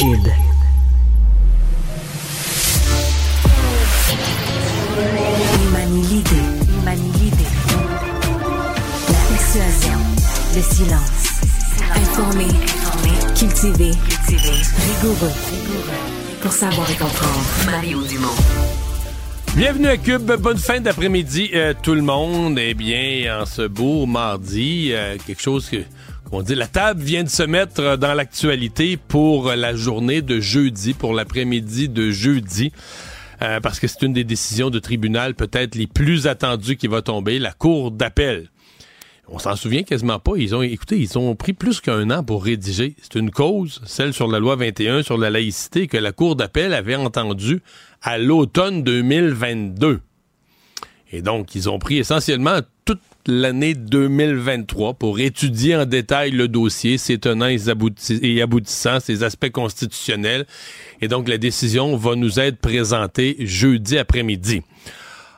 Cube. Il manie l'idée, il manie l'idée. La persuasion, le silence. Informé, informé. Cultivé, cultivé. Rigoureux, rigoureux. Pour savoir et comprendre. Mario Dumont. Bienvenue à Cube, bonne fin d'après-midi euh, tout le monde. Eh bien, en ce beau mardi, euh, quelque chose que, on dit, la table vient de se mettre dans l'actualité pour la journée de jeudi, pour l'après-midi de jeudi. Euh, parce que c'est une des décisions de tribunal peut-être les plus attendues qui va tomber, la Cour d'appel. On s'en souvient quasiment pas. Ils ont, écoutez, ils ont pris plus qu'un an pour rédiger. C'est une cause, celle sur la loi 21 sur la laïcité, que la Cour d'appel avait entendue à l'automne 2022. Et donc, ils ont pris essentiellement toute l'année 2023 pour étudier en détail le dossier, ses tenants et aboutissants, ses aspects constitutionnels. Et donc, la décision va nous être présentée jeudi après-midi.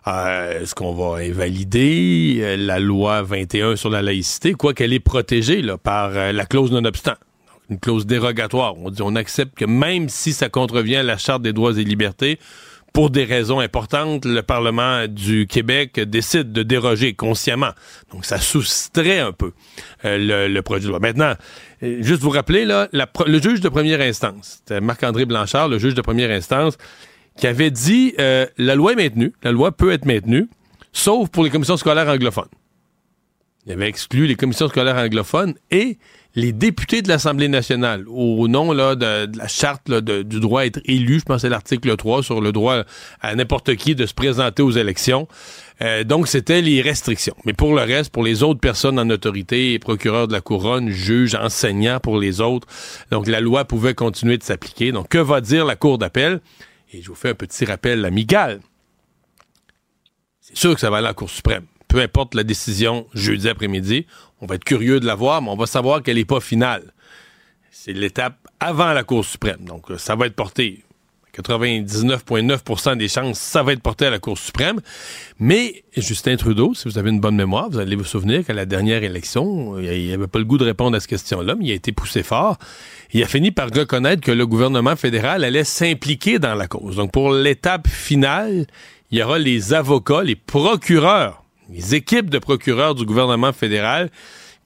Euh, Est-ce qu'on va invalider euh, la loi 21 sur la laïcité, quoi qu'elle est protégée par euh, la clause non-obstant? Une clause dérogatoire. On dit on accepte que même si ça contrevient à la Charte des droits et libertés, pour des raisons importantes, le Parlement du Québec décide de déroger consciemment. Donc, ça soustrait un peu euh, le, le, projet de loi. Maintenant, euh, juste vous rappeler, là, le juge de première instance, c'était Marc-André Blanchard, le juge de première instance, qui avait dit euh, la loi est maintenue, la loi peut être maintenue, sauf pour les commissions scolaires anglophones. Il avait exclu les commissions scolaires anglophones et les députés de l'Assemblée nationale, au nom là, de, la charte du droit à être élu, je pense que c'est l'article 3 sur le droit à n'importe qui de se présenter aux élections. Euh, donc, c'était les restrictions. Mais pour le reste, pour les autres personnes en autorité, procureurs de la couronne, juges, enseignants pour les autres, donc la loi pouvait continuer de s'appliquer. Donc, que va dire la Cour d'appel? Et je vous fais un petit rappel amical. C'est sûr que ça va aller à la Cour suprême. Peu importe la décision jeudi après-midi, on va être curieux de la voir, mais on va savoir qu'elle n'est pas finale. C'est l'étape avant la Cour suprême. Donc, ça va être porté. 99,9% des chances, ça va être porté à la Cour suprême. Mais Justin Trudeau, si vous avez une bonne mémoire, vous allez vous souvenir qu'à la dernière élection, il n'avait pas le goût de répondre à cette question-là, mais il a été poussé fort. Il a fini par reconnaître que le gouvernement fédéral allait s'impliquer dans la cause. Donc, pour l'étape finale, il y aura les avocats, les procureurs les équipes de procureurs du gouvernement fédéral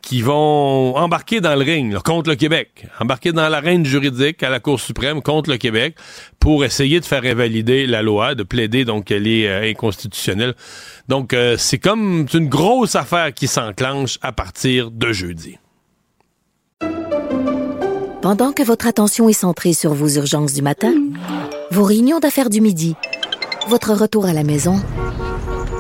qui vont embarquer dans le ring contre le Québec, embarquer dans l'arène juridique à la Cour suprême contre le Québec pour essayer de faire invalider la loi, de plaider donc qu'elle est euh, inconstitutionnelle. Donc euh, c'est comme une grosse affaire qui s'enclenche à partir de jeudi. Pendant que votre attention est centrée sur vos urgences du matin, vos réunions d'affaires du midi, votre retour à la maison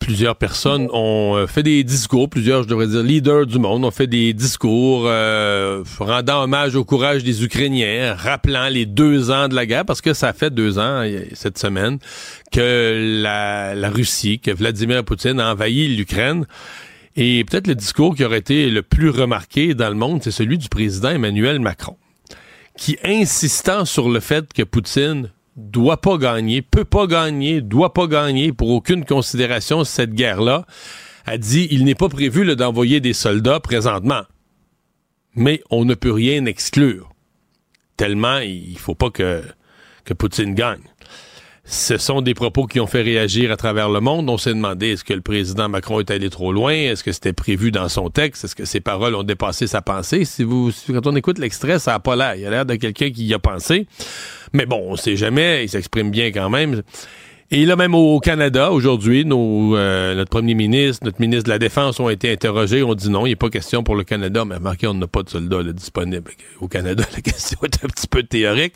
Plusieurs personnes ont fait des discours, plusieurs, je devrais dire, leaders du monde ont fait des discours euh, rendant hommage au courage des Ukrainiens, rappelant les deux ans de la guerre, parce que ça fait deux ans cette semaine que la, la Russie, que Vladimir Poutine a envahi l'Ukraine. Et peut-être le discours qui aurait été le plus remarqué dans le monde, c'est celui du président Emmanuel Macron, qui insistant sur le fait que Poutine doit pas gagner, peut pas gagner, doit pas gagner pour aucune considération cette guerre-là, a dit il n'est pas prévu d'envoyer des soldats présentement. Mais on ne peut rien exclure. Tellement il faut pas que, que Poutine gagne. Ce sont des propos qui ont fait réagir à travers le monde. On s'est demandé est-ce que le président Macron est allé trop loin, est-ce que c'était prévu dans son texte, est-ce que ses paroles ont dépassé sa pensée? Si vous, quand on écoute l'extrait, ça a pas l'air. Il a l'air de quelqu'un qui y a pensé. Mais bon, on sait jamais. Il s'exprime bien quand même. Et là, même au Canada, aujourd'hui, euh, notre premier ministre, notre ministre de la Défense ont été interrogés. On dit non, il a pas question pour le Canada. Mais marqué, on n'a pas de soldats disponibles. Au Canada, la question est un petit peu théorique.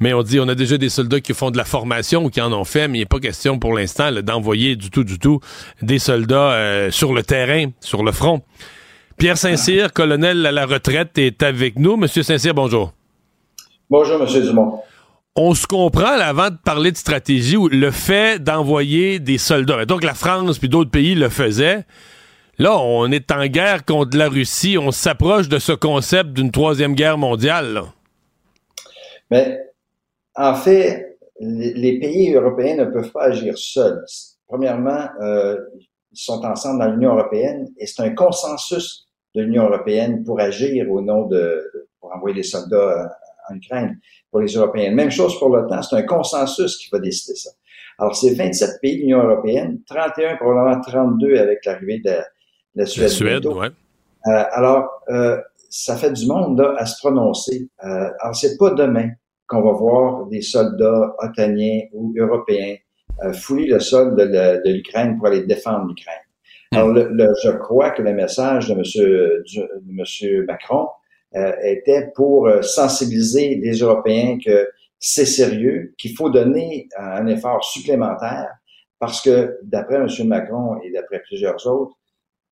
Mais on dit, on a déjà des soldats qui font de la formation ou qui en ont fait, mais il a pas question pour l'instant d'envoyer du tout, du tout des soldats euh, sur le terrain, sur le front. Pierre Saint-Cyr, colonel à la retraite, est avec nous. Monsieur Saint-Cyr, bonjour. Bonjour, Monsieur Dumont on se comprend là, avant de parler de stratégie où le fait d'envoyer des soldats, donc la France puis d'autres pays le faisaient. Là, on est en guerre contre la Russie, on s'approche de ce concept d'une troisième guerre mondiale. Mais en fait, les, pays européens ne peuvent pas agir seuls. Premièrement, euh, ils sont ensemble dans l'Union européenne et c'est un consensus de l'Union européenne pour agir au nom de, pour envoyer des soldats en Ukraine pour les Européens. Même chose pour l'OTAN, c'est un consensus qui va décider ça. Alors, c'est 27 pays de l'Union européenne, 31, probablement 32 avec l'arrivée de, la Suède. La Suède, ouais. Euh, alors, euh, ça fait du monde là, à se prononcer. Euh, alors, c'est pas demain qu'on va voir des soldats otaniens ou européens euh, fouiller le sol de l'Ukraine pour aller défendre l'Ukraine. Hmm. Alors, le, je crois que le message de Monsieur, de monsieur Macron, était pour euh, sensibiliser les Européens que c'est sérieux, qu'il faut donner un effort supplémentaire parce que d'après M. Macron et d'après plusieurs autres,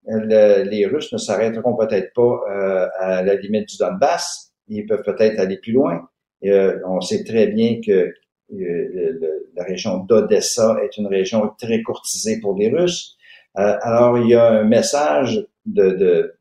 les Russes ne s'arrêteront peut-être pas euh, à la limite du Donbass. Ils peuvent peut-être aller plus loin. on sait très bien que la région d'Odessa est une région très courtisée pour les Russes. alors, il y a un message de, de,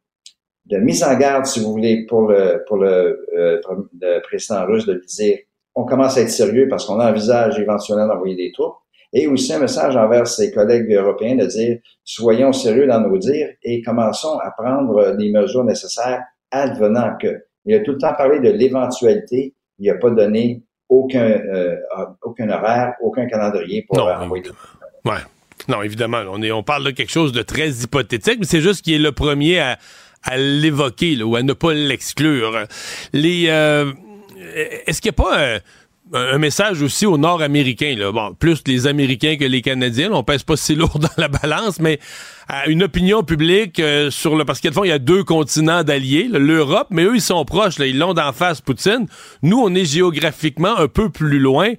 de mise en garde, si vous voulez, pour le, pour le, euh, le président russe de dire on commence à être sérieux parce qu'on envisage éventuellement d'envoyer des troupes. Et aussi un message envers ses collègues européens de dire soyons sérieux dans nos dires et commençons à prendre les mesures nécessaires advenant que. Il a tout le temps parlé de l'éventualité. Il n'a pas donné aucun, euh, aucun horaire, aucun calendrier pour envoyer des Ouais. Non, évidemment. On, est, on parle de quelque chose de très hypothétique, mais c'est juste qu'il est le premier à, à l'évoquer ou à ne pas l'exclure. Les euh, est-ce qu'il n'y a pas un, message aussi aux Nord-Américains là, bon, plus les Américains que les Canadiens, on pèse pas si lourd dans la balance, mais une opinion publique euh, sur le parce qu'à fond il y a deux continents d'alliés, l'Europe, mais eux ils sont proches, là, ils l'ont d'en face Poutine. Nous on est géographiquement un peu plus loin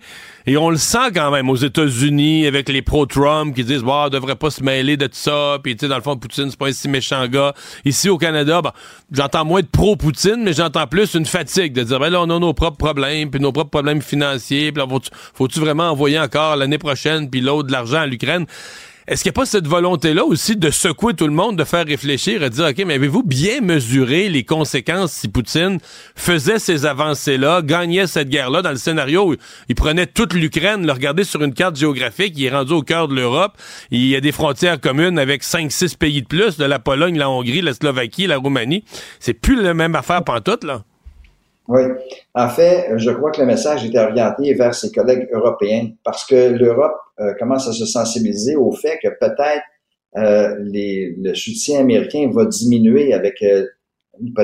et on le sent quand même aux États-Unis avec les pro-Trump qui disent bah on devrait pas se mêler de tout ça, puis tu sais dans le fond Poutine c'est pas un si méchant gars. Ici au Canada, ben, j'entends moins de pro-Poutine, mais j'entends plus une fatigue de dire ben là on a nos propres problèmes, puis nos propres problèmes financiers, puis là faut-tu vraiment envoyer encore l'année prochaine puis l'autre de l'argent à l'Ukraine? Est-ce qu'il n'y a pas cette volonté-là aussi de secouer tout le monde, de faire réfléchir, et de dire, OK, mais avez-vous bien mesuré les conséquences si Poutine faisait ces avancées-là, gagnait cette guerre-là dans le scénario où il prenait toute l'Ukraine, le regarder sur une carte géographique, il est rendu au cœur de l'Europe, il y a des frontières communes avec 5-6 pays de plus, de la Pologne, la Hongrie, la Slovaquie, la Roumanie. C'est plus la même affaire pantoute, là. Oui. En fait, je crois que le message était orienté vers ses collègues européens parce que l'Europe euh, commence à se sensibiliser au fait que peut-être euh, le soutien américain va diminuer avec euh, une,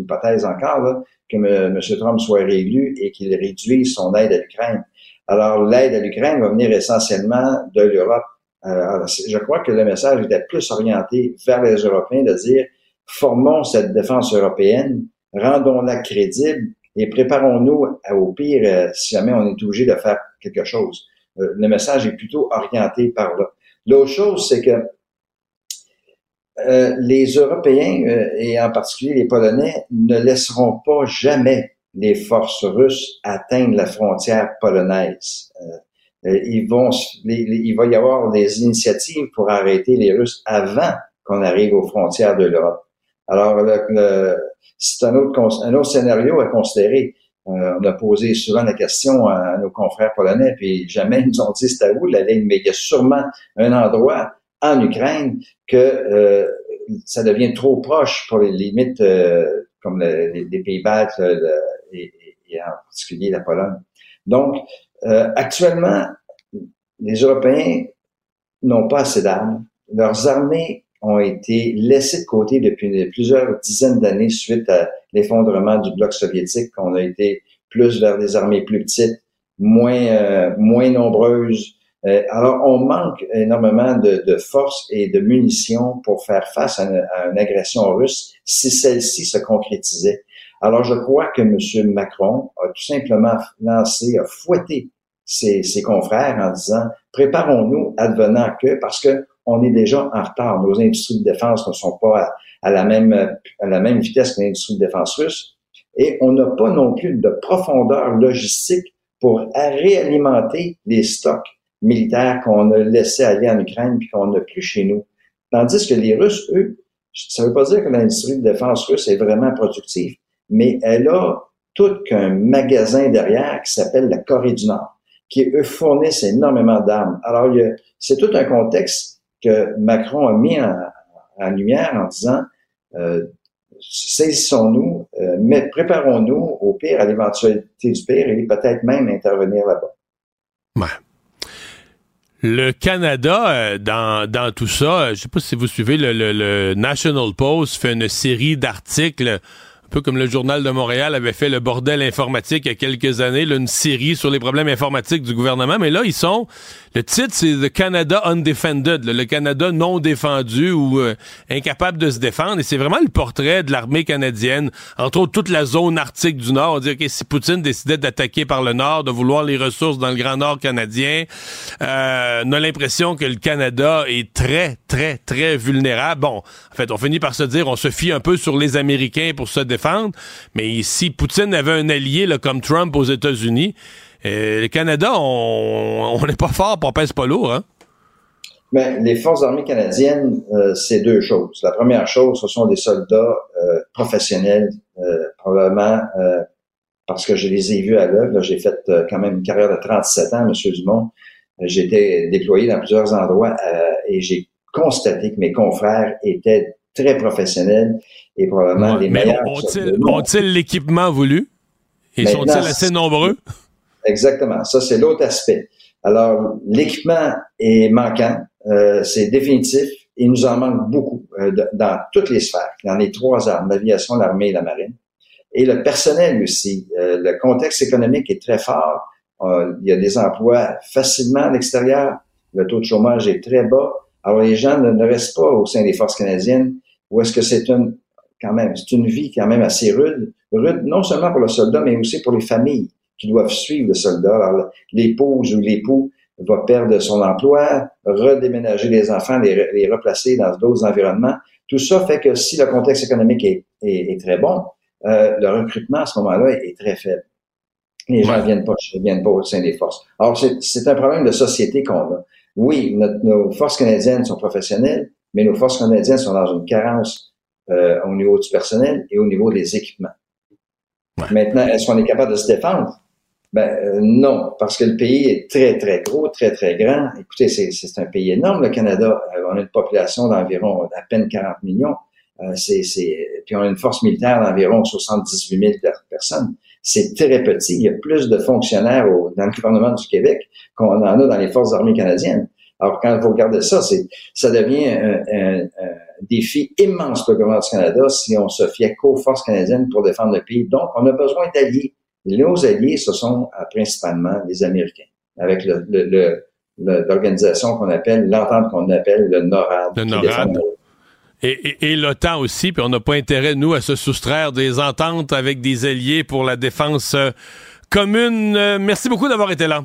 hypothèse, encore, que M. Trump soit réélu et qu'il réduise son aide à l'Ukraine. Alors, l'aide à l'Ukraine va venir essentiellement de l'Europe. je crois que le message était plus orienté vers les Européens de dire formons cette défense européenne rendons-la crédible et préparons-nous au pire euh, si jamais on est obligé de faire quelque chose. Euh, le message est plutôt orienté par là. L'autre chose, c'est que euh, les Européens, et en particulier les Polonais, ne laisseront pas jamais les forces russes atteindre la frontière polonaise. il va y avoir des initiatives pour arrêter les Russes avant qu'on arrive aux frontières de l'Europe. Alors, le, c'est un autre, un autre scénario à considérer. Euh, on a posé souvent la question à, nos confrères polonais, puis jamais ils nous ont dit c'était où la ligne, mais il y a sûrement un endroit en Ukraine que euh, ça devient trop proche pour les limites euh, comme les, pays baltes et, en particulier la Pologne. Donc, actuellement, les Européens n'ont pas assez d'armes. Leurs armées ont été laissées de côté depuis plusieurs dizaines d'années suite à l'effondrement du bloc soviétique. On a été plus vers des armées plus petites, moins, euh, moins nombreuses. Euh, alors, on manque énormément de, de force et de munitions pour faire face à une, agression russe si celle-ci se concrétisait. Alors, je crois que M. Macron a tout simplement lancé, a fouetté ses, ses confrères en disant préparons-nous advenant que, parce que on est déjà en retard. Nos industries de défense ne sont pas à, la même à la même vitesse que l'industrie de défense russe, et on n'a pas non plus de profondeur logistique pour réalimenter les stocks militaires qu'on a laissés aller en Ukraine puis qu'on n'a plus chez nous. Tandis que les Russes, eux, ça ne veut pas dire que l'industrie de défense russe est vraiment productive, mais elle a tout qu'un magasin derrière qui s'appelle la Corée du Nord, qui, eux, fournissent énormément d'armes. Alors, c'est tout un contexte que Macron a mis en, lumière en disant, euh, saisissons-nous, euh, mais préparons-nous au pire, à l'éventualité du pire, et peut-être même intervenir là-bas. Le Canada, euh, dans, dans tout ça, je ne sais pas si vous suivez, le, National Post fait une série d'articles peu comme le Journal de Montréal avait fait le bordel informatique il y a quelques années, là, une série sur les problèmes informatiques du gouvernement. Mais là, ils sont. Le titre, c'est The Canada Undefended, le Canada non défendu ou euh, incapable de se défendre. Et c'est vraiment le portrait de l'armée canadienne, entre autres toute la zone arctique du Nord. On dit, que si Poutine décidait d'attaquer par le Nord, de vouloir les ressources dans le Grand Nord canadien, euh, on a l'impression que le Canada est très, très, très vulnérable. Bon, en fait, on finit par se dire, on se fie un peu sur les Américains pour se défendre mais si Poutine avait un allié comme Trump aux États-Unis, euh, le Canada, on n'est pas fort, on pèse pas lourd. Hein? Les forces armées canadiennes, euh, c'est deux choses. La première chose, ce sont des soldats euh, professionnels, probablement parce que je les ai vus à l'œuvre. J'ai fait quand même une carrière de 37 ans, M. Dumont. J'étais déployé dans plusieurs endroits et j'ai constaté que mes confrères étaient très professionnels et probablement les meilleurs. Ont-ils l'équipement voulu? Ils sont-ils assez nombreux? Exactement. Ça, c'est l'autre aspect. Alors, l'équipement est manquant. Euh, c'est définitif. Il nous en manque beaucoup euh, dans toutes les sphères, dans les trois armes, l'aviation, l'armée et la marine. Et le personnel aussi. Euh, le contexte économique est très fort. il y a des emplois facilement à l'extérieur. Le taux de chômage est très bas. Alors, les gens ne, ne restent pas au sein des forces canadiennes ou est-ce que c'est une, quand même, c'est une vie quand même assez rude, rude non seulement pour le soldat, mais aussi pour les familles qui doivent suivre le soldat. Alors, l'épouse ou l'époux va perdre son emploi, redéménager les enfants, les, replacer dans d'autres environnements. Tout ça fait que si le contexte économique est, est, très bon, euh, le recrutement à ce moment-là est, très faible. Les gens ne viennent pas, viennent pas au sein des forces. Alors, c'est un problème de société qu'on a. Oui, nos forces canadiennes sont professionnelles, mais nos forces canadiennes sont dans une carence euh, au niveau du personnel et au niveau des équipements. Maintenant, est-ce qu'on est capable de se défendre? Ben euh, non, parce que le pays est très, très gros, très, très grand. Écoutez, c'est un pays énorme, le Canada. Euh, on a une population d'environ à peine 40 millions. c'est, puis on a une force militaire d'environ 78 000 personnes. C'est très petit. Il y a plus de fonctionnaires dans le gouvernement du Québec qu'on en a dans les forces armées canadiennes. Alors, quand vous regardez ça, c'est, ça devient un, défi immense pour le gouvernement du Canada si on se fiait qu'aux forces canadiennes pour défendre le pays. Donc, on a besoin d'alliés. Nos alliés, ce sont euh, principalement les Américains, avec le, l'organisation qu'on appelle, l'entente qu'on appelle le NORAD. Le NORAD. Et, et, l'OTAN aussi, puis on n'a pas intérêt, nous, à se soustraire des ententes avec des alliés pour la défense euh, commune. Euh, merci beaucoup d'avoir été là.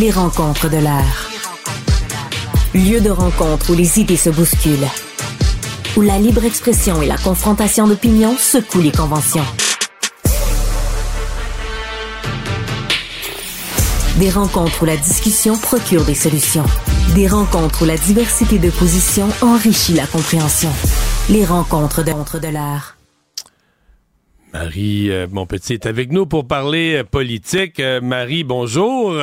Les rencontres de l'air. Lieu de rencontre où les idées se bousculent. Où la libre expression et la confrontation d'opinions secouent les conventions. Des rencontres où la discussion procure des solutions. Des rencontres où la diversité de positions enrichit la compréhension. Les rencontres de, de l'art. Marie, euh, mon petit, est avec nous pour parler euh, politique. Euh, Marie, bonjour.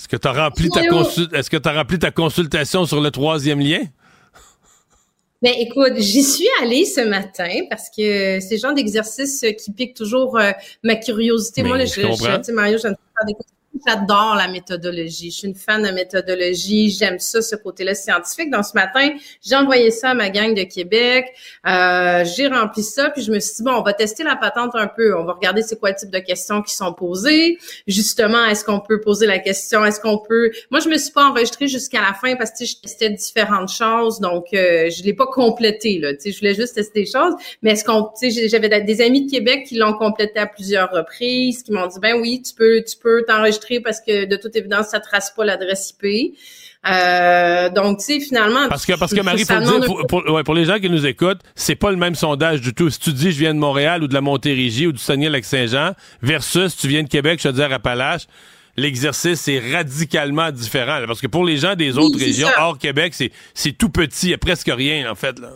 Est-ce que tu as rempli ta est-ce que as rempli ta consultation sur le troisième lien? Ben écoute, j'y suis allée ce matin parce que c'est le genre d'exercice qui pique toujours ma curiosité. Moi, je, je, je, Mario, je des J'adore la méthodologie. Je suis une fan de méthodologie. J'aime ça, ce côté-là scientifique. Donc, ce matin, j'ai envoyé ça à ma gang de Québec. Euh, j'ai rempli ça, puis je me suis dit, bon, on va tester la patente un peu. On va regarder c'est quoi le type de questions qui sont posées. Justement, est-ce qu'on peut poser la question? Est-ce qu'on peut... Moi, je me suis pas enregistrée jusqu'à la fin parce que je testais différentes choses. Donc, euh, je l'ai pas complété, là. Tu sais, je voulais juste tester des choses. Mais est-ce qu'on... Tu sais, j'avais des amis de Québec qui l'ont complété à plusieurs reprises, qui m'ont dit, ben oui, tu peux, tu peux t'enregistrer parce que de toute évidence, ça trace pas l'adresse IP. Euh, donc, tu sais, finalement. Parce que, parce que Marie, faut dire, pour, pour, les gens qui nous écoutent, c'est pas le même sondage du tout. Si tu dis je viens de Montréal ou de la Montérégie ou du Saguenay-Lac-Saint-Jean versus tu viens de Québec, je te dis à Appalaches, l'exercice est radicalement différent. parce que pour les gens des autres régions, hors Québec, c'est tout petit, il y a presque rien, en fait, là.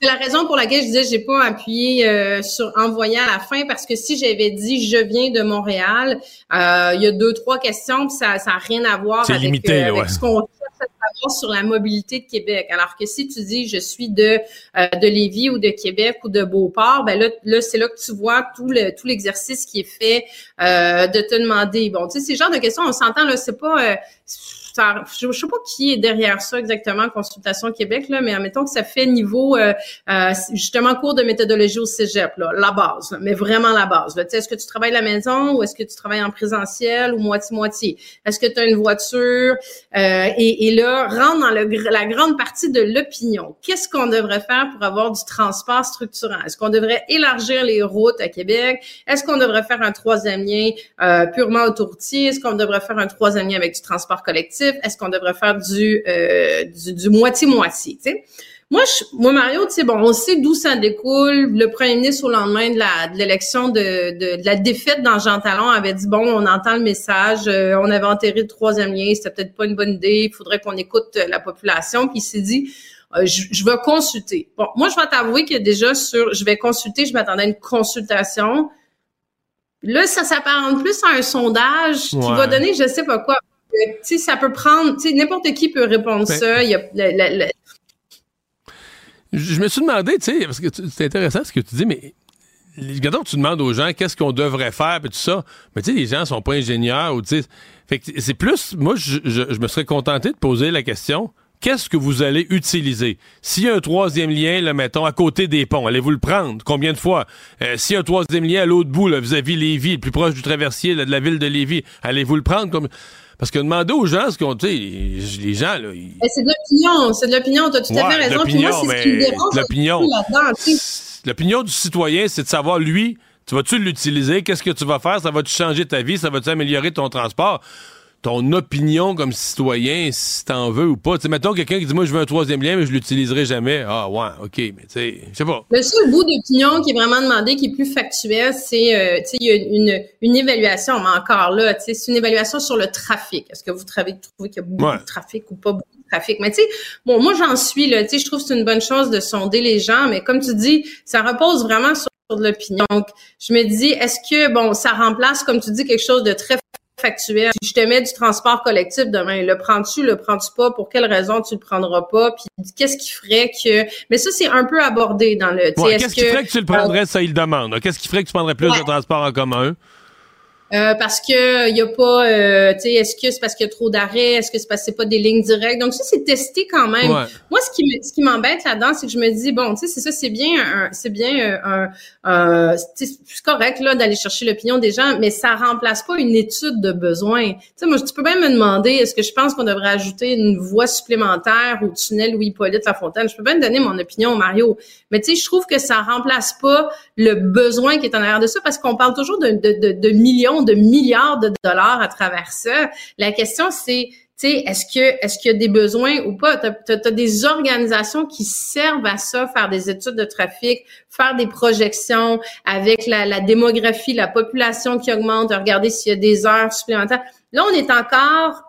C'est la raison pour laquelle je disais j'ai pas appuyé euh, sur envoyer à la fin parce que si j'avais dit je viens de Montréal, euh, il y a deux trois questions puis ça ça a rien à voir avec, limité, euh, avec ce qu'on cherche à savoir sur la mobilité de Québec. Alors que si tu dis je suis de de Lévis ou de Québec ou de Beauport, ben là là c'est là que tu vois tout le tout l'exercice qui est fait de te demander bon tu sais ces genres de questions on s'entend là c'est pas je, ne sais pas qui est derrière ça exactement, Consultation Québec, là, mais admettons que ça fait niveau euh, euh, justement cours de méthodologie au Cégep, là, la base, mais vraiment la base. Est-ce que tu travailles à la maison ou est-ce que tu travailles en présentiel ou moitié-moitié? Est-ce que tu as une voiture? Euh, et, et, là, rentre dans le, la grande partie de l'opinion. Qu'est-ce qu'on devrait faire pour avoir du transport structurant? Est-ce qu'on devrait élargir les routes à Québec? Est-ce qu'on devrait faire un troisième lien purement autoroutier? Est-ce qu'on devrait faire un troisième lien avec du transport collectif? Est-ce qu'on devrait faire du euh, du moitié-moitié? Moi, je, moi, Mario, tu sais, bon, on sait d'où ça découle. Le premier ministre, au lendemain de la de l'élection de, de, la défaite dans Jean Talon, avait dit bon, on entend le message, euh, on avait enterré le troisième lien, c'était peut-être pas une bonne idée, il faudrait qu'on écoute la population. Puis il s'est dit, euh, je, je, vais consulter. Bon, moi, je vais t'avouer que déjà sur, je vais consulter, je m'attendais à une consultation. Là, ça s'apparente plus à un sondage qui va donner, je sais pas quoi tu ça peut prendre, tu sais, n'importe qui peut répondre ben, ça. Il y a, Je me suis demandé, tu sais, parce que c'est intéressant ce que tu dis, mais quand tu demandes aux gens qu'est-ce qu'on devrait faire et tout ça, mais tu sais, les gens sont pas ingénieurs ou tu sais, fait que c'est plus, moi, je, je, me serais contenté de poser la question. Qu'est-ce que vous allez utiliser? S'il y a un troisième lien, là, mettons, à côté des ponts, allez-vous le prendre? Combien de fois? Euh, S'il y a un troisième lien à l'autre bout, vis-à-vis Lévis, le plus proche du traversier de la ville de Lévis, allez-vous le prendre? Comme... Parce que demander aux gens ce qu'on, tu sais, les gens, là. C'est de l'opinion, c'est de l'opinion, tu as tout à fait raison. Puis moi, c'est ce qui me dérange. L'opinion. L'opinion du citoyen, c'est de savoir, lui, tu vas-tu l'utiliser? Qu'est-ce que tu vas faire? Ça va-tu changer ta vie? Ça va-tu améliorer ton transport? Ton opinion comme citoyen, si t'en veux ou pas. sais, mettons quelqu'un qui dit Moi, je veux un troisième lien, mais je l'utiliserai jamais. Ah, ouais, OK, mais tu sais, je sais pas. Le seul bout d'opinion qui est vraiment demandé, qui est plus factuel, c'est, euh, sais, il y a une, une évaluation, mais encore là, c'est une évaluation sur le trafic. Est-ce que vous trouvez, qu'il y a beaucoup de trafic ou pas beaucoup de trafic? Mais tu sais, bon, moi, j'en suis, là, tu sais, je trouve que c'est une bonne chose de sonder les gens, mais comme tu dis, ça repose vraiment sur de l'opinion. Donc, je me dis, est-ce que, bon, ça remplace, comme tu dis, quelque chose de très factuel. Si je te mets du transport collectif demain, le prends-tu, le prends-tu pas, pour quelle raison tu le prendras pas, puis qu'est-ce qui ferait que... Mais ça, c'est un peu abordé dans le... qu'est-ce qui ferait que tu le prendrais, ça, il demande? Qu'est-ce qui ferait que tu prendrais plus de transport en commun? Euh, parce que il y a pas, euh, tu sais, est-ce que c'est parce qu'il y a trop d'arrêts, est-ce que c'est parce que c'est pas des lignes directes? Donc ça c'est testé quand même. Moi ce qui ce qui m'embête là-dedans, c'est que je me dis bon, tu sais, c'est ça, c'est bien, c'est bien un, un c'est correct là d'aller chercher l'opinion des gens, mais ça remplace pas une étude de besoin. Tu sais, moi tu peux même me demander, est-ce que je pense qu'on devrait ajouter une voie supplémentaire au tunnel Louis Hippolyte Lafontaine? Je peux même donner mon opinion Mario, mais tu sais, je trouve que ça remplace pas le besoin qui est en arrière de ça parce qu'on parle toujours de, de, de, de millions de milliards de dollars à travers ça. La question, c'est tu sais, est-ce que est-ce qu'il y a des besoins ou pas? Tu as, des organisations qui servent à ça, faire des études de trafic, faire des projections avec la, la démographie, la population qui augmente, regarder s'il y a des heures supplémentaires. Là, on est encore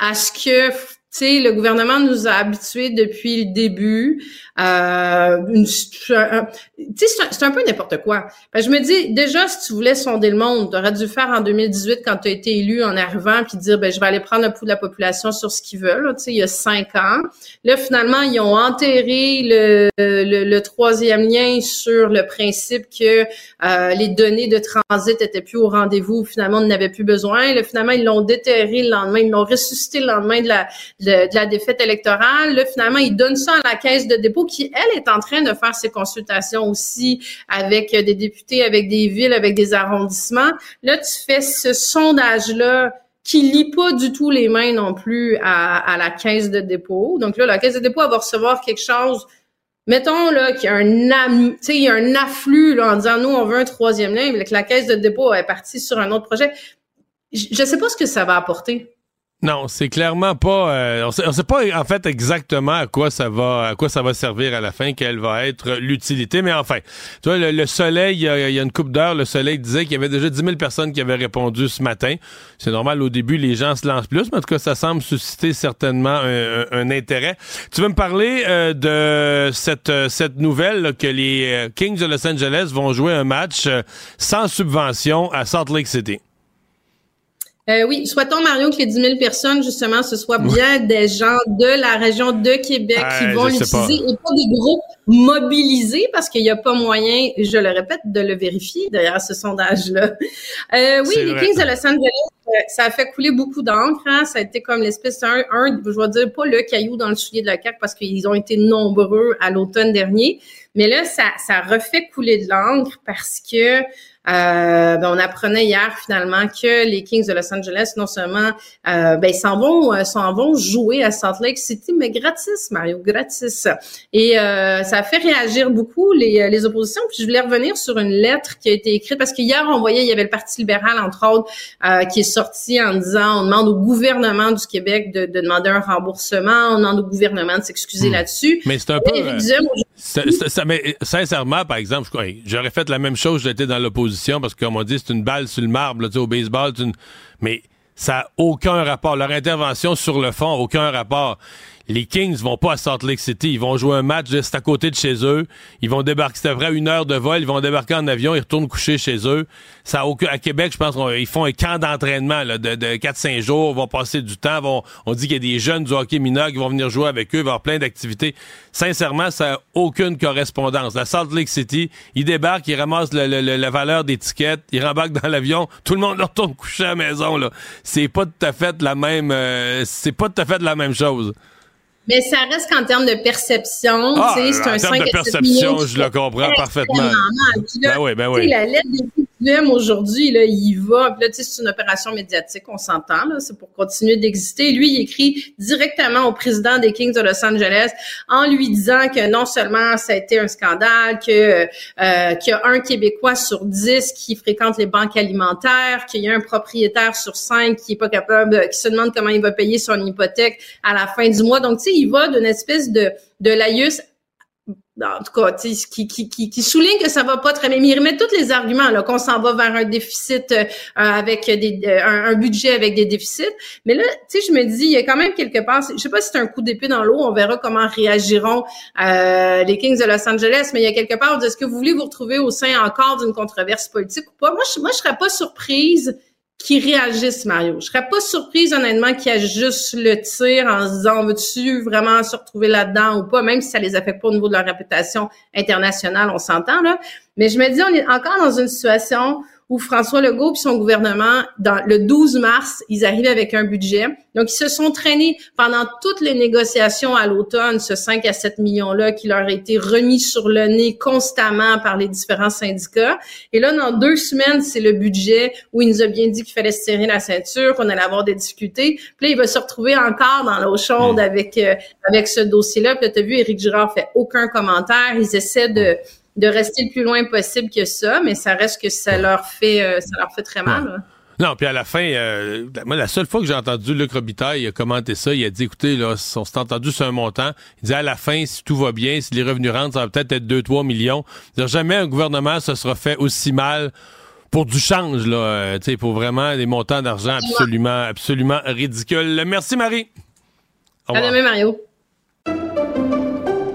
à ce que sais, le gouvernement nous a habitués depuis le début. Euh, c'est un, peu n'importe quoi. je me dis, déjà, si tu voulais sonder le monde, tu aurais dû faire en 2018 quand tu as été élu en arrivant, puis dire, ben, je vais aller prendre un pouls de la population sur ce qu'ils veulent. Tu sais, il y a cinq ans. Là, finalement, ils ont enterré le, le, troisième lien sur le principe que euh, les données de transit étaient plus au rendez-vous. Finalement, on n'avait plus besoin. Là, finalement, ils l'ont déterré le lendemain. Ils l'ont ressuscité le lendemain de la de, la défaite électorale. Là, finalement, il donne ça à la caisse de dépôt qui, elle, est en train de faire ses consultations aussi avec des députés, avec des villes, avec des arrondissements. Là, tu fais ce sondage-là qui lit pas du tout les mains non plus à, la caisse de dépôt. Donc là, la caisse de dépôt va recevoir quelque chose Mettons là qu'il y a un il y a un afflux là, en disant nous on veut un troisième lien, mais que la caisse de dépôt est partie sur un autre projet. Je ne sais pas ce que ça va apporter. Non, c'est clairement pas. Euh, on, sait, sait pas en fait exactement à quoi ça va, à quoi ça va servir à la fin, quelle va être l'utilité. Mais enfin, tu vois, le, soleil, il y, a, une coupe d'heure, le soleil disait qu'il y avait déjà 10 000 personnes qui avaient répondu ce matin. C'est normal, au début, les gens se lancent plus, mais en tout cas, ça semble susciter certainement un, intérêt. Tu veux me parler euh, de cette cette nouvelle que les euh, Kings de Los Angeles vont jouer un match sans subvention à Salt Lake City? Euh, oui, souhaitons, Mario, que les 10 000 personnes, justement, ce soit bien des gens de la région de Québec qui vont l'utiliser et pas des groupes mobilisés parce qu'il n'y a pas moyen, je le répète, de le vérifier derrière ce sondage-là. Euh, oui, les Kings de Los Angeles, euh, ça a fait couler beaucoup d'encre. Hein? Ça a été comme l'espèce d'un, un, je vais dire pas le caillou dans le soulier de la CAQ parce qu'ils ont été nombreux à l'automne dernier. Mais là, ça, ça refait couler de l'encre parce que euh, ben, on apprenait hier finalement que les Kings de Los Angeles, non seulement euh, ben, s'en vont, euh, s'en vont jouer à Salt Lake City, mais gratis, Mario, gratis. Et euh, ça a fait réagir beaucoup les, les oppositions. Puis je voulais revenir sur une lettre qui a été écrite parce qu'hier on voyait il y avait le Parti libéral entre autres qui est sorti en disant on demande au gouvernement du Québec de, de demander un remboursement, on demande au gouvernement de s'excuser hmm. là-dessus. Mais c'est un peu. Ça, mais sincèrement, par exemple, j'aurais fait la même chose, j'étais dans l'opposition parce que, comme on dit, c'est une balle sur le marbre, au baseball. Mais ça n'a aucun rapport. Leur intervention sur le fond, aucun rapport les Kings vont pas à Salt Lake City. Ils vont jouer un match juste à côté de chez eux. Ils vont débarquer. C'était vrai, une heure de vol. Ils vont débarquer en avion. Ils retournent coucher chez eux. Ça à Québec, je pense qu'ils font un camp d'entraînement de, de 4-5 jours. Ils vont passer du temps. On dit qu'il y a des jeunes du hockey mineur qui vont venir jouer avec eux. Il va y avoir plein d'activités. Sincèrement, ça n'a aucune correspondance. La Salt Lake City, ils débarquent, ils ramassent la valeur des tickets, ils rembarquent dans l'avion. Tout le monde retourne coucher à la maison. Là. C'est pas tout à fait la même. Euh, c'est pas tout à fait la même chose. Mais ça reste qu'en termes de perception, ah, c'est un 5 de perception, je le comprends parfaitement. ben oui, ben oui. La lettre des aujourd'hui, là, il va. Là, c'est une opération médiatique, on s'entend. Là, c'est pour continuer d'exister. Lui, il écrit directement au président des Kings de Los Angeles en lui disant que non seulement ça a été un scandale, que euh, qu'il y a un Québécois sur dix qui fréquente les banques alimentaires, qu'il y a un propriétaire sur cinq qui est pas capable, qui se demande comment il va payer son hypothèque à la fin du mois. Donc, tu sais, il va d'une espèce de de laïus en tout cas, qui, qui, qui, qui, souligne que ça va pas très bien. Mais il remet tous les arguments, là, qu'on s'en va vers un déficit euh, avec des, euh, un, budget avec des déficits. Mais là, tu sais, je me dis, il y a quand même quelque part, je sais pas si c'est un coup d'épée dans l'eau, on verra comment réagiront euh, les Kings de Los Angeles, mais il y a quelque part, est-ce que vous voulez vous retrouver au sein encore d'une controverse politique ou pas? Moi, je, moi, je serais pas surprise qui réagissent, Mario. Je serais pas surprise, honnêtement, qu'il y ait juste le tir en se disant, veux-tu vraiment se retrouver là-dedans ou pas, même si ça les affecte pas au niveau de leur réputation internationale, on s'entend, là. Mais je me dis, on est encore dans une situation où François Legault et son gouvernement, dans le 12 mars, ils arrivent avec un budget. Donc, ils se sont traînés pendant toutes les négociations à l'automne, ce 5 à 7 millions-là qui leur a été remis sur le nez constamment par les différents syndicats. Et là, dans deux semaines, c'est le budget où il nous a bien dit qu'il fallait se serrer la ceinture, qu'on allait avoir des difficultés. Puis là, il va se retrouver encore dans l'eau chaude avec, euh, avec ce dossier-là. Puis là, tu as vu, Éric Girard fait aucun commentaire. Ils essaient de de rester le plus loin possible que ça, mais ça reste que ça leur fait, euh, ça leur fait très mal. Non, puis à la fin, euh, moi, la seule fois que j'ai entendu Luc Robitaille commenter ça, il a dit, écoutez, là, on s'est entendu sur un montant. Il dit, à la fin, si tout va bien, si les revenus rentrent, ça va peut-être être 2-3 millions. Dire, jamais un gouvernement se sera fait aussi mal pour du change, là, euh, pour vraiment des montants d'argent absolument, absolument ridicules. Merci, Marie. À demain, Mario.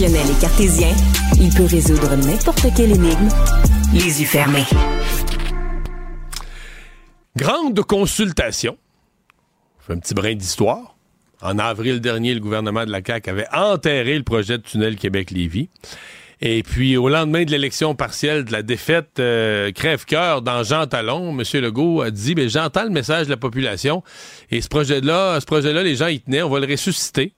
Et cartésien, il peut résoudre n'importe quelle énigme les yeux fermés. Grande consultation. Un petit brin d'histoire. En avril dernier, le gouvernement de la CAQ avait enterré le projet de tunnel Québec-Lévis. Et puis, au lendemain de l'élection partielle, de la défaite euh, crève-cœur dans Jean Talon, M. Legault a dit, ben, j'entends le message de la population. Et ce projet-là, ce projet-là, les gens y tenaient, on va le ressusciter.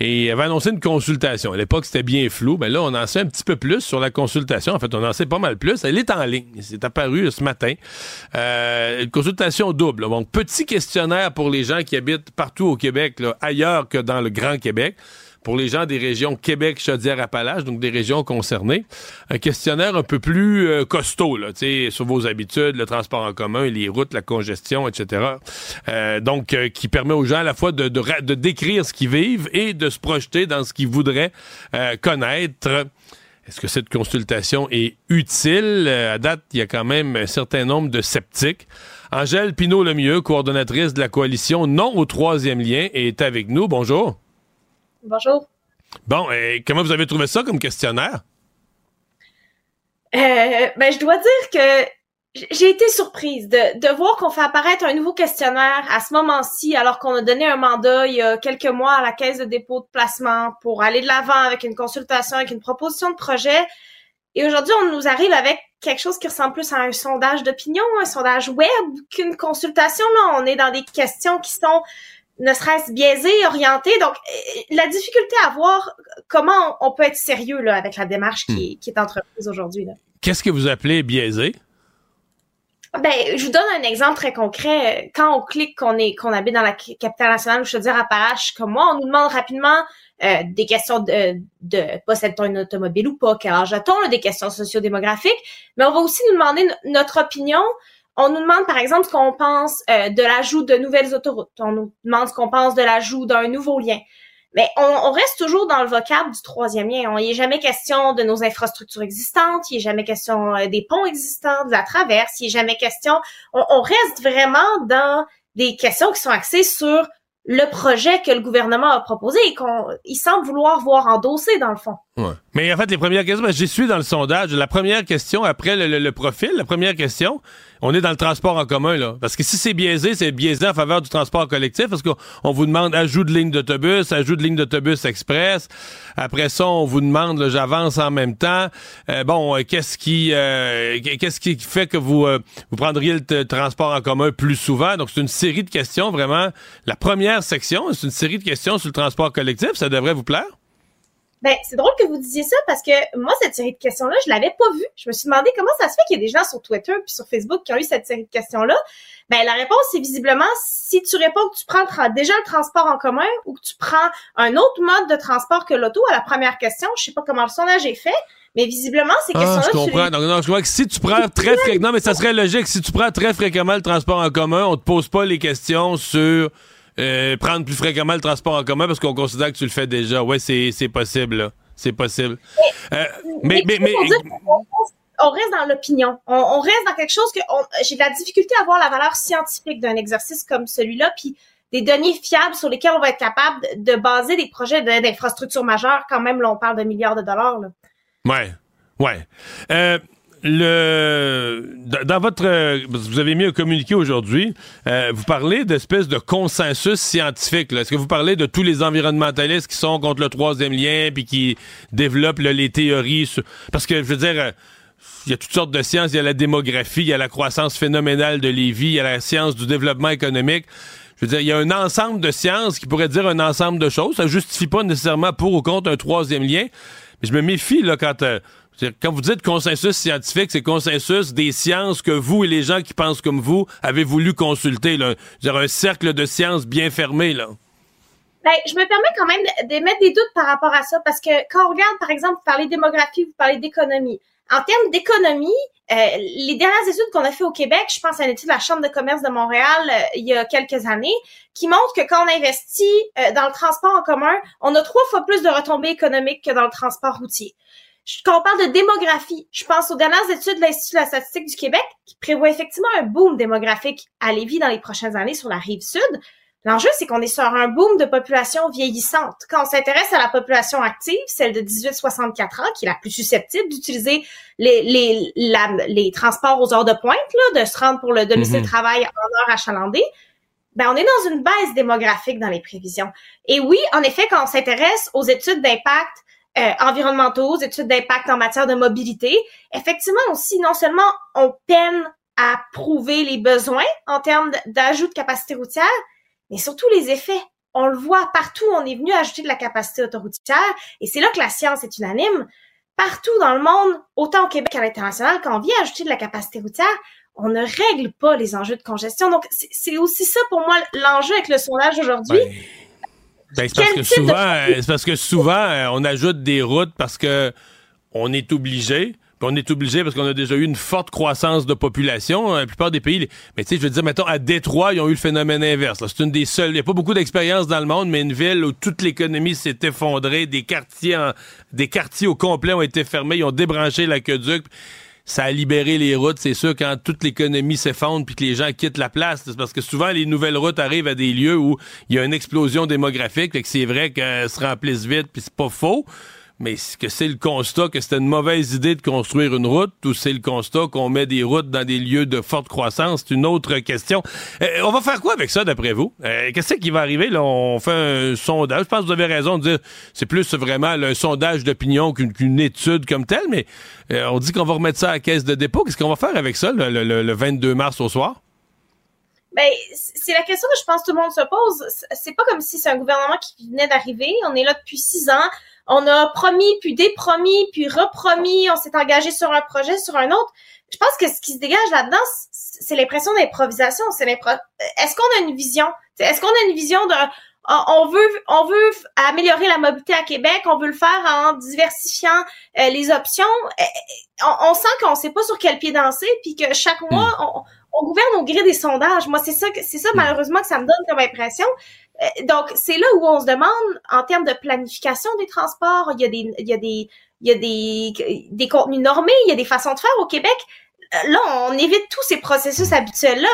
Et il avait annoncé une consultation. À l'époque, c'était bien flou. Mais là, on en sait un petit peu plus sur la consultation. En fait, on en sait pas mal plus. Elle est en ligne. C'est apparu ce matin. Euh, une consultation double. Donc, petit questionnaire pour les gens qui habitent partout au Québec, ailleurs que dans le Grand Québec pour les gens des régions Québec, Chaudière-Appalaches, donc des régions concernées. Un questionnaire un peu plus euh, costaud, là, sur vos habitudes, le transport en commun, les routes, la congestion, etc. Euh, donc, euh, qui permet aux gens à la fois de, de, décrire ce qu'ils vivent et de se projeter dans ce qu'ils voudraient connaître. Est-ce que cette consultation est utile? à date, il y a quand même un certain nombre de sceptiques. Angèle Pinault-Lemieux, coordonnatrice de la coalition Non au troisième lien, est avec nous. Bonjour. Bonjour. Bon, et comment vous avez trouvé ça comme questionnaire? Euh, ben, je dois dire que j'ai été surprise de, de voir qu'on fait apparaître un nouveau questionnaire à ce moment-ci, alors qu'on a donné un mandat il y a quelques mois à la Caisse de dépôt de placement pour aller de l'avant avec une consultation, avec une proposition de projet. Et aujourd'hui, on nous arrive avec quelque chose qui ressemble plus à un sondage d'opinion, un sondage web qu'une consultation. Là, on est dans des questions qui sont ne serait-ce biaisé, orienté. Donc, euh, la difficulté à voir comment on peut être sérieux là, avec la démarche qui, hmm. qui est entreprise aujourd'hui. Qu'est-ce que vous appelez biaisé? Ben, je vous donne un exemple très concret. Quand on clique qu'on est qu'on habite dans la capitale nationale ou je veux dire Appalaches comme moi, on nous demande rapidement euh, des questions de, de possède-t-on une automobile ou pas, quel âge a-t-on, des questions sociodémographiques, mais on va aussi nous demander notre opinion on nous demande, par exemple, ce qu'on pense euh, de l'ajout de nouvelles autoroutes. On nous demande ce qu'on pense de l'ajout d'un nouveau lien. Mais on, reste toujours dans le vocable du troisième lien. Il n'est jamais question de nos infrastructures existantes, il n'est jamais question euh, des ponts existants, de la traverse, il n'est jamais question... On, reste vraiment dans des questions qui sont axées sur le projet que le gouvernement a proposé et qu'il semble vouloir voir endosser dans le fond. Mais en fait, les premières questions, ben, j'y suis dans le sondage. La première question, après le, profil, la première question, on est dans le transport en commun, là. Parce que si c'est biaisé, c'est biaisé en faveur du transport collectif, parce qu'on vous demande ajout de ligne d'autobus, ajout de ligne d'autobus express. Après ça, on vous demande, j'avance en même temps. Euh, bon, euh, qu'est-ce qui euh, qu'est-ce qui fait que vous, vous prendriez le transport en commun plus souvent? Donc, c'est une série de questions, vraiment. La première section, c'est une série de questions sur le transport collectif. Ça devrait vous plaire? Ben, c'est drôle que vous disiez ça parce que moi, cette série de questions-là, je l'avais pas vue. Je me suis demandé comment ça se fait qu'il y a des gens sur Twitter puis sur Facebook qui ont eu cette série de questions-là. Ben, la réponse, c'est visiblement si tu réponds que tu prends déjà le transport en commun ou que tu prends un autre mode de transport que l'auto à la première question. Je sais pas comment le sondage est fait. Mais visiblement, ces ah, questions-là. Je comprends. Non, je crois que si tu prends très fréquemment, non, mais ça serait logique. Si tu prends très fréquemment le transport en commun, on te pose pas les questions sur euh, prendre plus fréquemment le transport en commun parce qu'on considère que tu le fais déjà. C'est, c'est possible, C'est possible. Euh, mais, mais, mais, on reste dans l'opinion. On, reste dans quelque chose que j'ai de la difficulté à voir la valeur scientifique d'un exercice comme celui-là, puis des données fiables sur lesquelles on va être capable de, baser des projets d'infrastructures majeures. Quand même, là, on parle de milliards de dollars. Là. Ouais, ouais. Euh, le dans votre vous avez mis un communiqué aujourd'hui, euh, vous parlez d'espèce de consensus scientifique. Est-ce que vous parlez de tous les environnementalistes qui sont contre le troisième lien puis qui développent les théories parce que je veux dire il y a toutes sortes de sciences. Il y a la démographie, il y a la croissance phénoménale de Lévis, il y a la science du développement économique. Je veux dire, il y a un ensemble de sciences qui pourrait dire un ensemble de choses. Ça justifie pas nécessairement pour ou contre un troisième lien. Mais je me méfie, là, quand, euh, quand vous dites consensus scientifique, c'est consensus des sciences que vous et les gens qui pensent comme vous avez voulu consulter. Là. Un cercle de sciences bien fermé, là. Ben, je me permets quand même d'émettre des doutes par rapport à ça, parce que quand on regarde, par exemple, vous parlez démographie, vous parlez d'économie. En termes d'économie, euh, les dernières études qu'on a fait au Québec, je pense à une étude de la Chambre de commerce de Montréal euh, il y a quelques années, qui montre que quand on investit euh, dans le transport en commun, on a trois fois plus de retombées économiques que dans le transport routier. Quand on parle de démographie, je pense aux dernières études de l'Institut de la statistique du Québec qui prévoit effectivement un boom démographique à Lévis dans les prochaines années sur la rive sud. L'enjeu, c'est qu'on est sur un boom de population vieillissante. Quand on s'intéresse à la population active, celle de 18-64 ans, qui est la plus susceptible d'utiliser les, les, les transports aux heures de pointe, là, de se rendre pour le domicile mhm. travail en heure achalandée, ben, on est dans une baisse démographique dans les prévisions. Et oui, en effet, quand on s'intéresse aux études d'impact euh, environnementaux, aux études d'impact en matière de mobilité, effectivement aussi, non seulement on peine à prouver les besoins en termes d'ajout de capacité routière, mais surtout les effets. On le voit partout, on est venu ajouter de la capacité autoroutière et c'est là que la science est unanime. Partout dans le monde, autant au Québec qu'à l'international, quand on vient ajouter de la capacité routière, on ne règle pas les enjeux de congestion. Donc, c'est aussi ça pour moi l'enjeu avec le sondage aujourd'hui. Ben, ben, c'est parce que souvent, c'est parce que souvent, on ajoute des routes parce que on est obligé on est obligé parce qu'on a déjà eu une forte croissance de population. Hein, la plupart des pays, mais tu sais, je veux dire, mettons, à Détroit, ils ont eu le phénomène inverse. C'est une des seules. Il n'y a pas beaucoup d'expérience dans le monde, mais une ville où toute l'économie s'est effondrée, des quartiers, des quartiers au complet ont été fermés, ils ont débranché l'aqueduc. Ça a libéré les routes, c'est sûr, quand toute l'économie s'effondre puis que les gens quittent la place. C'est parce que souvent, les nouvelles routes arrivent à des lieux où il y a une explosion démographique. Fait que c'est vrai qu'elles se remplissent vite, puis c'est pas faux. Mais est-ce que c'est le constat que c'était une mauvaise idée de construire une route ou c'est le constat qu'on met des routes dans des lieux de forte croissance? C'est une autre question. Euh, on va faire quoi avec ça, d'après vous? Euh, qu'est-ce qui va arriver? Là, on fait un sondage. Je pense que vous avez raison de dire c'est plus vraiment un sondage d'opinion qu'une étude comme telle, mais euh, on dit qu'on va remettre ça à la caisse de dépôt. Qu'est-ce qu'on va faire avec ça le, le 22 mars au soir? Ben, c'est la question que je pense que tout le monde se pose. C'est pas comme si c'est un gouvernement qui venait d'arriver. On est là depuis six ans on a promis, puis dépromis, puis repromis, on s'est engagé sur un projet, sur un autre. Je pense que ce qui se dégage là-dedans, c'est l'impression d'improvisation. C'est Est-ce qu'on a une vision? Est-ce qu'on a une vision de on veut, on veut améliorer la mobilité à Québec, on veut le faire en diversifiant euh, les options. Euh, on, sent qu'on sait pas sur quel pied danser, puis que chaque hmm. mois, on, on gouverne au gré des sondages. Moi, c'est ça, c'est ça hmm. malheureusement que ça me donne comme impression. Euh, donc, c'est là où on se demande, en termes de planification des transports, il y a des, il y a des, il y a des, des contenus normés, il y a des façons de faire au Québec. Euh, là, on évite tous ces processus habituels-là.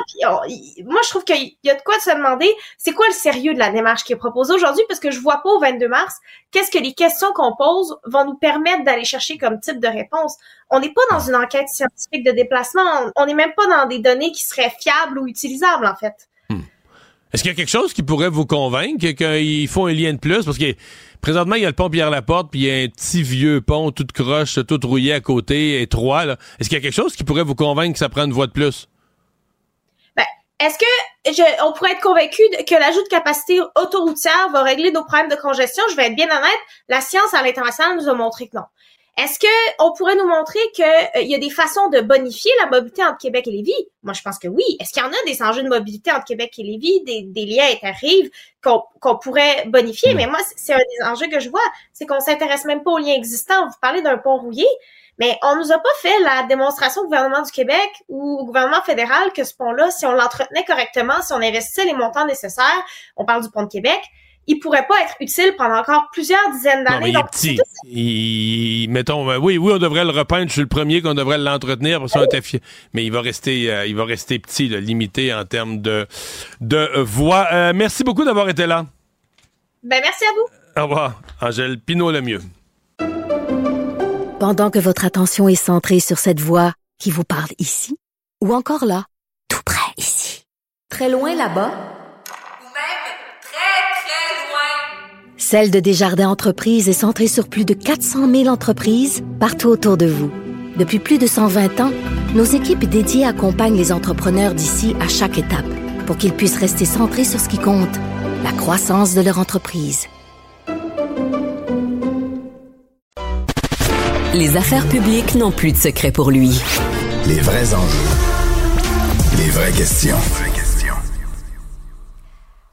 Moi, je trouve qu'il y a de quoi se demander, c'est quoi le sérieux de la démarche qui est proposée aujourd'hui, parce que je vois pas au 22 mars qu'est-ce que les questions qu'on pose vont nous permettre d'aller chercher comme type de réponse. On n'est pas dans une enquête scientifique de déplacement, on n'est même pas dans des données qui seraient fiables ou utilisables, en fait. Est-ce qu'il y a quelque chose qui pourrait vous convaincre qu'il faut un lien de plus? Parce que présentement, il y a le pont Pierre-Laporte, puis il y a un petit vieux pont, tout croche, tout rouillé à côté, étroit. Est-ce qu'il y a quelque chose qui pourrait vous convaincre que ça prend une voie de plus? Ben, est-ce que on pourrait être convaincu que l'ajout de capacité autoroutière va régler nos problèmes de congestion? Je vais être bien honnête, la science à l'international nous a montré que non. Est-ce que on pourrait nous montrer qu'il euh, y a des façons de bonifier la mobilité entre Québec et Lévis? Moi, je pense que oui. Est-ce qu'il y en a des enjeux de mobilité entre Québec et Lévis, des, des liens interrives qu'on pourrait bonifier? Mais moi, c'est un des enjeux que je vois, c'est qu'on s'intéresse même pas aux liens existants. Vous parlez d'un pont rouillé, mais on nous a pas fait la démonstration au gouvernement du Québec ou au gouvernement fédéral que ce pont-là, si on l'entretenait correctement, si on investissait les montants nécessaires, on parle du pont de Québec, il pourrait pas être utile pendant encore plusieurs dizaines d'années. Il est petit. Il, mettons, euh, oui, oui, on devrait le repeindre. Je suis le premier qu'on devrait l'entretenir parce qu'on était Mais il va rester, euh, il va rester petit, limité en termes de de euh, voix. merci beaucoup d'avoir été là. Ben merci à vous. Au revoir, Angèle Pinot le mieux. Pendant que votre attention est centrée sur cette voix qui vous parle ici ou encore là, tout près ici, très loin là-bas. Celle de Desjardins Entreprises est centrée sur plus de 400 000 entreprises partout autour de vous. Depuis plus de 120 ans, nos équipes dédiées accompagnent les entrepreneurs d'ici à chaque étape pour qu'ils puissent rester centrés sur ce qui compte, la croissance de leur entreprise. Les affaires publiques n'ont plus de secret pour lui. Les vrais enjeux. Les vraies questions.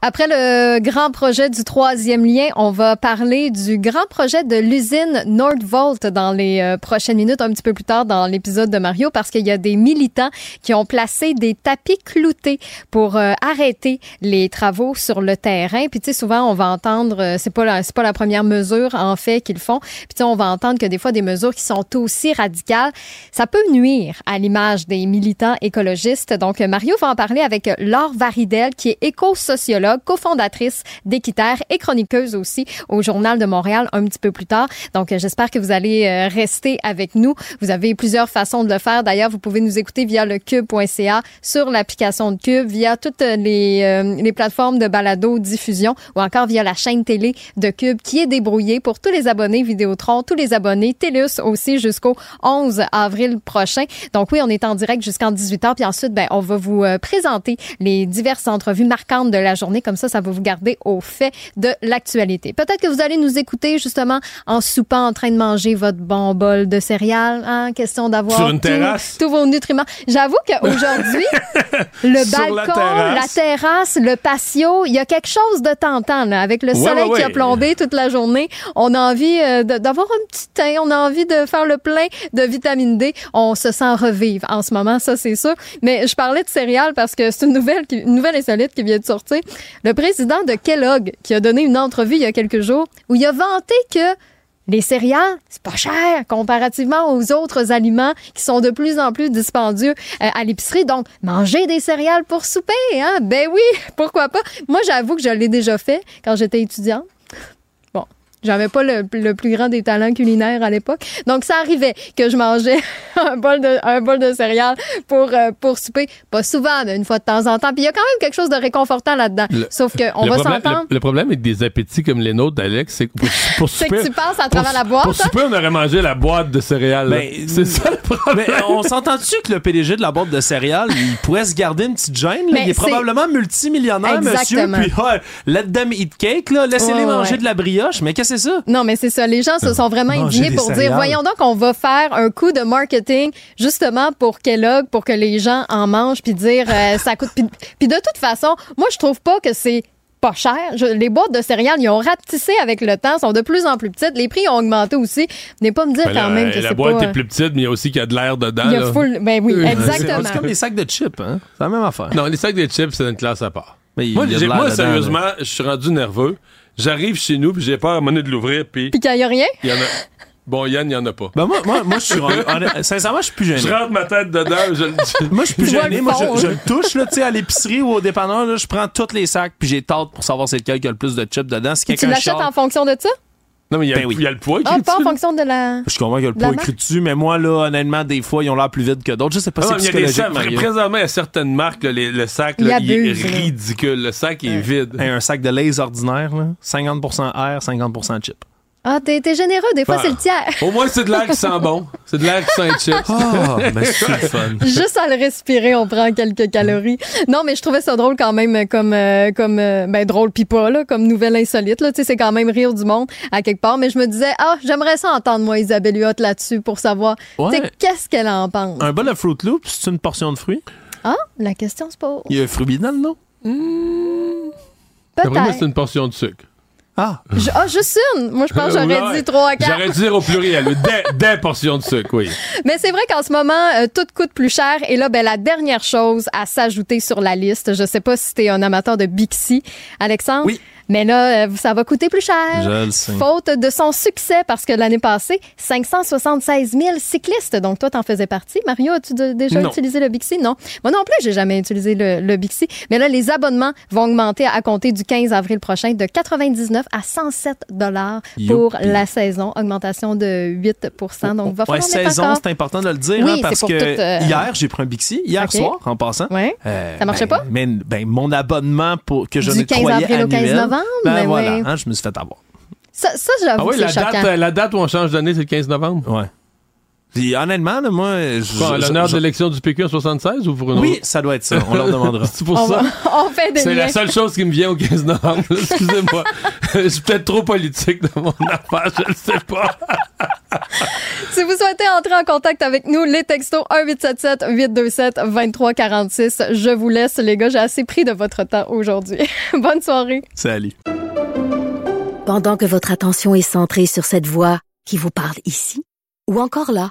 Après le grand projet du troisième lien, on va parler du grand projet de l'usine Nordvolt dans les euh, prochaines minutes, un petit peu plus tard dans l'épisode de Mario, parce qu'il y a des militants qui ont placé des tapis cloutés pour euh, arrêter les travaux sur le terrain. Puis tu sais, souvent on va entendre, euh, c'est pas c'est pas la première mesure en fait qu'ils font. Puis tu sais, on va entendre que des fois des mesures qui sont aussi radicales, ça peut nuire à l'image des militants écologistes. Donc Mario va en parler avec Laure Varidel, qui est éco-sociologue cofondatrice d'Équiterre et chroniqueuse aussi au Journal de Montréal un petit peu plus tard. Donc, euh, j'espère que vous allez euh, rester avec nous. Vous avez plusieurs façons de le faire. D'ailleurs, vous pouvez nous écouter via le cube.ca, sur l'application de Cube, via toutes les, euh, les plateformes de balado diffusion ou encore via la chaîne télé de Cube qui est débrouillée pour tous les abonnés Vidéotron, tous les abonnés TELUS aussi jusqu'au 11 avril prochain. Donc oui, on est en direct jusqu'en 18h puis ensuite ben on va vous présenter les diverses entrevues marquantes de la journée comme ça, ça va vous garder au fait de l'actualité. Peut-être que vous allez nous écouter justement en soupant, en train de manger votre bon bol de céréales. Hein? Question d'avoir tous vos nutriments. J'avoue qu'aujourd'hui, le balcon, la terrasse. le patio, il y a quelque chose de tentant là, avec le soleil qui a plombé toute la journée. On a envie euh, d'avoir un petit teint, on a envie de faire le plein de vitamine D. On se sent revivre en ce moment, ça c'est sûr. Mais je parlais de céréales parce que c'est une nouvelle, une nouvelle insolite qui vient de sortir le président de Kellogg qui a donné une entrevue il y a quelques jours où il a vanté que les céréales, c'est pas cher comparativement aux autres aliments qui sont de plus en plus dispendieux euh, à l'épicerie. Donc, manger des céréales pour souper, hein? Ben oui, pourquoi pas? Moi, j'avoue que je l'ai déjà fait quand j'étais étudiante. J'avais pas le, plus grand des talents culinaires à l'époque. Donc, ça arrivait que je mangeais un bol de, un bol de céréales pour, euh, pour souper. Pas souvent, mais une fois de temps en temps. Puis il y a quand même quelque chose de réconfortant là-dedans. Sauf qu'on va s'entendre. Le, problème avec des appétits comme les nôtres, Alex, c'est que pour, souper. c'est que tu penses à travers la boîte. Pour hein? souper, on aurait mangé la boîte de céréales. Ben, c'est ça le problème. Mais on s'entend-tu que le PDG de la boîte de céréales, il pourrait se garder une petite gêne? Il est, probablement multimillionnaire, Exactement. monsieur. Puis, let them eat cake, là. Laissez-les manger de la brioche. Mais qu'est-ce que c'est ça? Non, mais c'est ça. Les gens se sont vraiment indignés pour dire, voyons donc, on va faire un coup de marketing justement pour Kellogg, pour que les gens en mangent, puis dire, euh, ça coûte. Puis, de toute façon, moi, je trouve pas que c'est pas cher. les boîtes de céréales, ils ont rapetissé avec le temps, sont de plus en plus petites. Les prix ont augmenté aussi. N'est pas me dire ben quand même que c'est La boîte est plus petite, mais il y a aussi qu'il y a de l'air dedans. Il y a full... Ben oui, exactement. C'est comme les sacs de chips, hein? C'est la même affaire. Non, les sacs de chips, c'est une classe à part. moi, moi sérieusement, je suis rendu nerveux. J'arrive chez nous, puis j'ai peur à un de l'ouvrir, puis. Puis qu'il n'y a rien? Il y en a. Bon, Yann, il n'y en a pas. Ben moi, moi, moi je suis. sincèrement, je suis plus gêné. Je rentre ma tête dedans. Je, moi, je suis plus gêné. Moi, je, le touche, là, tu sais, à l'épicerie ou au dépanneur, là, je prends tous les sacs, puis j'ai tente pour savoir c'est lequel qui a le plus de chips dedans. Si tu l'achètes en fonction de ça? Non, mais il y, ben y, a le poids qui ah, est pas en fonction de la. Je comprends qu'il y a le poids écrit dessus, mais moi, là, honnêtement, des fois, ils ont l'air plus vite que d'autres. Je sais pas si c'est psychologique. Présentement, il y a certaines marques, là, le sac, là, il, est ridicule. Le sac est vide. un sac de lays ordinaire, là, 50% air, 50% chip. Ah, t'es, généreux, des fois, c'est le tiers. Au moins, c'est de l'air qui sent bon. C'est de l'air qui sent chips. Ah, mais c'est fun. Juste à le respirer, on prend quelques calories. Non, mais je trouvais ça drôle quand même, comme, euh, comme euh, ben, drôle pis pas, là, comme nouvelle insolite. Là. Tu sais, c'est quand même rire du monde à quelque part. Mais je me disais, ah, j'aimerais ça entendre, moi, Isabelle Huot là-dessus pour savoir, qu'est-ce qu'elle en pense. Un bol de Fruit Loops, c'est une portion de fruits? Ah, la question se pose. Il y a un fruit le nom? Mmh, peut-être. c'est une portion de sucre. Ah. ah, juste une. Moi, je pense que j'aurais dit trois, quatre. J'aurais dû dire au pluriel, des, des, portions de sucre, oui. Mais c'est vrai qu'en ce moment, euh, tout coûte plus cher. Et là, ben, la dernière chose à s'ajouter sur la liste, je sais pas si tu es un amateur de Bixi, Alexandre? Oui. Mais là, euh, ça va coûter plus cher. Je le sais. Faute de son succès, parce que l'année passée, 576 000 cyclistes. Donc, toi, t'en faisais partie. Mario, as-tu déjà utilisé le Bixi? Non. Moi non plus, j'ai jamais utilisé le, Bixi. Mais là, les abonnements vont augmenter à compter du 15 avril prochain de 99 à 107 dollars pour la saison. Augmentation de 8 Donc, va ouais, saison, c'est important de le dire, hein, parce que euh, hier, j'ai pris un Bixi, hier soir, en passant. Ouais. Euh, ça marchait ben, pas? Mais ben, mon abonnement pour que je du ne 15 avril au 15 novembre? Ben, ben voilà, hein, je me suis fait avoir. Ça, ça j'avoue, ah oui, la date, la date où on change d'année, c'est le 15 novembre? Ouais. Puis honnêtement, là, moi, Quoi, l'honneur de l'élection du PQ en 76 ou pour une Oui, autre? ça doit être ça. On leur demandera. C'est pour On, ça. va- on fait des C'est la seule chose qui me vient au 15 novembre. Excusez-moi. Je suis peut-être trop politique dans mon affaire, je le sais pas. Si vous souhaitez entrer en contact avec nous, les textos 1877-827-2346. Je vous laisse, les gars. J'ai assez pris de votre temps aujourd'hui. Bonne soirée. Salut. Pendant que votre attention est centrée sur cette voix qui vous parle ici, ou encore là,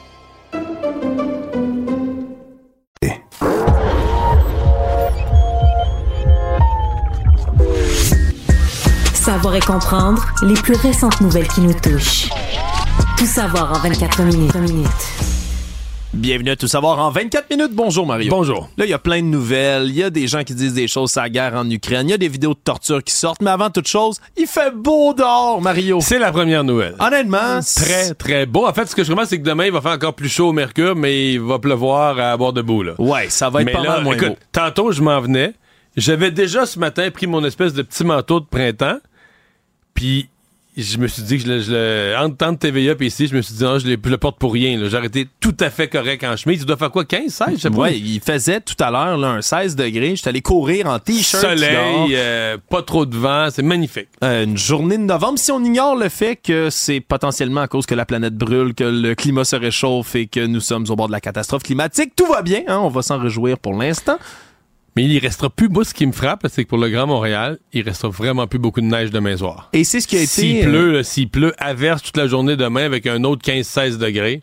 Savoir et comprendre les plus récentes nouvelles qui nous touchent. Tout savoir en 24 minutes. Bienvenue à Tout savoir en 24 minutes. Bonjour Mario. Bonjour. Là, il y a plein de nouvelles. Il y a des gens qui disent des choses sur la guerre en Ukraine. Il y a des vidéos de torture qui sortent. Mais avant toute chose, il fait beau dehors, Mario. C'est la première nouvelle. Honnêtement, Très, très beau. En fait, ce que je remarque, c'est que demain, il va faire encore plus chaud au mercure, mais il va pleuvoir à bord debout, là. Ouais, ça va être mais pas là, mal moins écoute, beau. tantôt, je m'en venais. J'avais déjà ce matin pris mon espèce de petit manteau de printemps. Puis, je me suis dit que je le, je le- entre TVA et ici, je me suis dit, non, je, je le porte pour rien. là. J'ai arrêté tout à fait correct en chemise. Tu dois faire quoi, 15, 16, je sais pas. Ouais, il faisait tout à l'heure là, un 16 degrés. J'étais allé courir en t-shirt. Soleil, euh, pas trop de vent, c'est magnifique. Euh, une journée de novembre. Si on ignore le fait que c'est potentiellement à cause que la planète brûle, que le climat se réchauffe et que nous sommes au bord de la catastrophe climatique, tout va bien. hein, on va s'en réjouir pour l'instant. Mais il restera plus, moi, ce qui me frappe, c'est que pour le Grand Montréal, il restera vraiment plus beaucoup de neige demain soir. Et c'est ce qui a été. S'il euh, pleut, s'il pleut, averse toute la journée demain avec un autre 15-16 degrés.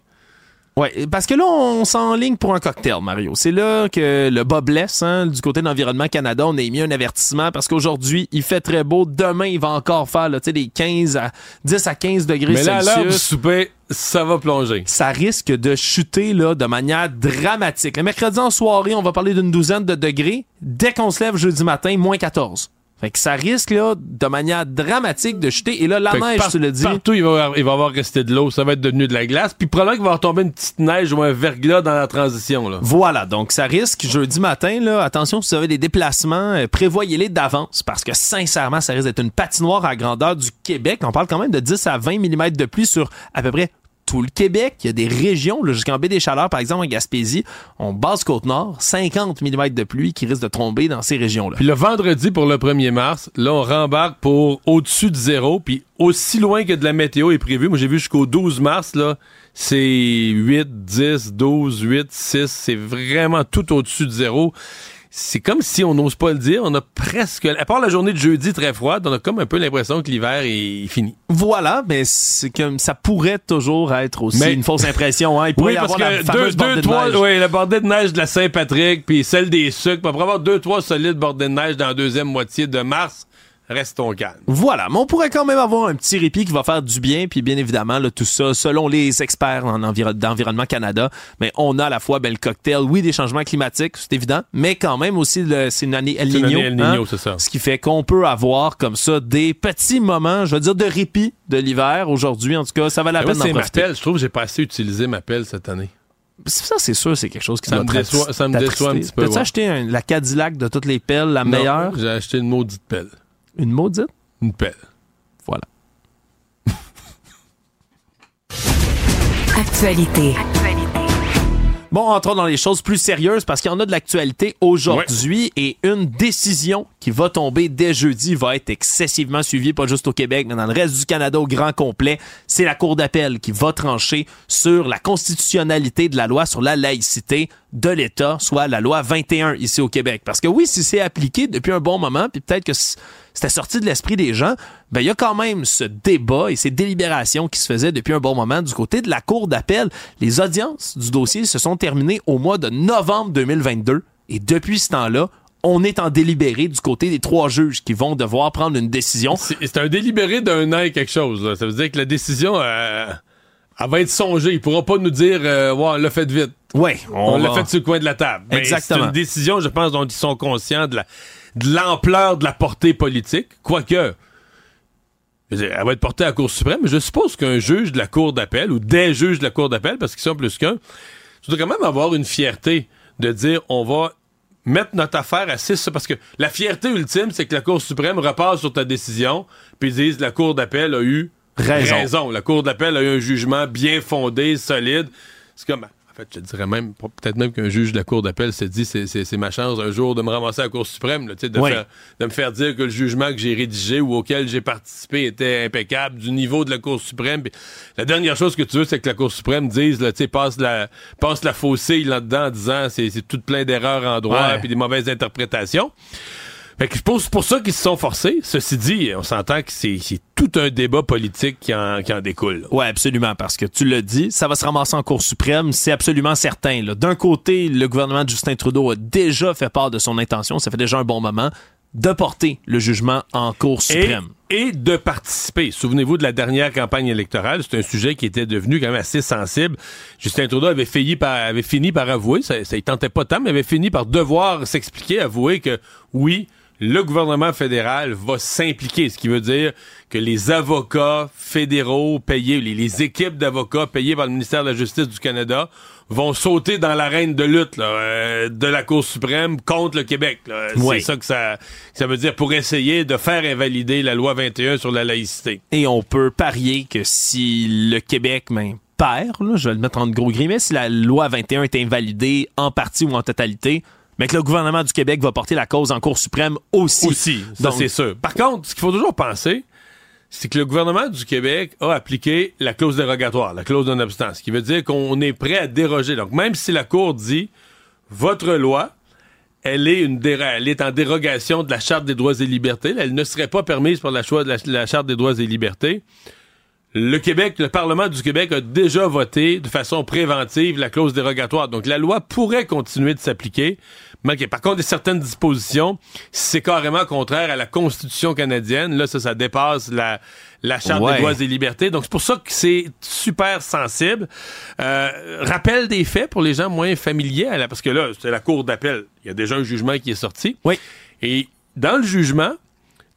Ouais, parce que là, on s'enligne pour un cocktail, Mario. C'est là que le bas blesse, hein, du côté de l'Environnement Canada. On a émis un avertissement parce qu'aujourd'hui, il fait très beau. Demain, il va encore faire, là, des 15 à 10 à 15 degrés Mais là, l'heure du Celsius. souper, ça va plonger. ça risque de chuter là, de manière dramatique. Le mercredi en soirée, on va parler d'une douzaine de degrés. Dès qu'on se lève jeudi matin, moins 14. Fait que ça risque là, de manière dramatique de chuter. Et là, la Fait neige, par- tu le dis. Partout, il va, y avoir- il va avoir resté de l'eau. Ça va être devenu de la glace. Puis probablement qu'il va tombé une petite neige ou un verglas dans la transition. Là. Voilà, donc ça risque jeudi matin, là, attention, si vous avez des déplacements, euh, prévoyez-les d'avance parce que sincèrement, ça risque d'être une patinoire à grandeur du Québec. On parle quand même de 10 à 20 mm de pluie sur à peu près tout le Québec. Il y a des régions, jusqu'en baie des Chaleurs, par exemple, en Gaspésie, on base Côte-Nord, 50 mm de pluie qui risque de tomber dans ces régions-là. Puis le vendredi pour le 1er mars, là, on rembarque pour au-dessus de zéro. Puis aussi loin que de la météo est prévu. Moi, j'ai vu jusqu'au 12 mars, là, c'est 8, 10, 12, 8, 6. C'est vraiment tout au-dessus de zéro. C'est comme si on n'ose pas le dire. On a presque, à part la journée de jeudi très froide, on a comme un peu l'impression que l'hiver est fini. Voilà, mais c'est comme ça pourrait toujours être aussi Mais- une fausse impression. Hein. Il pourrait Oui, y parce avoir la que fameuse deux, deux, de trois, neige. oui, la bordée de neige de la Saint-Patrick, puis celle des sucres, puis après avoir deux, trois solides bordées de neige dans la deuxième moitié de mars, restons calmes. Voilà, mais on pourrait quand même avoir un petit répit qui va faire du bien, puis bien évidemment, là, tout ça, selon les experts en enviro- d'Environnement Canada, mais on a à la fois ben, le cocktail, oui, des changements climatiques, c'est évident, mais quand même aussi, c'est une année El Niño. année hein, c'est ça. Ce qui fait qu'on peut avoir comme ça des petits moments, je veux dire, de répit de l'hiver. Aujourd'hui, en tout cas, ça va la Mais peine d'en c'est ma profiter. pelle. Je trouve que j'ai pas assez utilisé ma pelle cette année. Ça, c'est sûr, c'est quelque chose qui Ça me déçoit- ça me déçoit un petit peu, T'as-tu ouais. acheté un- la Cadillac de toutes les pelles, la Non, meilleure? J'ai acheté une maudite pelle. Une maudite? Une pelle. Voilà. Actualité. Bon, entrons dans les choses plus sérieuses parce qu'il y en a de l'actualité aujourd'hui et une décision va tomber dès jeudi va être excessivement suivie, pas juste au Québec, mais dans le reste du Canada au grand complet. C'est la Cour d'appel qui va trancher sur la constitutionnalité de la loi sur la laïcité de l'État, soit la loi 21 ici au Québec. Parce que oui, si c'est appliqué depuis un bon moment, puis peut-être que c'était sorti de l'esprit des gens, ben il y a quand même ce débat et ces délibérations qui se faisaient depuis un bon moment du côté de la Cour d'appel. Les audiences du dossier se sont terminées au mois de novembre 2022 et depuis ce temps-là, on est en délibéré du côté des trois juges qui vont devoir prendre une décision. C'est un délibéré d'un an et quelque chose. là. Ça veut dire que la décision, euh, elle va être songée. Il pourra pas nous dire, euh, ouais, on l'a fait vite. Ouais, On, l'a va- fait sur le coin de la table. Mais Exactement. C'est une décision, je pense, dont ils sont conscients de la de l'ampleur de la portée politique. Quoique, elle va être portée à la Cour suprême, mais je suppose qu'un juge de la Cour d'appel ou des juges de la Cour d'appel, parce qu'ils sont plus qu'un, tu dois quand même avoir une fierté de dire on va mettre notre affaire à 6 parce que la fierté ultime, c'est que la Cour suprême repasse sur ta décision, puis ils disent la Cour d'appel a eu raison. La Cour d'appel a eu un jugement bien fondé, solide. C'est comme fait, je dirais même, peut-être même qu'un juge de la Cour d'appel s'est dit c'est ma chance un jour de me ramasser à la Cour suprême, de, de me faire dire que le jugement que j'ai rédigé ou auquel j'ai participé était impeccable du niveau de la Cour suprême. la dernière chose que tu veux, c'est que la Cour suprême dise, là, passe la, passe la faussée là-dedans en disant c'est tout plein d'erreurs en droit et des mauvaises interprétations. Fait que c'est pour ça qu'ils se sont forcés. Ceci dit, on s'entend que c'est tout un débat politique qui en, qui en découle. Oui, absolument, parce que tu l'as dit, ça va se ramasser en Cour suprême, c'est absolument certain. D'un côté, le gouvernement de Justin Trudeau a déjà fait part de son intention, ça fait déjà un bon moment, de porter le jugement en Cour suprême. Et, de participer. Souvenez-vous de la dernière campagne électorale, c'est un sujet qui était devenu quand même assez sensible. Justin Trudeau avait, fini par, avait fini par avouer, ça, ça tentait pas tant, mais avait fini par devoir s'expliquer, avouer que oui, le gouvernement fédéral va s'impliquer, ce qui veut dire que les avocats fédéraux payés, les, équipes d'avocats payées par le ministère de la Justice du Canada vont sauter dans l'arène de lutte euh, de la Cour suprême contre le Québec. C'est ça que ça, ça veut dire pour essayer de faire invalider la loi 21 sur la laïcité. Et on peut parier que si le Québec ben, perd, je vais le mettre en gros mais si la loi 21 est invalidée en partie ou en totalité, mais que le gouvernement du Québec va porter la cause en Cour suprême aussi. Aussi, ça c'est sûr. Par contre, ce qu'il faut toujours penser, c'est que le gouvernement du Québec a appliqué la clause dérogatoire, la clause non abstance, ce qui veut dire qu'on est prêt à déroger. Donc, même si la Cour dit votre loi, elle est, une elle est en dérogation de la Charte des droits et libertés, elle ne serait pas permise par la, choix de la Charte des droits et libertés, le Québec, le Parlement du Québec a déjà voté de façon préventive la clause dérogatoire. Donc, la loi pourrait continuer de s'appliquer. Par contre, certaines dispositions, c'est carrément contraire à la Constitution canadienne. Là, ça, ça dépasse la, la Charte des droits et libertés. Donc, c'est pour ça que c'est super sensible. Euh, rappel des faits pour les gens moins familiers, parce que là, c'est la Cour d'appel. Il y a déjà un jugement qui est sorti. Oui. Et dans le jugement,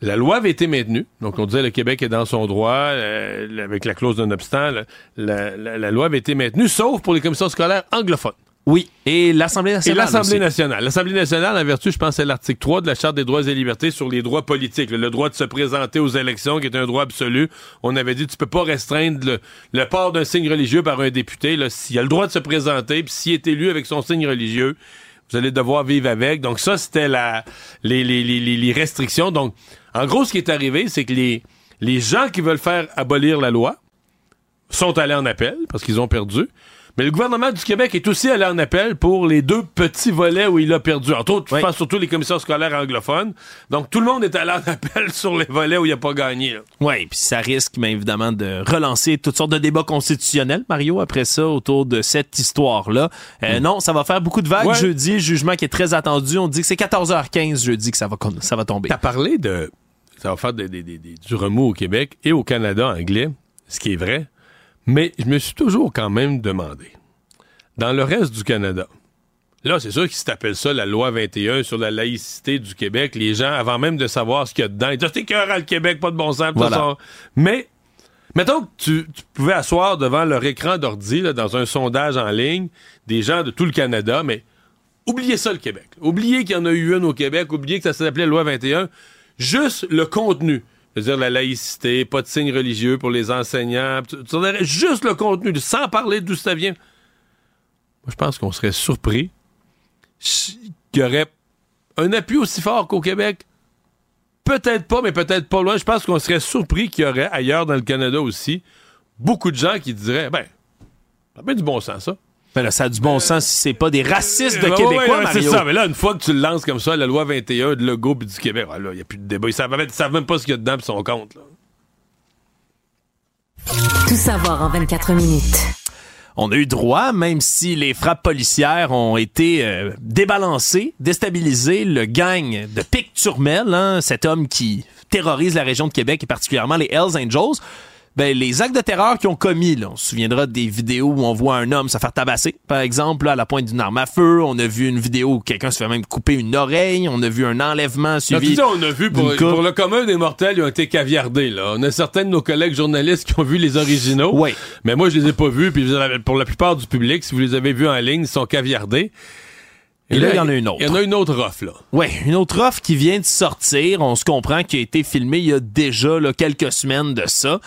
la loi avait été maintenue. Donc, on disait le Québec est dans son droit, euh, avec la clause d'un obstant. La, la, loi avait été maintenue, sauf pour les commissions scolaires anglophones. Oui, et l'Assemblée nationale. Et l'Assemblée nationale. L'Assemblée nationale, en vertu, je pense, c'est l'article 3 de la Charte des droits et libertés sur les droits politiques. Le, droit de se présenter aux élections, qui est un droit absolu. On avait dit, tu peux pas restreindre le, port d'un signe religieux par un député. S'il a le droit de se présenter, puis s'il est élu avec son signe religieux, vous allez devoir vivre avec. Donc ça, c'était la les, les, les, les restrictions. Donc, en gros, ce qui est arrivé, c'est que les, les gens qui veulent faire abolir la loi sont allés en appel parce qu'ils ont perdu. Mais le gouvernement du Québec est aussi allé en appel pour les deux petits volets où il a perdu. Entre autres, je pense surtout les commissions scolaires anglophones. Donc, tout le monde est allé en appel sur les volets où il n'a pas gagné. Oui, puis ça risque, mais évidemment, de relancer toutes sortes de débats constitutionnels, Mario, après ça, autour de cette histoire-là. Euh, mm. Non, ça va faire beaucoup de vagues jeudi. Jugement qui est très attendu. On dit que c'est 14h15 jeudi que ça va, ça va tomber. T'as parlé de... Ça va faire du remous au Québec et au Canada anglais, ce qui est vrai. Mais je me suis toujours quand même demandé, dans le reste du Canada, là, c'est sûr qu'ils s'appellent ça la loi 21 sur la laïcité du Québec, les gens, avant même de savoir ce qu'il y a dedans, ils disent, c'est à le Québec, pas de bon sens, ça. Mais, mettons que tu, pouvais asseoir devant leur écran d'ordi, dans un sondage en ligne, des gens de tout le Canada, mais oubliez ça, le Québec. Oubliez qu'il y en a eu une au Québec, oubliez que ça s'appelait loi 21. Juste le contenu dire la laïcité, pas de signes religieux pour les enseignants, juste le contenu, sans parler d'où ça vient. Moi, je pense qu'on serait surpris qu'il y aurait un appui aussi fort qu'au Québec. Peut-être pas, mais peut-être pas loin. Je pense qu'on serait surpris qu'il y aurait ailleurs dans le Canada aussi beaucoup de gens qui diraient ben, ça fait du bon sens, ça. Ben là, ça a du bon sens si c'est pas des racistes de Québécois, C'est ça, mais là, une fois que tu le lances comme ça, la loi 21 de Legault et du Québec, il ah, n'y a plus de débat. Ils savent, savent même pas ce qu'il y a dedans et son compte. Là. Tout savoir en 24 minutes. On a eu droit, même si les frappes policières ont été euh, débalancées, déstabilisées, le gang de Pic Turmel, hein, cet homme qui terrorise la région de Québec et particulièrement les Hells Angels, ben, les actes de terreur qu'ils ont commis. Là. On se souviendra des vidéos où on voit un homme se faire tabasser, par exemple, là, à la pointe d'une arme à feu. On a vu une vidéo où quelqu'un se fait même couper une oreille. On a vu un enlèvement suivi. Ça, on a vu pour, pour, le commun des mortels, ils ont été caviardés. Là. On a certains de nos collègues journalistes qui ont vu les originaux. Oui. Mais moi, je les ai pas vus. Puis pour la plupart du public, si vous les avez vus en ligne, ils sont caviardés. Et, là, il y en a une autre. Il y en a une autre offre, là. Oui, une autre offre qui vient de sortir. On se comprend qui a été filmée il y a déjà là, quelques semaines de ça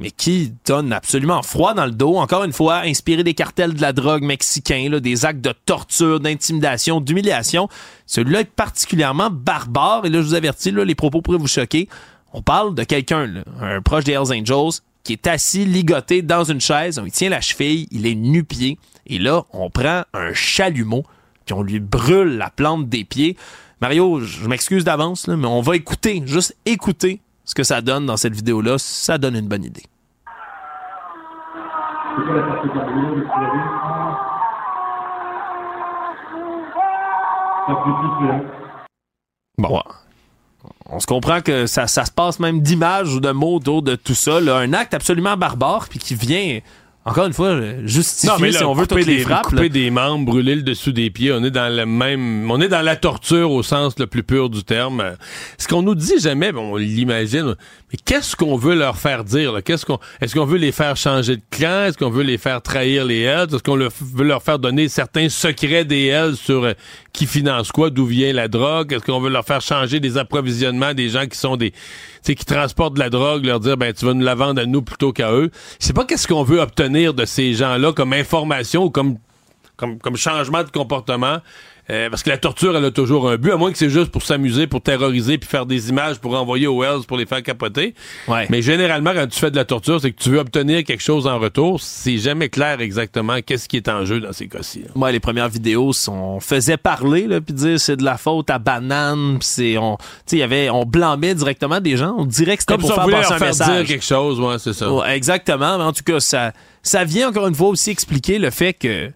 mais qui donne absolument froid dans le dos. Encore une fois, inspiré des cartels de la drogue mexicains, des actes de torture, d'intimidation, d'humiliation. Celui-là est particulièrement barbare. Et là, je vous avertis, là, les propos pourraient vous choquer. On parle de quelqu'un, un proche des Hells Angels, qui est assis ligoté dans une chaise. On lui tient la cheville, il est nu-pied. Et là, on prend un chalumeau, puis on lui brûle la plante des pieds. Mario, je m'excuse d'avance, mais on va écouter, juste écouter ce que ça donne dans cette vidéo-là, ça donne une bonne idée. Bon, on se comprend que ça, ça se passe même d'images ou de mots autour de tout ça. Un acte absolument barbare puis qui vient encore une fois, justifier si on veut toutes les frappes. Couper des membres, brûler le dessous des pieds, on est dans le même, on est dans la torture au sens le plus pur du terme. Ce qu'on nous dit jamais, on l'imagine, mais qu'est-ce qu'on veut leur faire dire? Qu'est-ce qu'on, est-ce qu'on veut les faire changer de clan? Est-ce qu'on veut les faire trahir les Hells? Est-ce qu'on veut leur faire donner certains secrets des Hells sur euh, qui finance quoi, d'où vient la drogue? Est-ce qu'on veut leur faire changer des approvisionnements des gens qui sont des, qui transportent de la drogue, leur dire, ben, tu vas nous la vendre à nous plutôt qu'à eux? C'est pas qu'est-ce qu'on veut obtenir de ces gens-là comme information ou comme, changement de comportement. Euh, parce que la torture, elle a toujours un but, à moins que c'est juste pour s'amuser, pour terroriser, puis faire des images pour envoyer aux Wells pour les faire capoter. Mais généralement, quand tu fais de la torture, c'est que tu veux obtenir quelque chose en retour. C'est jamais clair exactement qu'est-ce qui est en jeu dans ces cas-ci. Moi, les premières vidéos, on faisait parler, puis dire c'est de la faute à banane, c'est on, tu y avait, on blâmait directement des gens. On dirait que c'était pour faire passer un message. dire quelque chose, ouais, c'est ça. exactement. Mais en tout cas, ça, ça vient encore une fois aussi expliquer le fait que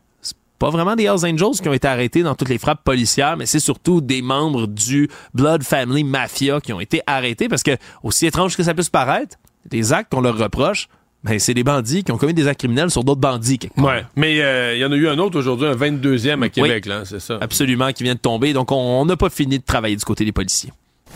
pas vraiment des Hells Angels qui ont été arrêtés dans toutes les frappes policières, mais c'est surtout des membres du Blood Family Mafia qui ont été arrêtés parce que, aussi étrange que ça puisse paraître, les actes qu'on leur reproche, ben, c'est des bandits qui ont commis des actes criminels sur d'autres bandits. Ouais, mais euh, il y en a eu un autre aujourd'hui, un 22e à Québec, là, c'est ça. Absolument, qui vient de tomber. Donc, on n'a pas fini de travailler du côté des policiers.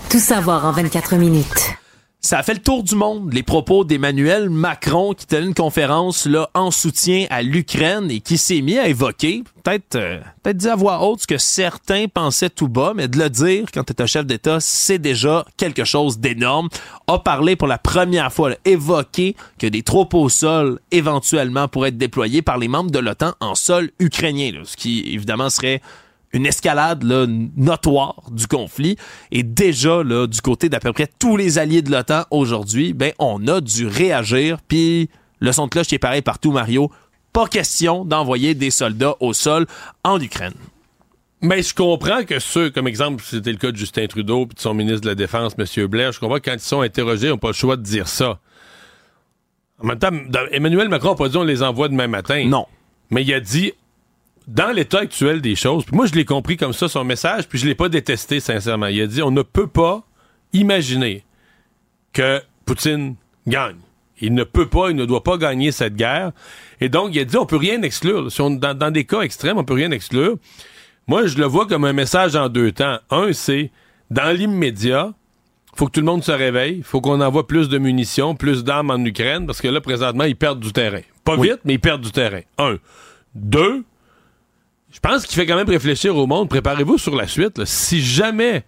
Tout savoir en 24 minutes. Ça a fait le tour du monde, les propos d'Emmanuel Macron qui tenait une conférence là en soutien à l'Ukraine et qui s'est mis à évoquer, peut-être euh, peut-être dire à voix haute ce que certains pensaient tout bas, mais de le dire quand tu es un chef d'État, c'est déjà quelque chose d'énorme. A parlé pour la première fois, évoqué que des troupes au sol éventuellement pourraient être déployées par les membres de l'OTAN en sol ukrainien, ce qui évidemment serait une escalade là, notoire du conflit. Et déjà, là, du côté d'à peu près tous les alliés de l'OTAN aujourd'hui, ben, on a dû réagir. Puis le son de cloche est pareil partout, Mario. Pas question d'envoyer des soldats au sol en Ukraine. Mais je comprends que ceux, comme exemple, c'était le cas de Justin Trudeau puis de son ministre de la Défense, M. Blair, je comprends que quand ils sont interrogés, ils n'ont pas le choix de dire ça. En même temps, Emmanuel Macron n'a pas dit on les envoie demain matin. Non. Mais il a dit dans l'état actuel des choses, moi je l'ai compris comme ça son message, puis je l'ai pas détesté sincèrement. Il a dit on ne peut pas imaginer que Poutine gagne. Il ne peut pas, il ne doit pas gagner cette guerre. Et donc il a dit on peut rien exclure. Si on, dans, dans des cas extrêmes, on peut rien exclure. Moi je le vois comme un message en deux temps. Un c'est dans l'immédiat, faut que tout le monde se réveille. faut qu'on envoie plus de munitions, plus d'armes en Ukraine, parce que là, présentement, ils perdent du terrain. Pas vite, mais ils perdent du terrain. Un. Deux, je pense qu'il fait quand même réfléchir au monde. Préparez-vous sur la suite. Si jamais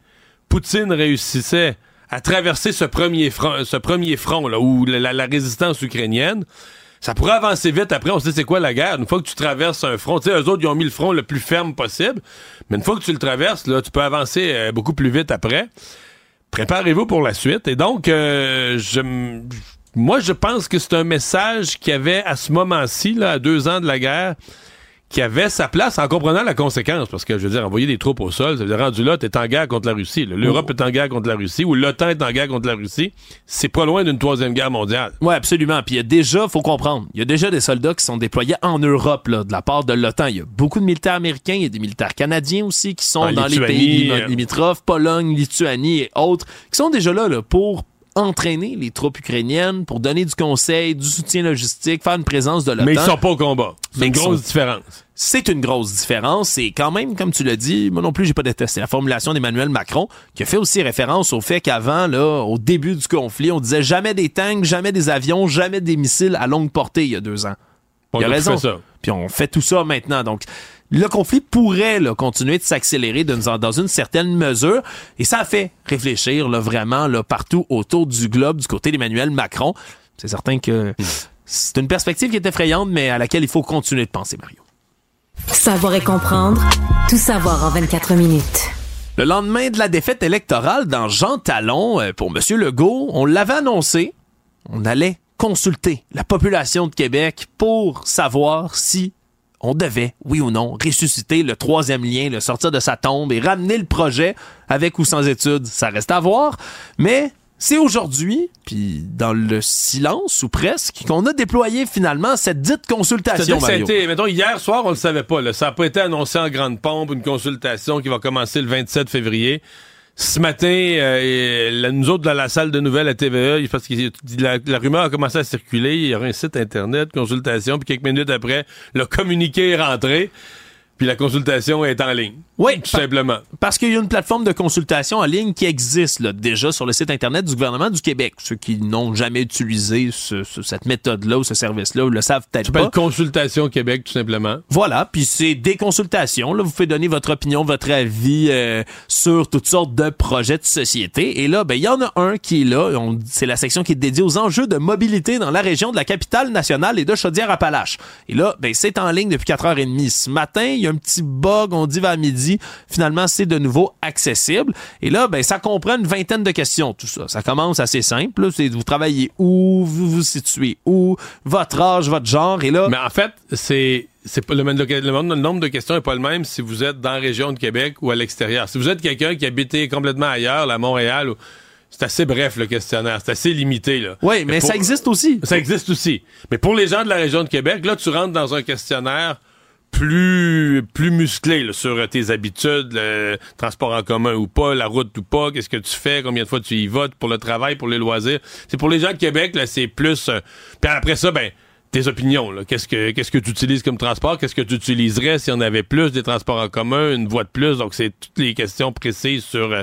Poutine réussissait à traverser ce premier front, ce là, où la, résistance ukrainienne, ça pourrait avancer vite. Après, on sait c'est quoi la guerre. Une fois que tu traverses un front, tu sais, eux autres, ils ont mis le front le plus ferme possible. Mais une fois que tu le traverses, là, tu peux avancer euh, beaucoup plus vite après. Préparez-vous pour la suite. Et donc, euh, moi, je pense que c'est un message qu'il y avait à ce moment-ci, là, à deux ans de la guerre, qui avait sa place en comprenant la conséquence. Parce que, je veux dire, envoyer des troupes au sol, ça veut dire, rendu là, t'es en guerre contre la Russie. L'Europe oh. est en guerre contre la Russie, ou l'OTAN est en guerre contre la Russie. C'est pas loin d'une troisième guerre mondiale. Oui, absolument. Puis il y a déjà, faut comprendre, il y a déjà des soldats qui sont déployés en Europe, là, de la part de l'OTAN. Il y a beaucoup de militaires américains, il y a des militaires canadiens aussi qui sont dans les pays limitrophes, Pologne, Lituanie et autres, qui sont déjà là, là pour entraîner les troupes ukrainiennes, pour donner du conseil, du soutien logistique, faire une présence de l'OTAN. Mais ils sont pas au combat. C'est une grosse différence. C'est une grosse différence. Et quand même, comme tu l'as dit, moi non plus, j'ai pas détesté la formulation d'Emmanuel Macron, qui a fait aussi référence au fait qu'avant, là, au début du conflit, on disait jamais des tanks, jamais des avions, jamais des missiles à longue portée il y a deux ans. Il a a raison. Puis on fait tout ça maintenant. Donc, le conflit pourrait là, continuer de s'accélérer dans, une certaine mesure. Et ça a fait réfléchir là, vraiment là, partout autour du globe du côté d'Emmanuel Macron. C'est certain que c'est une perspective qui est effrayante, mais à laquelle il faut continuer de penser, Mario. Savoir et comprendre. Tout savoir en 24 minutes. Le lendemain de la défaite électorale dans Jean Talon, euh, pour M. Legault, on l'avait annoncé, on allait consulter la population de Québec pour savoir si on devait, oui ou non, ressusciter le troisième lien, le sortir de sa tombe et ramener le projet avec ou sans études. Ça reste à voir, mais c'est aujourd'hui, puis dans le silence ou presque, qu'on a déployé finalement cette dite consultation, que ça a Mario. été, mettons, hier soir, on le savait pas. Là. Ça n'a pas été annoncé en grande pompe, une consultation qui va commencer le 27 février. Ce matin, euh, nous autres, dans la salle de nouvelles à TVA, parce que la, la rumeur a commencé à circuler. Il y aurait un site Internet, consultation, puis quelques minutes après, le communiqué est rentré, puis la consultation est en ligne. Oui, Tout simplement. Parce qu'il y a une plateforme de consultation en ligne qui existe là, déjà sur le site Internet du gouvernement du Québec. Ceux qui n'ont jamais utilisé ce- ce- cette méthode-là ou ce service-là le savent Ça peut-être s'appelle pas. Consultation Québec, tout simplement. Voilà, puis c'est des consultations. Là, vous pouvez donner votre opinion, votre avis euh, sur toutes sortes de projets de société. Et là, ben il y en a un qui est là. C'est la section qui est dédiée aux enjeux de mobilité dans la région de la capitale nationale et de Chaudière-Appalaches. Et là, ben c'est en ligne depuis 4h30. Ce matin, il y a un petit bug, on dit vers midi. Finalement, c'est de nouveau accessible. Et là, ben ça comprend une vingtaine de questions, tout ça. Ça commence assez simple. C'est vous travaillez où, vous vous situez où, votre âge, votre genre. Et là, Mais en fait, c'est c'est pas le, même- le, le nombre de questions n'est pas le même si vous êtes dans la région de Québec ou à l'extérieur. Si vous êtes quelqu'un qui habitait complètement ailleurs, là, à Montréal, c'est assez bref le questionnaire, c'est assez limité là. Oui, mais, pour- ça existe aussi. Ça existe aussi. Mais pour les gens de la région de Québec, là, tu rentres dans un questionnaire plus plus musclé là, sur euh, tes habitudes, le transport en commun ou pas, la route ou pas, qu'est-ce que tu fais, combien de fois tu y votes pour le travail, pour les loisirs. C'est pour les gens de Québec là, c'est plus. euh, Puis après ça, ben tes opinions. Qu'est-ce que qu'est-ce que tu utilises comme transport? Qu'est-ce que tu utiliserais si on avait plus des transports en commun, une voie de plus? Donc c'est toutes les questions précises sur. euh,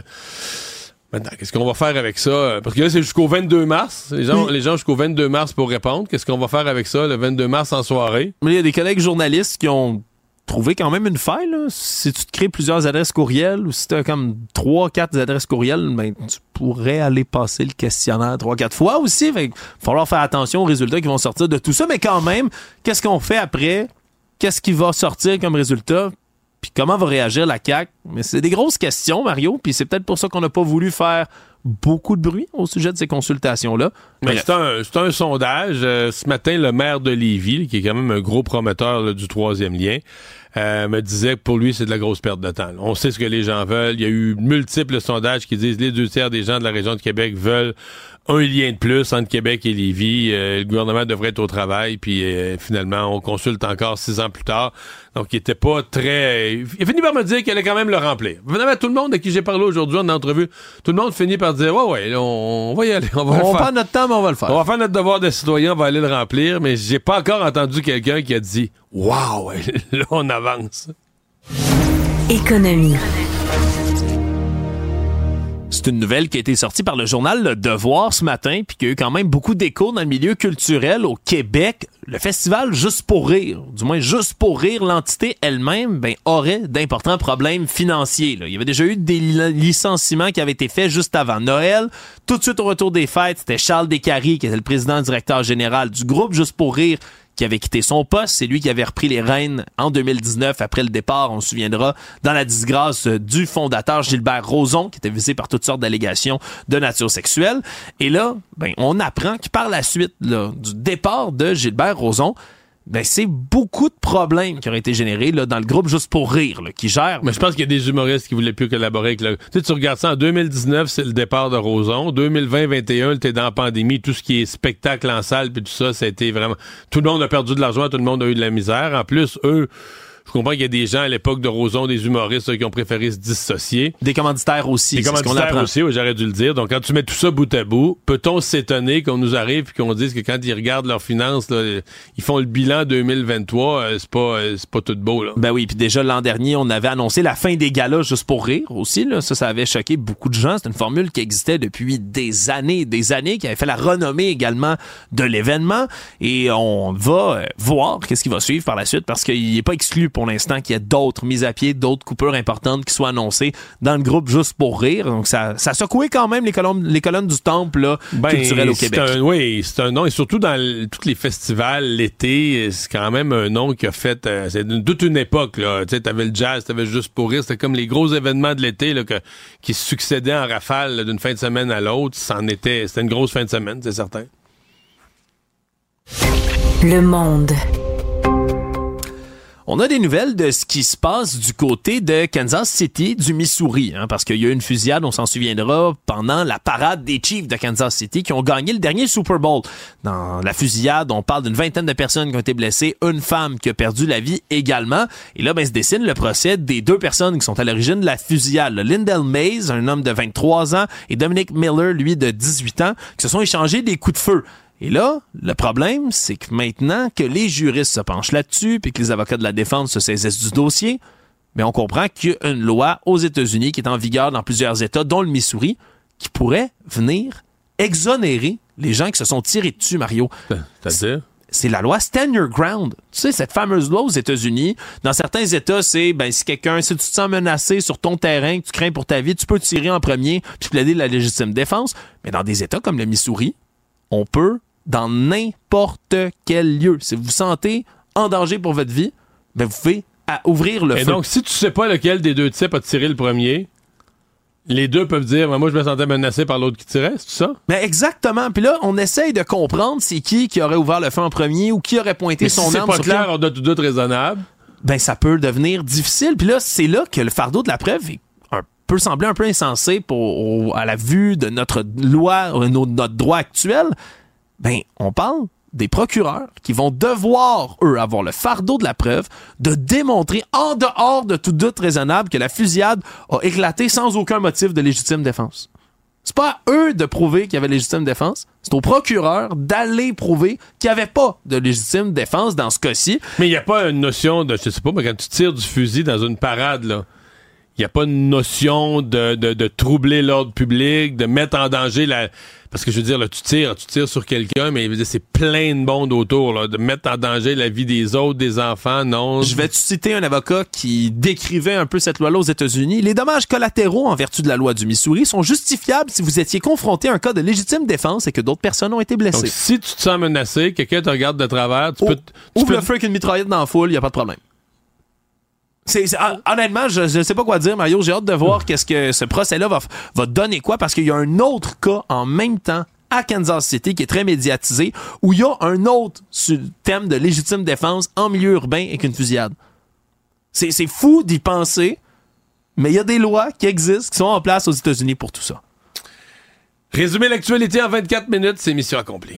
Maintenant, qu'est-ce qu'on va faire avec ça? Parce que là, c'est jusqu'au 22 mars. Les gens, les gens jusqu'au 22 mars pour répondre. Qu'est-ce qu'on va faire avec ça le 22 mars en soirée? Mais il y a des collègues journalistes qui ont trouvé quand même une faille. là. Si tu te crées plusieurs adresses courriels ou si tu as comme trois, quatre adresses courriels, ben, tu pourrais aller passer le questionnaire trois, quatre fois aussi. Il va falloir faire attention aux résultats qui vont sortir de tout ça. Mais quand même, qu'est-ce qu'on fait après? Qu'est-ce qui va sortir comme résultat? Puis comment va réagir la CAQ? Mais c'est des grosses questions, Mario. Puis c'est peut-être pour ça qu'on n'a pas voulu faire beaucoup de bruit au sujet de ces consultations-là. Mais c'est un, sondage. Euh, ce matin, le maire de Lévis, qui est quand même un gros promoteur là, du troisième lien, euh, me disait que pour lui, c'est de la grosse perte de temps. On sait ce que les gens veulent. Il y a eu multiples sondages qui disent que les deux tiers des gens de la région de Québec veulent un lien de plus entre Québec et Lévis. Euh, le gouvernement devrait être au travail, puis euh, finalement, on consulte encore six ans plus tard. Donc, il était pas très... Il a fini par me dire qu'il allait quand même le remplir. Finalement, tout le monde de qui j'ai parlé aujourd'hui en entrevue, tout le monde finit par dire, ouais, ouais, là, on, on va y aller, on va le On faire. prend notre temps, mais on va le faire. On va faire notre devoir de citoyen, on va aller le remplir, mais j'ai pas encore entendu quelqu'un qui a dit Waouh, là on avance. Économie. C'est une nouvelle qui a été sortie par le journal Le Devoir ce matin, puis qui a eu quand même beaucoup d'écho dans le milieu culturel au Québec. Le festival Juste pour rire, du moins Juste pour rire, l'entité elle-même, ben, aurait d'importants problèmes financiers. Il y avait déjà eu des li- licenciements qui avaient été faits juste avant Noël. Tout de suite au retour des fêtes, c'était Charles Descaries, qui était le président directeur général du groupe Juste pour rire, qui avait quitté son poste. C'est lui qui avait repris les rênes en 2019 après le départ, on se souviendra, dans la disgrâce du fondateur Gilbert Rozon, qui était visé par toutes sortes d'allégations de nature sexuelle. Et là, ben, on apprend que par la suite du départ de Gilbert Rozon, ben, c'est beaucoup de problèmes qui ont été générés là, dans le groupe Juste pour rire, là, qui gère. Mais je pense qu'il y a des humoristes qui voulaient plus collaborer avec le. Tu sais, tu regardes ça en 2019, c'est le départ de Roson. 2020-21, t'es dans la pandémie, tout ce qui est spectacle en salle puis tout ça, été vraiment. Tout le monde a perdu de l'argent, tout le monde a eu de la misère. En plus, eux. Je comprends qu'il y a des gens à l'époque de Roson, des humoristes qui ont préféré se dissocier. Des commanditaires aussi. Des commanditaires aussi, oui, j'aurais dû le dire. Donc, quand tu mets tout ça bout à bout, peut-on s'étonner qu'on nous arrive et qu'on dise que quand ils regardent leurs finances, là, ils font le bilan 2023, euh, c'est pas, euh, c'est pas tout beau. Là? Ben oui, puis déjà l'an dernier, on avait annoncé la fin des galas juste pour rire aussi. Là. Ça, ça avait choqué beaucoup de gens. C'est une formule qui existait depuis des années, des années, qui avait fait la renommée également de l'événement. Et on va euh, voir qu'est-ce qui va suivre par la suite parce qu'il n'est pas exclu pour l'instant qu'il y ait d'autres mises à pied, d'autres coupures importantes qui soient annoncées dans le groupe juste pour rire. Donc ça, ça a secoué quand même les colonnes, les colonnes du temple là, Ben, culturel au c'est Québec. un- oui, c'est un nom. Et surtout dans tous les festivals, l'été, c'est quand même un nom qui a fait... euh, c'est toute une époque. là. Tu sais, t'avais le jazz, t'avais juste pour rire. C'était comme les gros événements de l'été là, que- qui se succédaient en rafale d'une fin de semaine à l'autre. C'en était... C'était une grosse fin de semaine, c'est certain. Le monde. On a des nouvelles de ce qui se passe du côté de Kansas City, du Missouri, hein, parce qu'il y a eu une fusillade, on s'en souviendra, pendant la parade des Chiefs de Kansas City qui ont gagné le dernier Super Bowl. Dans la fusillade, on parle d'une vingtaine de personnes qui ont été blessées, une femme qui a perdu la vie également. Et là, ben, se dessine le procès des deux personnes qui sont à l'origine de la fusillade. Lindell Mays, un homme de 23 ans, et Dominic Miller, lui, de 18 ans, qui se sont échangés des coups de feu. Et là, le problème, c'est que maintenant que les juristes se penchent là-dessus, puis que les avocats de la défense se saisissent du dossier, mais on comprend qu'il y a une loi aux États-Unis qui est en vigueur dans plusieurs États, dont le Missouri, qui pourrait venir exonérer les gens qui se sont tirés dessus, Mario. C'est-à-dire? C'est la loi Stand Your Ground. Tu sais, cette fameuse loi aux États-Unis, dans certains États, c'est, ben, si quelqu'un, si tu te sens menacé sur ton terrain, que tu crains pour ta vie, tu peux tirer en premier puis plaider la légitime défense. Mais dans des États comme le Missouri, on peut, dans n'importe quel lieu, si vous vous sentez en danger pour votre vie, ben, vous pouvez à ouvrir le Et feu. donc, si tu sais pas lequel des deux types a tiré le premier, les deux peuvent dire, Ben, moi, je me sentais menacé par l'autre qui tirait, c'est ça? Ben exactement. Puis là, on essaye de comprendre c'est qui qui aurait ouvert le feu en premier ou qui aurait pointé Mais son si c'est arme pas sur clair, on a tout doute raisonnable. ben ça peut devenir difficile. Puis là, c'est là que le fardeau de la preuve est peut sembler un peu insensé pour, au- à la vue de notre loi, euh, no- notre droit actuel. Ben, on parle des procureurs qui vont devoir, eux, avoir le fardeau de la preuve de démontrer en dehors de tout doute raisonnable que la fusillade a éclaté sans aucun motif de légitime défense. C'est pas à eux de prouver qu'il y avait légitime défense. C'est au procureur d'aller prouver qu'il n'y avait pas de légitime défense dans ce cas-ci. Mais il n'y a pas une notion de, je sais pas, mais quand tu tires du fusil dans une parade, là, il n'y a pas une notion de, de, de troubler l'ordre public, de mettre en danger la. Parce que je veux dire, là, tu tires, tu tires sur quelqu'un, mais c'est plein de monde autour, là, de mettre en danger la vie des autres, des enfants, non. Je vais te citer un avocat qui décrivait un peu cette loi-là aux États-Unis. Les dommages collatéraux en vertu de la loi du Missouri sont justifiables si vous étiez confronté à un cas de légitime défense et que d'autres personnes ont été blessées. Donc, si tu te sens menacé, quelqu'un te regarde de travers, tu peux. tu Ouvre peux- le une mitraillette dans la foule, il n'y a pas de problème. Hon- honnêtement, je ne sais pas quoi dire, Mario. J'ai hâte de voir qu'est-ce que ce procès-là va, va donner quoi, parce qu'il y a un autre cas en même temps à Kansas City qui est très médiatisé, où il y a un autre thème de légitime défense en milieu urbain avec une fusillade. C'est, c'est fou d'y penser, mais il y a des lois qui existent, qui sont en place aux États-Unis pour tout ça. Résumer l'actualité en 24 minutes, c'est mission accomplie.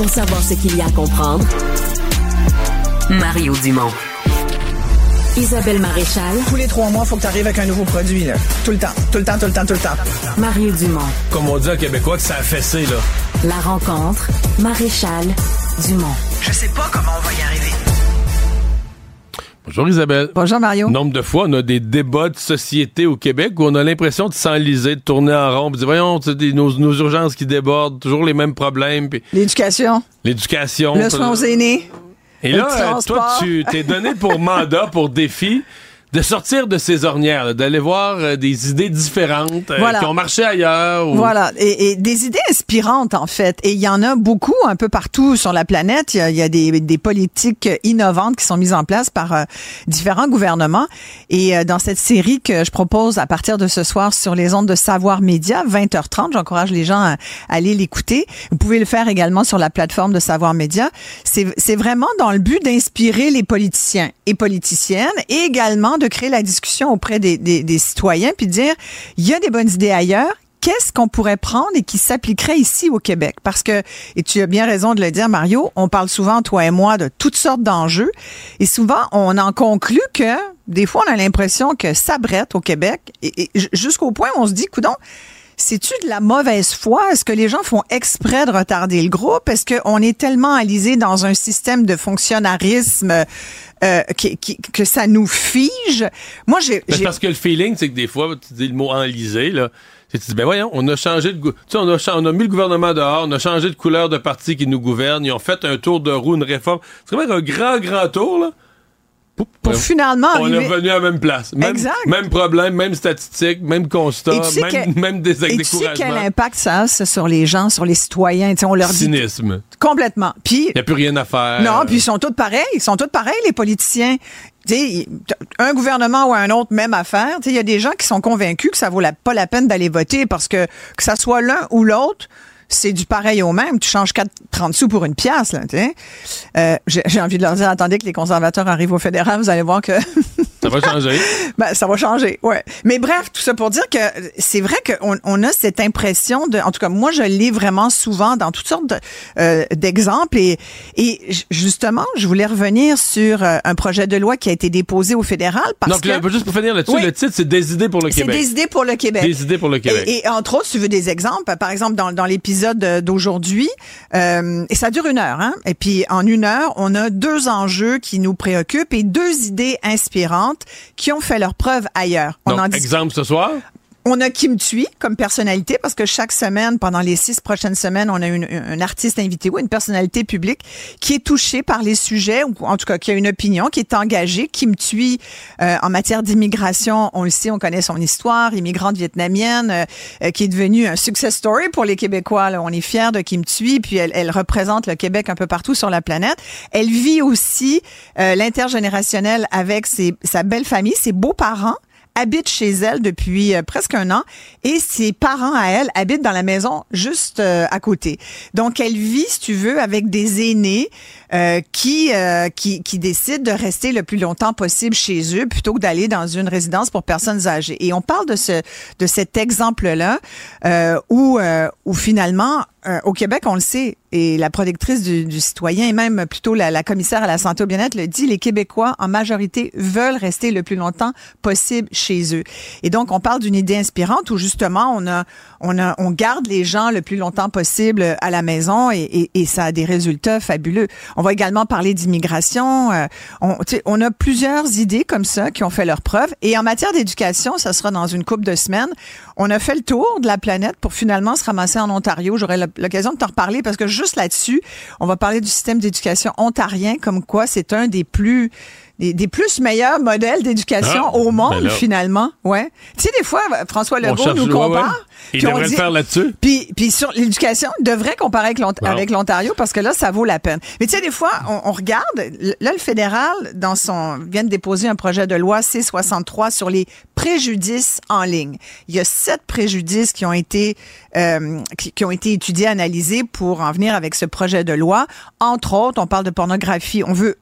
Pour savoir ce qu'il y a à comprendre, Mario Dumont. Isabelle Maréchal, Tous les trois mois, faut que tu arrives avec un nouveau produit. Là. Tout le temps, tout le temps, tout le temps, tout le temps. Mario Dumont. Comme on dit en québécois que ça a fessé, là. La rencontre, Maréchal Dumont. Je sais pas comment on va y arriver. Bonjour Isabelle. Bonjour Mario. Nombre de fois, on a des débats de société au Québec où on a l'impression de s'enliser, de tourner en rond, de dire, voyons, des- nos, nos urgences qui débordent, toujours les mêmes problèmes, L'éducation, l'éducation. le soin aux aînés. Et là, euh, toi, tu t'es donné pour mandat, pour défi, de sortir de ces ornières, d'aller voir euh, des idées différentes euh, qui ont marché ailleurs. Voilà, et, des idées inspirantes en fait. Et il y en a beaucoup un peu partout sur la planète. Il y a, des, des, politiques innovantes qui sont mises en place par euh, différents gouvernements. Et dans cette série que je propose à partir de ce soir sur les ondes de Savoir Média, 20h30, j'encourage les gens à, aller l'écouter. Vous pouvez le faire également sur la plateforme de Savoir Média. C'est vraiment dans le but d'inspirer les politiciens et politiciennes et également de créer la discussion auprès des, citoyens puis dire, il y a des bonnes idées ailleurs, qu'est-ce qu'on pourrait prendre et qui s'appliquerait ici au Québec? Parce que, et tu as bien raison de le dire, Mario, on parle souvent, toi et moi, de toutes sortes d'enjeux. Et souvent, on en conclut que, des fois, on a l'impression que ça brette au Québec. Et, jusqu'au point où on se dit, coudon, c'est-tu de la mauvaise foi? Est-ce que les gens font exprès de retarder le groupe? Est-ce qu'on est tellement alisé dans un système de fonctionnarisme euh, que ça nous fige? Moi, j'ai... Parce que le feeling, c'est que des fois, tu dis le mot enlisé, là. Tu dis, ben voyons, on a changé de... Tu sais, on a, on a mis le gouvernement dehors, on a changé de couleur de parti qui nous gouverne, ils ont fait un tour de roue, une réforme. C'est quand même un grand, grand tour, là pour finalement On est revenu à la même place. Même, exact. même problème, même statistique, même constat, même, même des Et tu sais quel impact ça a sur les gens, sur les citoyens? on leur Cynisme. Complètement. Puis... Il n'y a plus rien à faire. Non, puis ils sont tous pareils. Ils sont tous pareils, les politiciens. un gouvernement ou un autre, même affaire. Il y a des gens qui sont convaincus que ça vaut pas la peine d'aller voter parce que que ça soit l'un ou l'autre, c'est du pareil au même. Tu changes 4, 30 sous pour une pièce, là, euh, J'ai envie de leur dire, attendez que les conservateurs arrivent au fédéral, vous allez voir que... ça va changer. ben, ça va changer, ouais. Mais bref, tout ça pour dire que c'est vrai qu'on on a cette impression de... En tout cas, moi, je lis vraiment souvent dans toutes sortes euh, d'exemples. et, et justement, je voulais revenir sur euh, un projet de loi qui a été déposé au fédéral parce Donc, que... juste pour finir là-dessus, le titre, c'est Des idées pour le Québec. C'est Des idées pour le Québec. Des idées pour le Québec. Et, et entre autres, tu veux des exemples, par exemple, dans, dans l'épisode d'aujourd'hui. Euh, et ça dure une heure. Hein? Et puis en une heure, on a deux enjeux qui nous préoccupent et deux idées inspirantes qui ont fait leur preuve ailleurs. On Donc, exemple ce soir? On a Kim Thuy comme personnalité parce que chaque semaine, pendant les six prochaines semaines, on a une, un artiste invité ou une personnalité publique qui est touchée par les sujets ou en tout cas qui a une opinion, qui est engagée. Kim Thuy, euh, en matière d'immigration, on le sait, on connaît son histoire, immigrante vietnamienne, euh, euh, qui est devenue un success story pour les Québécois. Là. On est fiers de Kim Thuy, puis elle, elle, représente le Québec un peu partout sur la planète. Elle vit aussi l'intergénérationnel avec ses, sa belle famille, ses beaux-parents habite chez elle depuis euh, presque un an et ses parents à elle habitent dans la maison juste euh, à côté. Donc elle vit, si tu veux, avec des aînés euh, qui, qui qui décident de rester le plus longtemps possible chez eux plutôt que d'aller dans une résidence pour personnes âgées. Et on parle de ce de cet exemple là où où finalement au Québec, on le sait, et la productrice du, citoyen et même plutôt la, la, commissaire à la santé au bien-être le dit, les Québécois en majorité veulent rester le plus longtemps possible chez eux. Et donc on parle d'une idée inspirante où justement on a on a on garde les gens le plus longtemps possible à la maison et, et, et ça a des résultats fabuleux. On va également parler d'immigration. Euh, on, a plusieurs idées comme ça qui ont fait leur preuve. Et en matière d'éducation, ça sera dans une couple de semaines. On a fait le tour de la planète pour finalement se ramasser en Ontario. J'aurai l'occasion de t'en reparler parce que juste là-dessus, on va parler du système d'éducation ontarien, comme quoi c'est un des plus des, plus meilleurs modèles d'éducation ah, au monde, ben finalement. Ouais. Tu sais, des fois, François Legault nous compare. Il devrait le faire là-dessus. Puis, puis sur l'éducation, devrait comparer avec l'Ontario parce que là, ça vaut la peine. Mais tu sais, des fois, on, regarde, là, le fédéral, dans son, vient de déposer un projet de loi C-63 sur les préjudices en ligne. Il y a sept préjudices qui ont été, euh, qui, qui ont été étudiés, analysés pour en venir avec ce projet de loi. Entre autres, on parle de pornographie. On veut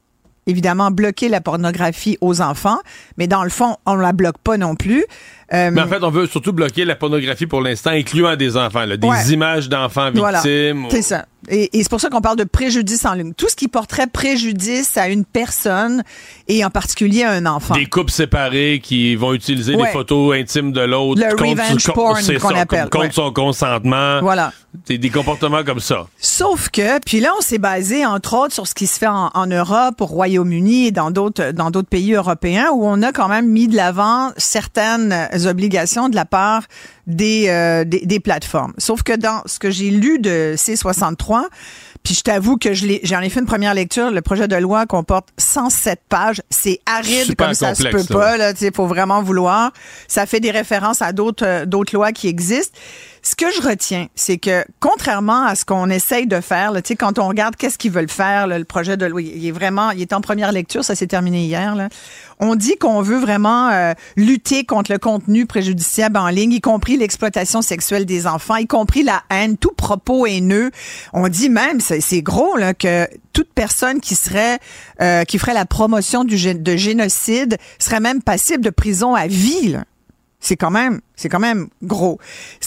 évidemment bloquer la pornographie aux enfants, mais dans le fond, on ne la bloque pas non plus. Euh, mais en fait, on veut surtout bloquer la pornographie pour l'instant, incluant des enfants, des images d'enfants victimes. C'est ça. Et, c'est pour ça qu'on parle de préjudice en ligne. Tout ce qui porterait préjudice à une personne et en particulier à un enfant. Des couples séparés qui vont utiliser des photos intimes de l'autre. Le contre, revenge porn qu'on appelle. Contre son consentement. Voilà. Des, des comportements comme ça. Sauf que, puis là, on s'est basé entre autres sur ce qui se fait en, en Europe, au Royaume-Uni et dans d'autres dans d'autres pays européens où on a quand même mis de l'avant certaines obligations de la part euh, des, des, plateformes. Sauf que dans ce que j'ai lu de C63, Puis je t'avoue que je l'ai- j'en ai, fait une première lecture. Le projet de loi comporte 107 pages. C'est aride Super comme ça se peut complexe, là. pas. Il faut vraiment vouloir. Ça fait des références à d'autres euh, d'autres lois qui existent. Ce que je retiens, c'est que contrairement à ce qu'on essaye de faire, là, quand on regarde qu'est-ce qu'ils veulent faire, là, le projet de loi, il est vraiment, il est en première lecture, ça s'est terminé hier. Là. On dit qu'on veut vraiment euh, lutter contre le contenu préjudiciable en ligne, y compris l'exploitation sexuelle des enfants, y compris la haine, tout propos haineux. On dit même, c'est gros, là, que toute personne qui serait, euh, qui ferait la promotion du de génocide serait même passible de prison à vie. là. C'est quand même, c'est quand même gros.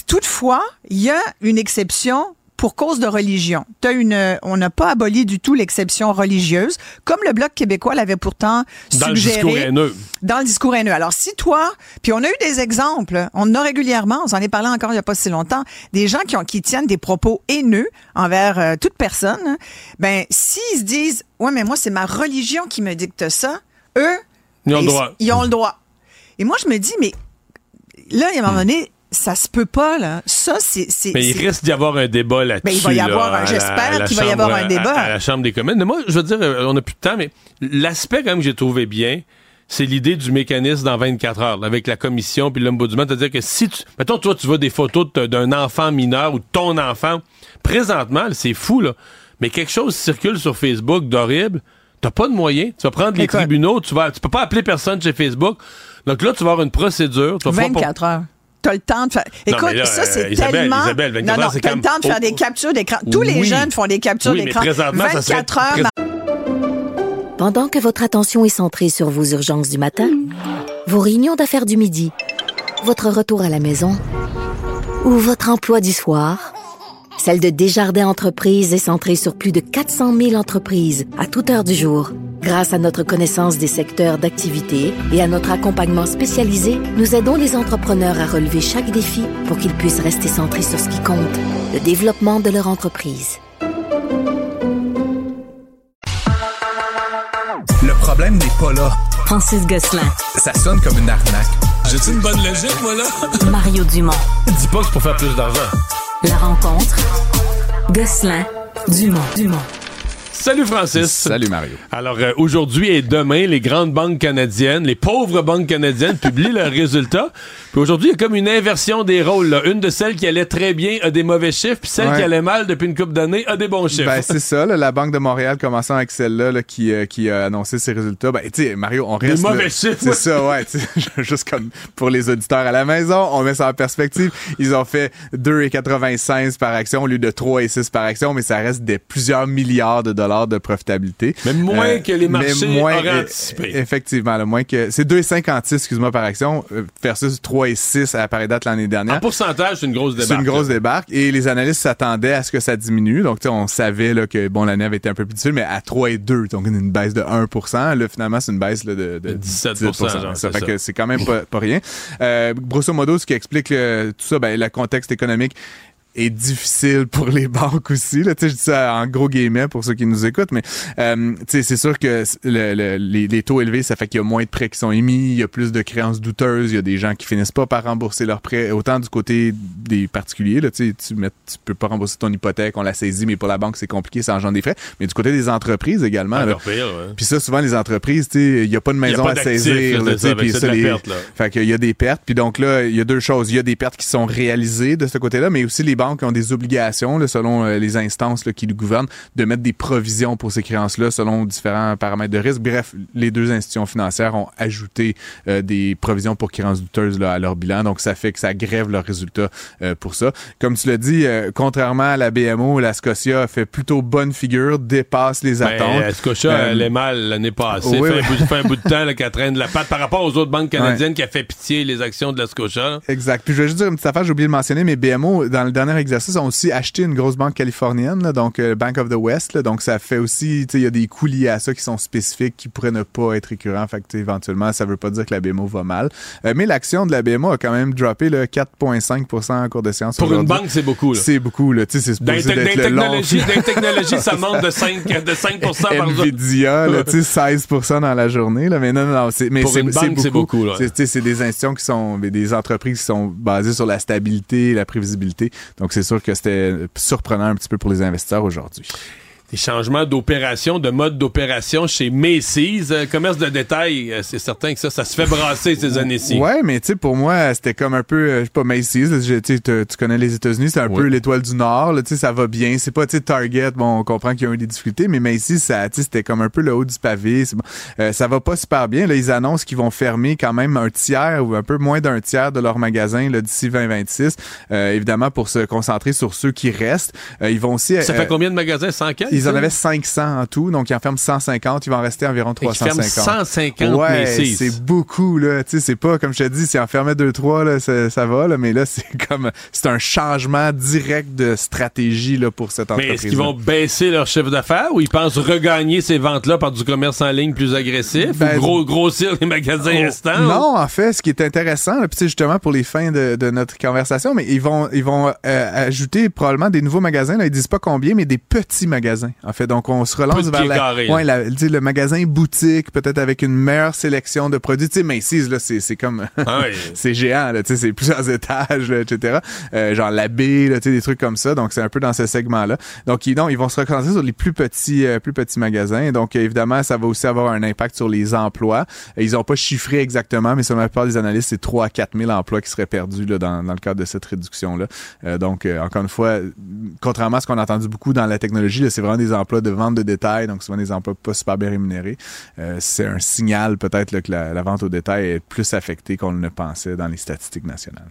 Toutefois, il y a une exception pour cause de religion. Une, on n'a pas aboli du tout l'exception religieuse, comme le Bloc québécois l'avait pourtant Dans le suggéré. discours haineux. Dans le discours haineux. Alors, si toi, puis on a eu des exemples, on en a régulièrement, on s'en est parlé encore il n'y a pas si longtemps, des gens qui, ont, qui tiennent des propos haineux envers euh, toute personne, hein, ben, s'ils se disent, ouais, mais moi, c'est ma religion qui me dicte ça, eux, Ils ont le droit. Ils ont le droit. Et moi, je me dis, mais là, il y a un Hmm. moment donné, ça se peut pas, là. Ça, c'est. c'est- Mais il risque d'y avoir un débat là-dessus. Ben, il va y là, avoir un- j'espère qu'il va y avoir un débat. À, à la Chambre des communes. Mais moi, je veux dire, euh, on n'a plus de temps, mais l'aspect quand même que j'ai trouvé bien, c'est l'idée du mécanisme dans 24 heures, là, avec la commission puis l'ombudsman. C'est-à-dire que si tu. Mettons, toi, tu vois des photos d'un enfant mineur ou de ton enfant, présentement, là, c'est fou, là. Mais quelque chose circule sur Facebook d'horrible. T'as pas de moyens. Tu vas prendre les Écoute. tribunaux, tu vas, tu peux pas appeler personne chez Facebook. Donc là, tu vas avoir une procédure. Tu vas pouvoir- 24 heures. T'as le temps de faire. Non, Écoute, mais là, ça, c'est euh, Isabelle, tellement. Isabelle, 24 non, non, t'as le temps de faire Oh, des captures d'écran. Tous les jeunes font des captures Oui, d'écran. présentement, ça serait 24 heures, prés- Pendant que votre attention est centrée sur vos urgences du matin, vos réunions d'affaires du midi, votre retour à la maison ou votre emploi du soir, celle de Desjardins Entreprises est centrée sur plus de 400 000 entreprises à toute heure du jour. Grâce à notre connaissance des secteurs d'activité et à notre accompagnement spécialisé, nous aidons les entrepreneurs à relever chaque défi pour qu'ils puissent rester centrés sur ce qui compte, le développement de leur entreprise. Le problème n'est pas là. Francis Gosselin. Ça sonne comme une arnaque. J'ai-tu une bonne logique, moi, là? Mario Dumont. Dis pas que c'est pour faire plus d'argent. La rencontre. Gosselin. Dumont. Dumont. Salut Francis. Salut Mario. Alors euh, aujourd'hui et demain, les grandes banques canadiennes, les pauvres banques canadiennes publient leurs résultats. Puis aujourd'hui, il y a comme une inversion des rôles. là. Une de celles qui allait très bien a des mauvais chiffres, puis celle Ouais. qui allait mal depuis une couple d'années a des bons chiffres. Ben, c'est ça, là, la Banque de Montréal, commençant avec celle-là là, qui, euh, qui a annoncé ses résultats. Ben, tu sais, Mario, on Des reste. mauvais là- chiffres, C'est ouais. ça, ouais. Juste comme pour les auditeurs à la maison, on met ça en perspective. Ils ont fait 2,96 par action au lieu de 3,6 par action, mais ça reste des plusieurs milliards de dollars de profitabilité. Mais moins que les mais marchés auraient euh, anticipé. Effectivement, là, moins que. C'est 2,56, excuse-moi, par action, euh, versus 3,6 à la pareille date l'année dernière. En pourcentage, c'est une grosse débarque. C'est une grosse débarque et les analystes s'attendaient à ce que ça diminue. Donc, on savait là, que bon l'année avait été un peu plus difficile, mais à 3 et 2, donc une baisse de 1 Là, finalement, c'est une baisse là, de, de 17 18 genre, ça c'est fait ça. que c'est quand même pas, pas rien. Euh, grosso modo, ce qui explique euh, tout ça, ben, le contexte économique est difficile pour les banques aussi. Là. Je dis ça en gros guillemets pour ceux qui nous écoutent, mais euh, c'est sûr que le- le- les, les taux élevés, ça fait qu'il y a moins de prêts qui sont émis, il y a plus de créances douteuses, il y a des gens qui finissent pas par rembourser leurs prêts, autant du côté des particuliers, là, tu sais, tu peux pas rembourser ton hypothèque, on la saisit, mais pour la banque, c'est compliqué, ça engendre des frais, mais du côté des entreprises également. là. Encore pire, ouais. Puis ça, souvent, les entreprises, il n'y a pas de maison pas à saisir. là, ça, puis ça, les- perte, là. Fait qu'il y a des pertes. Puis donc là, il y a deux choses. Il y a des pertes qui sont réalisées de ce côté-là, mais aussi les banques ont des obligations, là, selon euh, les instances là, qui nous gouvernent, de mettre des provisions pour ces créances-là selon différents paramètres de risque. Bref, les deux institutions financières ont ajouté euh, des provisions pour créances douteuses là, à leur bilan. Donc, ça fait que ça grève leurs résultats euh, pour ça. Comme tu l'as dit, euh, contrairement à la BMO, la Scotia fait plutôt bonne figure, dépasse les Ben, attentes. la Scotia, Euh, elle est mal l'année passée. oui, fait, oui. Un bout, fait un bout de temps qu'elle traîne de la patte par rapport aux autres banques canadiennes qui a fait pitié les actions de la Scotia. Exact. Puis je vais juste dire une petite affaire, j'ai oublié de mentionner, mais BMO, dans le dernier exercice, ont aussi acheté une grosse banque californienne, là, donc euh, Bank of the West. là. donc ça fait aussi, tu sais, il y a des coûts liés à ça qui sont spécifiques, qui pourraient ne pas être récurrents. Fait que éventuellement, ça veut pas dire que la BMO va mal. Euh, mais l'action de la BMO a quand même droppé là, 4,5% en cours de séance. Pour une banque, c'est beaucoup. C'est beaucoup, là. C'est supposé d'être le long. dans technologies, ça monte de 5, de 5 par jour. Nvidia, tu sais, 16 dans la journée, là. Mais non, non, non. c'est- Mais c'est beaucoup, là. C'est- des institutions qui sont, des entreprises qui sont basées sur la stabilité la prévisibilité. Donc, c'est sûr que c'était surprenant un petit peu pour les investisseurs aujourd'hui des changements d'opération, de mode d'opération chez Macy's. Euh, commerce de détail, euh, c'est certain que ça, ça se fait brasser ces années-ci. Ouais, mais tu sais, pour moi, c'était comme un peu, euh, je sais pas, Macy's, tu tu connais les États-Unis, c'est un peu l'étoile du Nord, tu sais, ça va bien. C'est pas, tu sais, Target, bon, on comprend qu'il y a eu des difficultés, mais Macy's, ça, tu sais, c'était comme un peu le haut du pavé. Bon. ça va pas super bien. Là, ils annoncent qu'ils vont fermer quand même un tiers ou un peu moins d'un tiers de leur magasin d'ici 2026, évidemment, pour se concentrer sur ceux qui restent. ils vont aussi... Ça fait combien de magasins? 115? Ils en avaient 500 en tout, donc ils en ferment 150. Il va en rester environ 350. Ils 150 ouais, c'est beaucoup, là. Tu sais, c'est pas, comme je te dis, si en fermait 2-3, là, ça, ça, va, là, mais là, c'est comme, c'est un changement direct de stratégie, là, pour cette entreprise. Mais est-ce qu'ils vont baisser leur chiffre d'affaires ou ils pensent regagner ces ventes-là par du commerce en ligne plus agressif ou ben, gros, grossir les magasins oh, restants? Non, en fait, ce qui est intéressant, là, justement, pour les fins de, de, notre conversation, mais ils vont, ils vont euh, ajouter probablement des nouveaux magasins, là, ils disent pas combien, mais des petits magasins, en fait. Donc, on se relance vers la, ouais, la, le magasin boutique, peut-être avec une meilleure sélection de produits. Tu sais, Macy's, là, c'est, c'est comme, ah c'est géant, là, tu sais, c'est plusieurs étages, etc. Euh, genre la baie, là, tu sais, des trucs comme ça. Donc, c'est un peu dans ce segment-là. Donc, ils, non, ils vont se reconcentrer sur les plus petits, euh, plus petits magasins. Donc, évidemment, ça va aussi avoir un impact sur les emplois. Ils ont pas chiffré exactement, mais selon la plupart des analystes, c'est 3 à 4 000 emplois qui seraient perdus là, dans, dans le cadre de cette réduction-là. Euh, donc, euh, encore une fois, contrairement à ce qu'on a entendu beaucoup dans la technologie, c'est vraiment des emplois de vente de détail, donc souvent des emplois pas super bien rémunérés. Euh, c'est un signal peut-être que la, la, vente au détail est plus affectée qu'on ne pensait dans les statistiques nationales.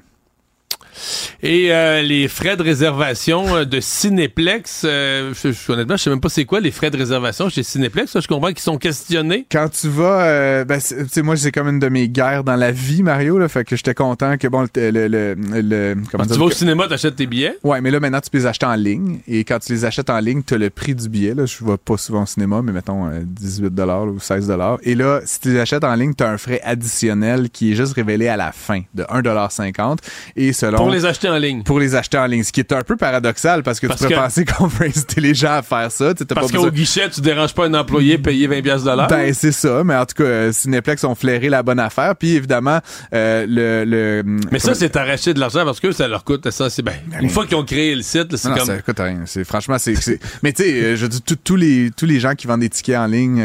Et euh, les frais de réservation euh, de Cinéplex, euh, je, honnêtement, je sais même pas c'est quoi les frais de réservation chez Cinéplex. je comprends qu'ils sont questionnés. Quand tu vas, ben, tu sais, moi, c'est comme une de mes guerres dans la vie, Mario, là, fait que j'étais content que, bon, le... le, le, comment tu vas au cinéma, t'achètes tes billets? Ouais, mais là, maintenant, tu peux les acheter en ligne. Et quand tu les achètes en ligne, tu as le prix du billet. Là. Je vais pas souvent au cinéma, mais mettons 18 ou 16 Et là, si tu les achètes en ligne, tu as un frais additionnel qui est juste révélé à la fin de 1,50 Et selon... Pour les acheter en ligne. Pour les acheter en ligne. Ce qui est un peu paradoxal parce que tu peux penser qu'on veut inciter les gens à faire ça. parce qu'au guichet, tu déranges pas un employé payer 20 pièces de l'heure. Ben, c'est ça. Mais en tout cas, euh, Cineplex ont flairé la bonne affaire. Puis évidemment, euh, le, le, Mais ça, c'est arracher de l'argent parce que ça leur coûte ça. C'est ben, une fois qu'ils ont créé le site, c'est comme. ça coûte rien. C'est, franchement, c'est, Mais tu sais, euh, je dis, tous les, tous les gens qui vendent des tickets en ligne,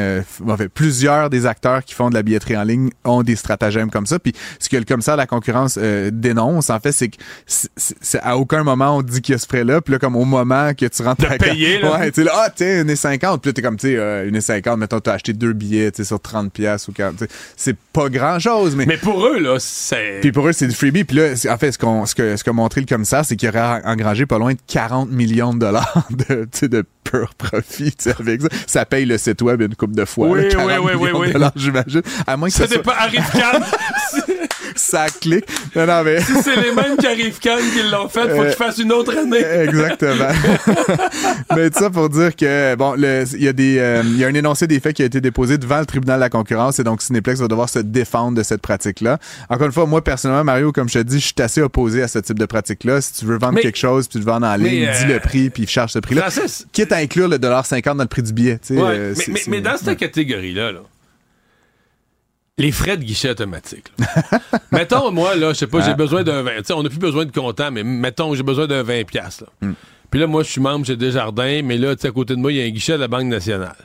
fait, plusieurs des acteurs qui font de la billetterie en ligne ont des stratagèmes comme ça. Puis ce que comme ça la concurrence dénonce, en fait, c'est que c'est, à aucun moment on dit qu'il y a ce frais-là. Puis là, comme au moment que tu rentres à payer, là. Ouais, tu sais, ah, tiens, une 50. Puis là, t'es comme, tu sais, euh, une 50. Mettons, t'as acheté deux billets, tu sais, sur 30 pièces ou 40. C'est pas grand-chose, mais. Mais pour eux, là, c'est. Puis pour eux, c'est du freebie. Puis là, en fait, ce qu'on, ce que, ce qu'a montré le commissaire, c'est qu'il aurait engrangé pas loin de 40 millions de dollars de, de pur profit, tu sais, avec ça. Ça paye le site web une couple de fois. Oui, oui, oui, oui, oui. j'imagine. À moins que ça, ça pas arrive ça clique. Non, non, mais... Si c'est les mêmes qui arrivent calme qui l'ont fait, faut euh, qu'ils fassent une autre année. Exactement. mais tout ça pour dire que, bon, il y a des, euh, y a un énoncé des faits qui a été déposé devant le tribunal de la concurrence et donc Cineplex va devoir se défendre de cette pratique-là. Encore une fois, moi, personnellement, Mario, comme je te dis, je suis assez opposé à ce type de pratique-là. Si tu veux vendre quelque chose puis tu le vends en ligne, dis le euh, prix puis charge ce prix-là. Quitte à inclure le dollar 50 dans le prix du billet. Ouais, mais, mais, dans cette catégorie-là, là, les frais de guichet automatique. mettons, moi, là, je sais pas, j'ai ah. besoin d'un 20. on n'a plus besoin de comptant, mais mettons, j'ai besoin d'un 20 pièces. Hmm. Puis là, moi, je suis membre chez Desjardins, mais là, à côté de moi, il y a un guichet de la Banque nationale.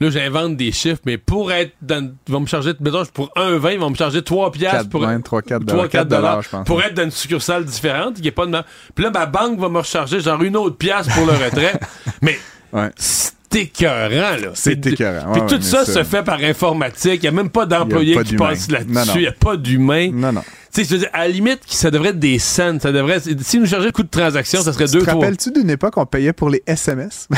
Là, j'invente des chiffres, mais pour être dans, ils vont me charger, mettons, pour un 20, ils vont me charger 3 piastres pour 20, 3, 4 3, 4 dollars, je pense. Pour être dans une succursale différente, il y a pas de Puis là, ma banque va me recharger genre une autre pièce pour le retrait. mais, ouais écœurant, là. C'est écœurant. Puis tout ça, se fait par informatique. Il n'y a même pas d'employé qui passe là-dessus. Il n'y a pas d'humain. Non, non. Tu sais, à la limite, ça devrait être des cents. Ça devrait, si nous chargeait le coût de transaction, ça serait deux fois. Te rappelles-tu d'une époque, on payait pour les SMS?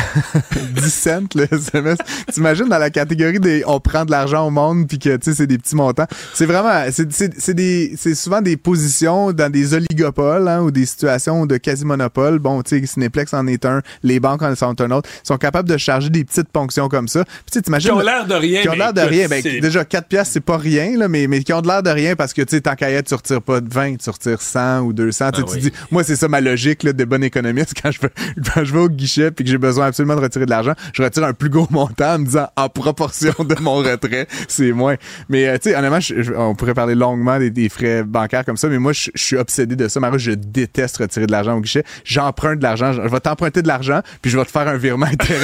10 cents, le SMS. T'imagines dans la catégorie des, on prend de l'argent au monde puis que, tu sais, c'est des petits montants. C'est vraiment, c'est des, c'est souvent des positions dans des oligopoles, hein, ou des situations de quasi-monopole. Bon, tu sais, Cineplex en est un, les banques en sont un autre. Ils sont capables de charger des petites ponctions comme ça. Puis, tu t'imagines. Qui ont l'air de rien. Qui ont l'air de rien. Ben, déjà, 4 piastres, c'est pas rien, là, mais, mais qui ont de l'air de rien parce que, tu sais, tant qu'à être sur retires pas de 20, tu retires 100 ou 200. Tu sais, Ah tu oui. dis, moi, c'est ça ma logique là, de bon économiste. Quand je, vais, quand je vais au guichet puis que j'ai besoin absolument de retirer de l'argent, je retire un plus gros montant en me disant, en proportion de mon retrait, c'est moins. Mais, euh, tu sais, honnêtement, je- je- on pourrait parler longuement des, des frais bancaires comme ça, mais moi, je, je suis obsédé de ça. Marie, je déteste retirer de l'argent au guichet. J'emprunte de l'argent. Je vais t'emprunter de l'argent, puis je vais te faire un virement après.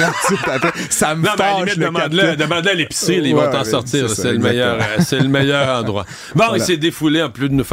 Ça me Non, mais à limite, le demande-le demande à l'épicerie, ils vont t'en ouais, sortir. c'est le meilleur, euh, le meilleur endroit. Bon, Voilà. il s'est défoulé en plus de nous faire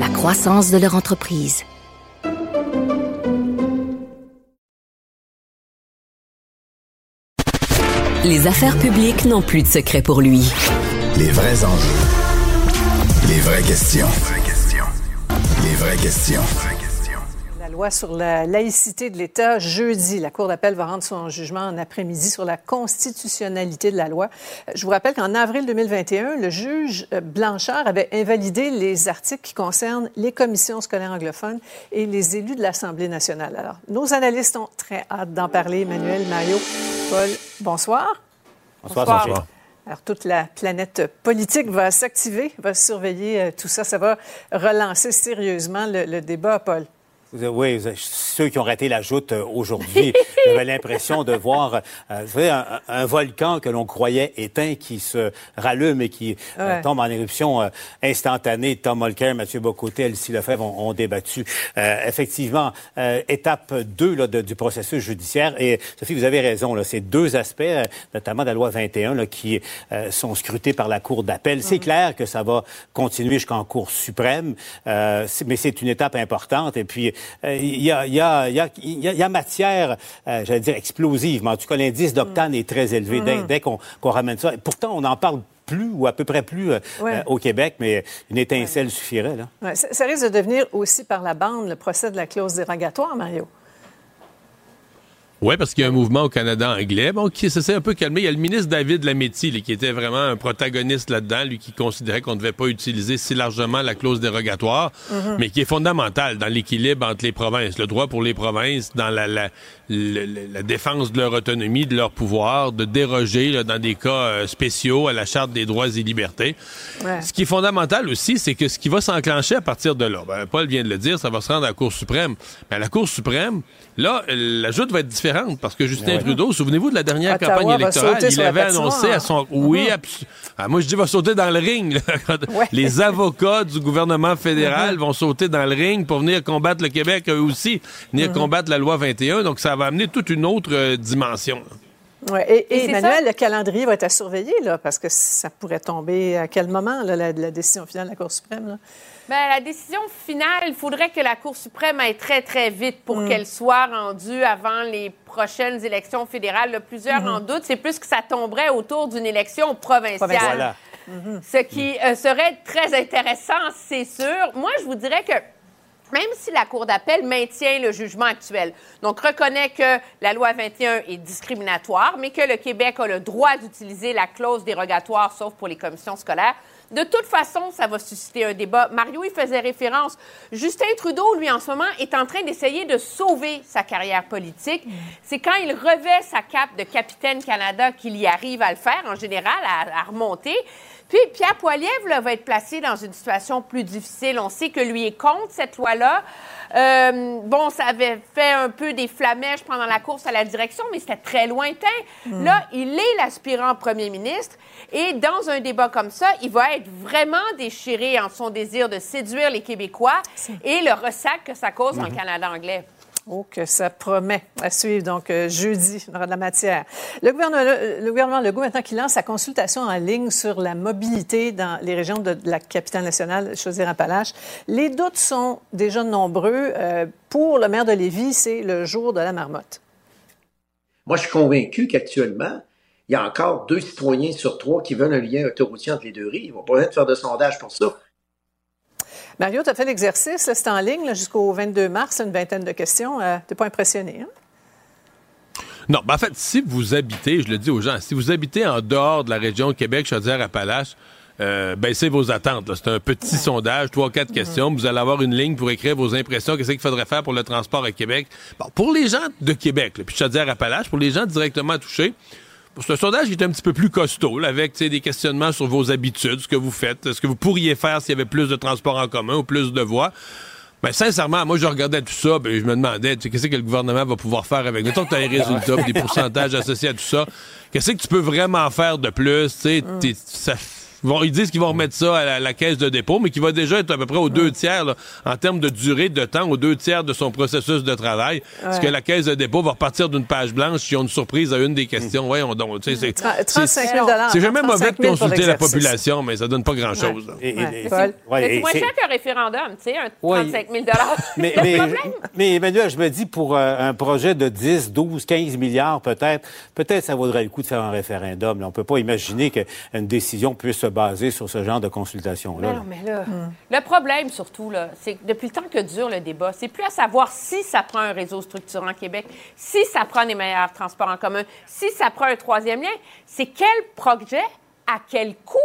la croissance de leur entreprise. Les affaires publiques n'ont plus de secret pour lui. Les vrais enjeux. Les vraies questions. Les vraies questions. La loi sur la laïcité de l'État, jeudi, la Cour d'appel va rendre son jugement en après-midi sur la constitutionnalité de la loi. Euh, Je vous rappelle qu'en avril 2021, le juge euh, Blanchard avait invalidé les articles qui concernent les commissions scolaires anglophones et les élus de l'Assemblée nationale. Alors, nos analystes ont très hâte d'en parler. Emmanuel, Mario, Paul, bonsoir. Bonsoir, Sophie. Alors, toute la planète politique va s'activer, va surveiller euh, tout ça. Ça va relancer sérieusement le, le débat, Paul. Oui, ceux qui ont raté la joute euh, aujourd'hui, j'avais l'impression de voir euh, vous savez, un, un volcan que l'on croyait éteint qui se rallume et qui euh, tombe en éruption euh, instantanée. Tom Mulcair, Mathieu Bocoté, Elsie Lefebvre ont, ont débattu. Euh, effectivement, euh, étape 2 là, de- du processus judiciaire. Et Sophie, vous avez raison, là, c'est deux aspects, notamment de la loi 21, là, qui sont scrutés par la Cour d'appel. C'est clair que ça va continuer jusqu'en Cour suprême, euh, mais c'est une étape importante. Et puis, il y, a, y, y, y matière, euh, j'allais dire explosive, mais en tout cas, l'indice d'octane est très élevé dès, Mhm. dès qu'on ramène ça. Et pourtant, on n'en parle plus ou à peu près plus euh, Ouais. euh, au Québec, mais une étincelle suffirait. Là. Ouais, ça, ça risque de devenir aussi par la bande le procès de la clause dérogatoire, Mario. Oui, parce qu'il y a un mouvement au Canada anglais bon, qui s'est un peu calmé. Il y a le ministre David Lametti là, qui était vraiment un protagoniste là-dedans, lui qui considérait qu'on ne devait pas utiliser si largement la clause dérogatoire, Mhm. mais qui est fondamentale dans l'équilibre entre les provinces, le droit pour les provinces, dans la, défense de leur autonomie, de leur pouvoir, de déroger là, dans des cas euh, spéciaux à la Charte des droits et libertés. Ouais. Ce qui est fondamental aussi, c'est que ce qui va s'enclencher à partir de là, ben, Paul vient de le dire, ça va se rendre à la Cour suprême. Mais à la Cour suprême, là, la joute va être différente parce que Justin Ouais. Trudeau, souvenez-vous de la dernière Ottawa campagne électorale, il avait annoncé à son... Oui, Mhm. abs- ah, moi je dis va sauter dans le ring. Les avocats du gouvernement fédéral Mhm. vont sauter dans le ring pour venir combattre le Québec eux aussi, venir Mhm. combattre la loi 21. Donc ça va amener toute une autre euh, dimension. Ouais, Et, et Et c'est Emmanuel, ça. le calendrier va être à surveiller, là, parce que ça pourrait tomber à quel moment, là, la, la décision finale de la Cour suprême? Là? Ben, la décision finale, il faudrait que la Cour suprême aille très, très vite pour Mm. qu'elle soit rendue avant les prochaines élections fédérales. Là, plusieurs Mhm. en doutent. C'est plus que ça tomberait autour d'une élection provinciale. Voilà. Ce qui euh, serait très intéressant, c'est sûr. Moi, je vous dirais que même si la Cour d'appel maintient le jugement actuel, donc reconnaît que la loi 21 est discriminatoire, mais que le Québec a le droit d'utiliser la clause dérogatoire, sauf pour les commissions scolaires, de toute façon, ça va susciter un débat. Mario y faisait référence. Justin Trudeau, lui, en ce moment, est en train d'essayer de sauver sa carrière politique. C'est quand il revêt sa cape de capitaine Canada qu'il y arrive à le faire, en général, à, à remonter. Puis Pierre Poilievre là, va être placé dans une situation plus difficile. On sait que lui est contre cette loi-là. Euh, bon, ça avait fait un peu des flamèches pendant la course à la direction, mais c'était très lointain. Mm. Là, il est l'aspirant premier ministre et dans un débat comme ça, il va être vraiment déchiré en son désir de séduire les Québécois et le ressac que ça cause Mm-hmm. en Canada anglais. Oh, que ça promet à suivre. Donc, euh, jeudi, on aura de la matière. Le gouvernement, le, le gouvernement Legault, maintenant, qui lance sa consultation en ligne sur la mobilité dans les régions de, la capitale nationale, Chaudière-Appalaches, les doutes sont déjà nombreux. Euh, pour le maire de Lévis, c'est le jour de la marmotte. Moi, je suis convaincu qu'actuellement, il y a encore deux citoyens sur trois qui veulent un lien autoroutier entre les deux rives. On va pas besoin de faire de sondage pour ça. Mario, tu as fait l'exercice, c'est en ligne jusqu'au 22 mars, une vingtaine de questions. Euh, T'es pas impressionné, hein? Non, ben en fait, si vous habitez, je le dis aux gens, si vous habitez en dehors de la région Québec, Chaudière-Appalaches, euh, baissez vos attentes. C'est un petit sondage, trois, quatre questions. Vous allez avoir une ligne pour écrire vos impressions. Qu'est-ce qu'il faudrait faire pour le transport à Québec? Bon, pour les gens de Québec, là, puis Chaudière-Appalaches, pour les gens directement touchés, c'est un sondage qui est un petit peu plus costaud, là, avec des questionnements sur vos habitudes, ce que vous faites, ce que vous pourriez faire s'il y avait plus de transports en commun ou plus de voies. Ben, sincèrement, moi, je regardais tout ça, ben, je me demandais, qu'est-ce que le gouvernement va pouvoir faire avec? Mettons que tu as les résultats, puis des pourcentages associés à tout ça. Qu'est-ce que tu peux vraiment faire de plus, tu sais, ils vont- Ils disent qu'ils vont remettre ça à la, la caisse de dépôt, mais qui va déjà être à peu près aux deux tiers, là, en termes de durée de temps, aux deux tiers de son processus de travail. Parce Ouais. que la caisse de dépôt va repartir d'une page blanche si on a une surprise à une des questions. Voyons donc, tu sais, c'est- c'est- 35 000 C'est jamais mauvais 35 de 000 pour consulter la population, mais ça donne pas grand-chose. Ouais. ouais, c'est moins cher qu'un référendum, tu sais, un Oui. 35 000 Mais, Le mais, problème, mais Emmanuel, je me dis, pour euh, un projet de 10, 12, 15 milliards peut-être, peut-être ça vaudrait le coup de faire un référendum. là. On peut pas imaginer qu'une décision puisse se baser sur ce genre de consultation-là. Non, mais là, le problème surtout, là, c'est que depuis le temps que dure le débat, c'est plus à savoir si ça prend un réseau structurant Québec, si ça prend des meilleurs transports en commun, si ça prend un troisième lien, c'est quel projet, à quel coût?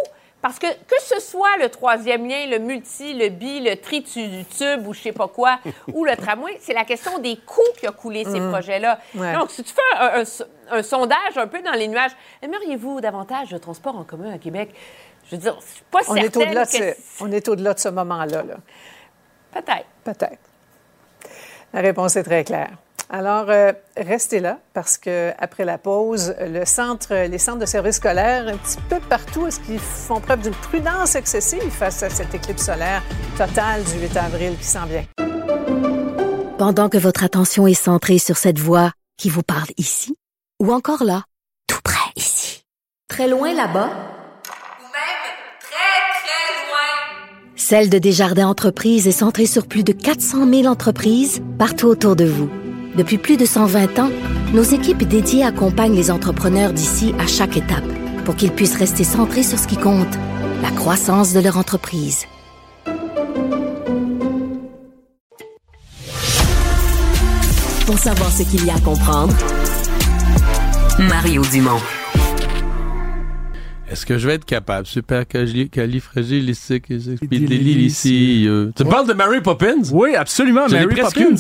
Parce que que ce soit le troisième lien, le multi, le bi, le tri-tube ou je sais pas quoi, ou le tramway, c'est la question des coûts qui a coulé ces Mm. projets-là. Ouais. Donc, si tu fais un, un- un sondage un peu dans les nuages, aimeriez-vous davantage de transport en commun à Québec? Je veux dire, je suis pas On est certaine au-delà de, que... ce- on est au-delà de ce moment-là. Là. Peut-être. Peut-être. La réponse est très claire. Alors, euh, restez là parce que après la pause, le centre, les centres de services scolaires, un petit peu partout, est-ce qu'ils font preuve d'une prudence excessive face à cette éclipse solaire totale du 8 avril qui s'en vient? Pendant que votre attention est centrée sur cette voix qui vous parle ici, ou encore là, tout près ici, très loin là-bas, Ou même très, très loin. Celle de Desjardins Entreprises est centrée sur plus de 400 000 entreprises partout autour de vous. Depuis plus de 120 ans, nos équipes dédiées accompagnent les entrepreneurs d'ici à chaque étape pour qu'ils puissent rester centrés sur ce qui compte, la croissance de leur entreprise. Pour savoir ce qu'il y a à comprendre, Mario Dumont. Est-ce que je vais être capable? Super califragilistique euh. Tu parles de Mary Poppins? Oui, absolument, Mary Poppins.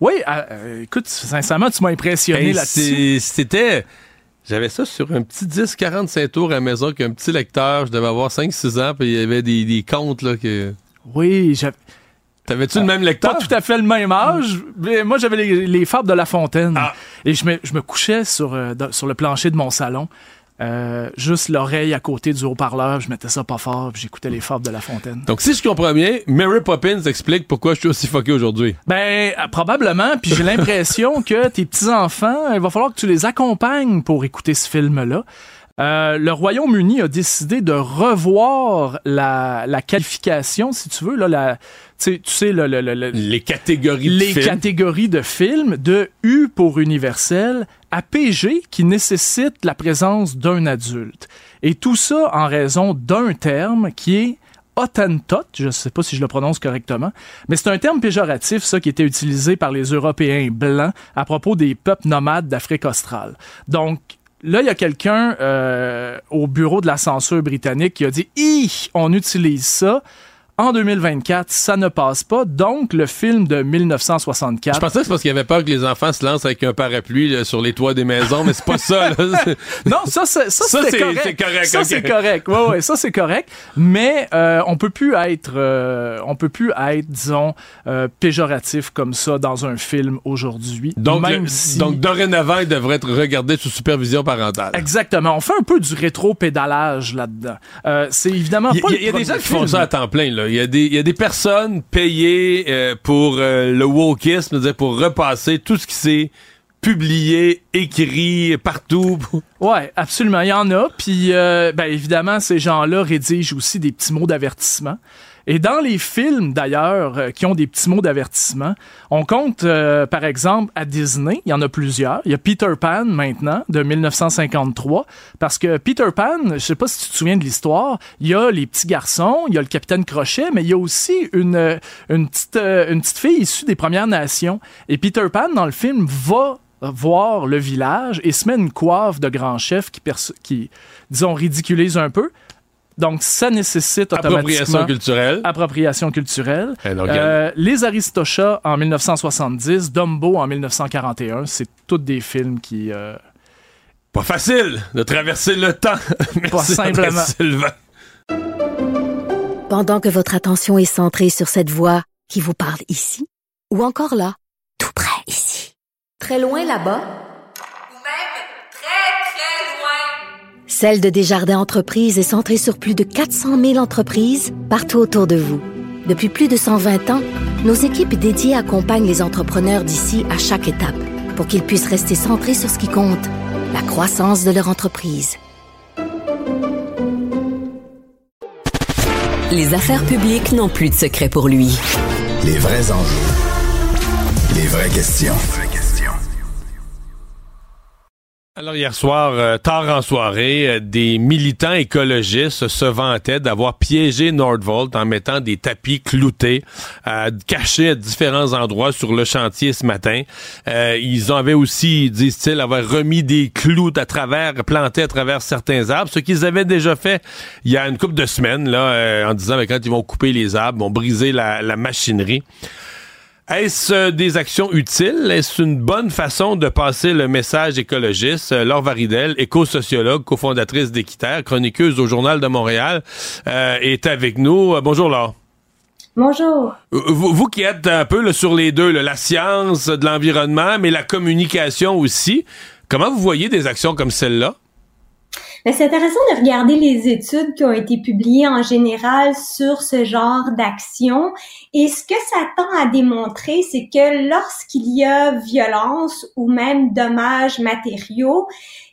Oui, euh, euh, écoute, sincèrement, tu m'as impressionné là-dessus. C'était. J'avais ça sur un petit 10 45 tours à la maison, qu'un petit lecteur, je devais avoir 5-6 ans, puis il y avait des, des contes là que. Oui, j'avais. T'avais-tu le même lecteur? Pas tout à fait le même âge. mais moi, j'avais les, les fables de La Fontaine. Ah. Et je me, je me couchais sur, euh, sur le plancher de mon salon. Euh, juste l'oreille à côté du haut-parleur, je mettais ça pas fort, puis j'écoutais les fables de La Fontaine. Donc, si je comprends bien, Mary Poppins explique pourquoi je suis aussi fucké aujourd'hui. Ben, euh, probablement, puis j'ai l'impression que tes petits-enfants, il va falloir que tu les accompagnes pour écouter ce film-là. Euh, le Royaume-Uni a décidé de revoir la, la qualification, si tu veux, là, la, tu sais- le- le- le- Les catégories de les films. catégories de films de U pour universel à PG qui nécessite la présence d'un adulte. Et tout ça en raison d'un terme qui est Hottentot, je ne sais pas si je le prononce correctement, mais c'est un terme péjoratif, ça, qui était utilisé par les Européens blancs à propos des peuples nomades d'Afrique australe. Donc, là, il y a quelqu'un euh, au bureau de la censure britannique qui a dit « Hi, on utilise ça ». En 2024, ça ne passe pas. Donc, le film de 1964. Je pensais que c'est parce qu'il avait peur que les enfants se lancent avec un parapluie là, sur les toits des maisons, mais c'est pas ça. là. Non, ça, c'est, ça, Ça, c'est- correct. Ça, c'est correct. Ouais, ouais, ça, c'est correct. Mais euh, on peut plus être, euh, on peut plus être, disons, euh, péjoratif comme ça dans un film aujourd'hui. Donc, même le- si... donc, dorénavant, il devrait être regardé sous supervision parentale. Exactement. On fait un peu du rétro-pédalage là-dedans. C'est évidemment Il y, pas a- le il y a des gens qui font ça à temps plein. Là. Il, y a des, y a des personnes payées euh, pour euh, le wokisme, pour repasser tout ce qui s'est publié, écrit partout. Ouais, absolument. Il y en a. Puis, euh, ben, évidemment, ces gens-là rédigent aussi des petits mots d'avertissement. Et dans les films, d'ailleurs, euh, qui ont des petits mots d'avertissement, on compte, euh, par exemple, à Disney, il y en a plusieurs. Il y a Peter Pan, maintenant, de 1953, parce que Peter Pan, je sais pas si tu te souviens de l'histoire, il y a les petits garçons, il y a le capitaine Crochet, mais il y a aussi une, euh, petite, fille issue des Premières Nations. Et Peter Pan, dans le film, va voir le village et se met une coiffe de grand chef qui disons, ridiculise un peu. Donc, ça nécessite automatiquement... Appropriation culturelle. Appropriation culturelle. Euh, les Aristochats en 1970, Dumbo en 1941, c'est tous des films qui... Euh, Pas facile de traverser le temps. Pas simplement. Sylvain. Pendant que votre attention est centrée sur cette voix qui vous parle ici, ou encore là, tout près ici, très loin là-bas, Celle de Desjardins Entreprises est centrée sur plus de 400 000 entreprises partout autour de vous. Depuis plus de 120 ans, nos équipes dédiées accompagnent les entrepreneurs d'ici à chaque étape pour qu'ils puissent rester centrés sur ce qui compte, la croissance de leur entreprise. Les affaires publiques n'ont plus de secret pour lui. Les vrais enjeux. Les vraies questions. Alors hier soir, euh, tard en soirée, euh, des militants écologistes se vantaient d'avoir piégé Nordvolt en mettant des tapis cloutés, euh, cachés à différents endroits sur le chantier ce matin. ils avaient aussi, disent-ils, avoir remis des clous à travers, plantés à travers certains arbres, ce qu'ils avaient déjà fait il y a une couple de semaines, là, en disant que quand ils vont couper les arbres, vont briser la machinerie. Est-ce euh, des actions utiles? Est-ce une bonne façon de passer le message écologiste? Euh, Laure Varidel, éco-sociologue, cofondatrice d'Équiterre, chroniqueuse au Journal de Montréal, euh, est avec nous. bonjour Laure. Bonjour. Vous, qui êtes un peu sur les deux, la science de l'environnement, mais la communication aussi, comment vous voyez des actions comme celle-là? Ben, c'est intéressant de regarder les études qui ont été publiées en général sur ce genre d'action. Et ce que ça tend à démontrer, c'est que lorsqu'il y a violence ou même dommages matériaux,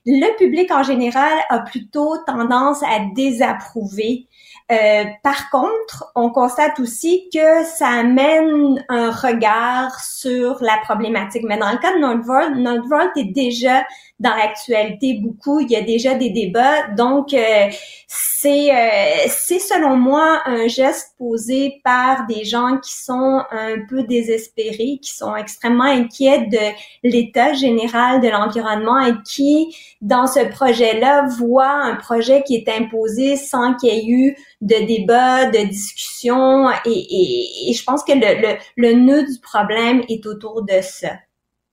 le public en général a plutôt tendance à désapprouver euh, par contre, on constate aussi que ça amène un regard sur la problématique. Mais dans le cas de Nordvolt, Nordvolt est déjà dans l'actualité beaucoup. Il y a déjà des débats. Donc, euh, c'est euh, c'est selon moi un geste posé par des gens qui sont un peu désespérés, qui sont extrêmement inquiets de l'état général de l'environnement et qui, dans ce projet-là, voient un projet qui est imposé sans qu'il y ait eu de débat, de discussion. Et, et, je pense que le, le, le, nœud du problème est autour de ça.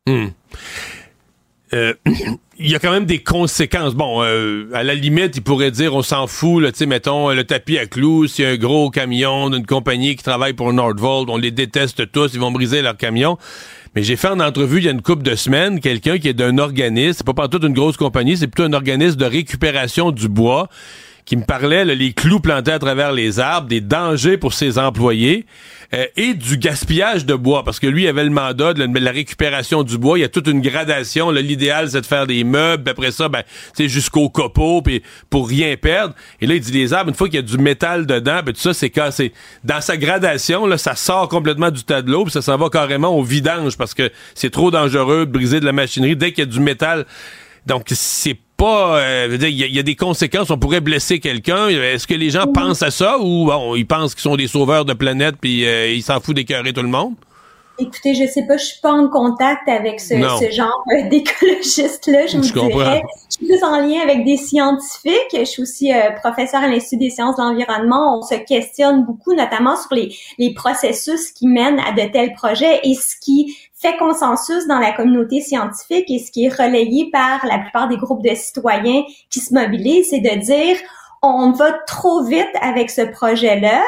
Hmm. Euh, il y a quand même des conséquences. Bon, euh, à la limite, il pourrait dire on s'en fout, sais, mettons le tapis à clous, s'il y a un gros camion d'une compagnie qui travaille pour Nordvolt, on les déteste tous, ils vont briser leur camion. Mais j'ai fait en entrevue il y a une couple de semaines quelqu'un qui est d'un organisme, c'est pas partout une grosse compagnie, c'est plutôt un organisme de récupération du bois qui me parlait les clous plantés à travers les arbres, des dangers pour ses employés euh, et du gaspillage de bois parce que lui avait le mandat de la, récupération du bois. Il y a toute une gradation. L'idéal c'est de faire des meubles. Après ça, ben c'est jusqu'au copeau puis pour rien perdre. Et là il dit les arbres une fois qu'il y a du métal dedans, ben tout ça c'est cassé. Dans sa gradation là, ça sort complètement du tas de l'eau puis ça s'en va carrément au vidange parce que c'est trop dangereux de briser de la machinerie dès qu'il y a du métal. Donc c'est pas. Euh, il y, a des conséquences. On pourrait blesser quelqu'un. Est-ce que les gens pensent à ça ou bon, ils pensent qu'ils sont des sauveurs de planète puis euh, ils s'en foutent d'écœurer tout le monde? Écoutez, je sais pas, je suis pas en contact avec ce, genre euh, d'écologiste-là, je, vous dirais. Je suis plus en lien avec des scientifiques. Je suis aussi euh, professeur à l'Institut des sciences de l'environnement. On se questionne beaucoup, notamment sur les, les processus qui mènent à de tels projets et ce qui fait consensus dans la communauté scientifique et ce qui est relayé par la plupart des groupes de citoyens qui se mobilisent, c'est de dire on va trop vite avec ce projet-là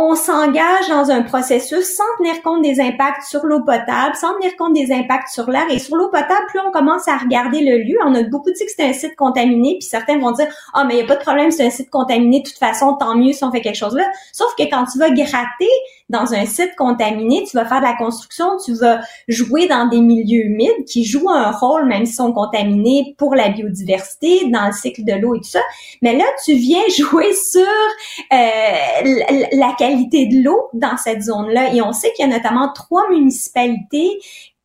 on s'engage dans un processus sans tenir compte des impacts sur l'eau potable, sans tenir compte des impacts sur l'air. Et sur l'eau potable, plus on commence à regarder le lieu, on a beaucoup dit que c'est un site contaminé, puis certains vont dire ah mais il y a pas de problème, c'est un site contaminé de toute façon, tant mieux si on fait quelque chose là. Sauf que quand tu vas gratter dans un site contaminé, tu vas faire de la construction, tu vas jouer dans des milieux humides qui jouent un rôle, même s'ils sont contaminés, pour la biodiversité, dans le cycle de l'eau et tout ça. Mais là, tu viens jouer sur euh, la qualité de l'eau dans cette zone-là. Et on sait qu'il y a notamment trois municipalités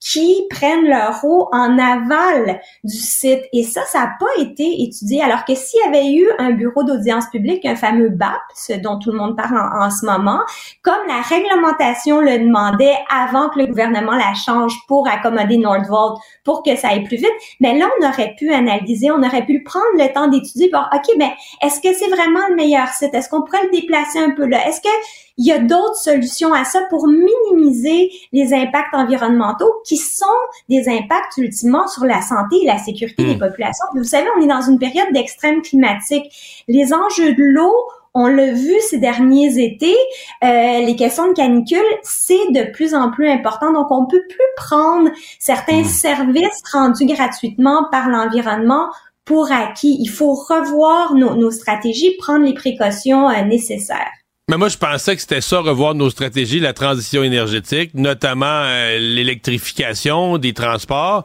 qui prennent leur eau en aval du site. Et ça, ça n'a pas été étudié. Alors que s'il y avait eu un bureau d'audience publique, un fameux BAP, ce dont tout le monde parle en, ce moment, comme la réglementation le demandait avant que le gouvernement la change pour accommoder Nordvolt, pour que ça aille plus vite, mais là, on aurait pu analyser, on aurait pu prendre le temps d'étudier, voir, OK, mais est-ce que c'est vraiment le meilleur site? Est-ce qu'on pourrait le déplacer un peu là? Est-ce que il y a d'autres solutions à ça pour minimiser les impacts environnementaux qui sont des impacts ultimement sur la santé et la sécurité des hmm. populations. Vous savez, on est dans une période d'extrême climatique. Les enjeux de l'eau on l'a vu ces derniers étés, euh, les questions de canicule, c'est de plus en plus important. Donc, on peut plus prendre certains hmm. services rendus gratuitement par l'environnement pour acquis. Il faut revoir nos, stratégies, prendre les précautions euh, nécessaires. Mais moi, je pensais que c'était ça, revoir nos stratégies, la transition énergétique, notamment euh, l'électrification des transports.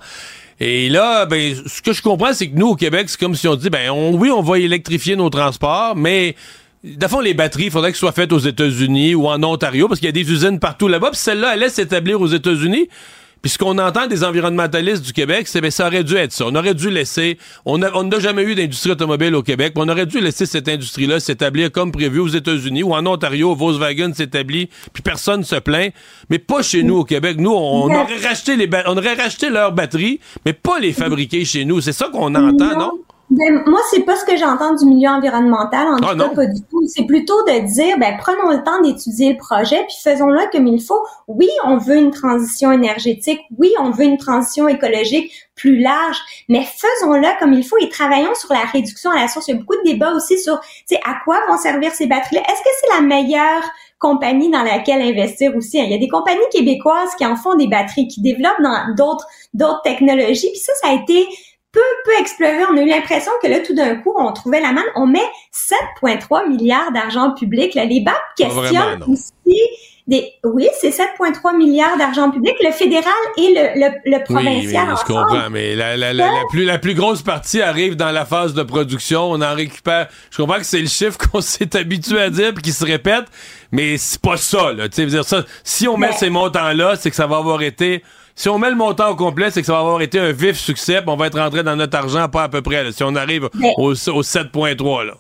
Et là, ben, ce que je comprends, c'est que nous, au Québec, c'est comme si on dit, ben, oui, on va électrifier nos transports, mais fond, les batteries, il faudrait qu'elles soient faites aux États-Unis ou en Ontario, parce qu'il y a des usines partout là-bas. Puis celle-là, elle laisse s'établir aux États-Unis. Puis ce qu'on entend des environnementalistes du Québec, c'est que ben, ça aurait dû être ça. On aurait dû laisser. On n'a jamais eu d'industrie automobile au Québec. On aurait dû laisser cette industrie-là s'établir comme prévu aux États-Unis ou en Ontario. Volkswagen s'établit, puis personne se plaint. Mais pas chez nous au Québec. Nous, on, aurait racheté les, on aurait racheté leurs batteries, mais pas les fabriquer chez nous. C'est ça qu'on entend, non? Ben, moi, c'est pas ce que j'entends du milieu environnemental, en ah, tout cas pas du tout. C'est plutôt de dire, ben, prenons le temps d'étudier le projet, puis faisons-le comme il faut. Oui, on veut une transition énergétique, oui, on veut une transition écologique plus large, mais faisons-le comme il faut et travaillons sur la réduction à la source. Il y a beaucoup de débats aussi sur, tu sais, à quoi vont servir ces batteries-là. Est-ce que c'est la meilleure compagnie dans laquelle investir aussi? Il y a des compagnies québécoises qui en font des batteries, qui développent dans d'autres d'autres technologies, puis ça, ça a été peu, peu exploré. On a eu l'impression que là, tout d'un coup, on trouvait la manne. On met 7,3 milliards d'argent public. Là. Les BAP questionnent aussi des... Oui, c'est 7,3 milliards d'argent public, le fédéral et le, le, le provincial. Oui, je comprends, mais la, la, la, plus, la plus grosse partie arrive dans la phase de production. On en récupère... Je comprends que c'est le chiffre qu'on s'est habitué à dire puis qui se répète, mais c'est pas ça. Là. Dire ça, si on met ces montants-là, c'est que ça va avoir été si on met le montant au complet, c'est que ça va avoir été un vif succès, puis on va être rentré dans notre argent pas à peu près. si on arrive au, 7.3 là.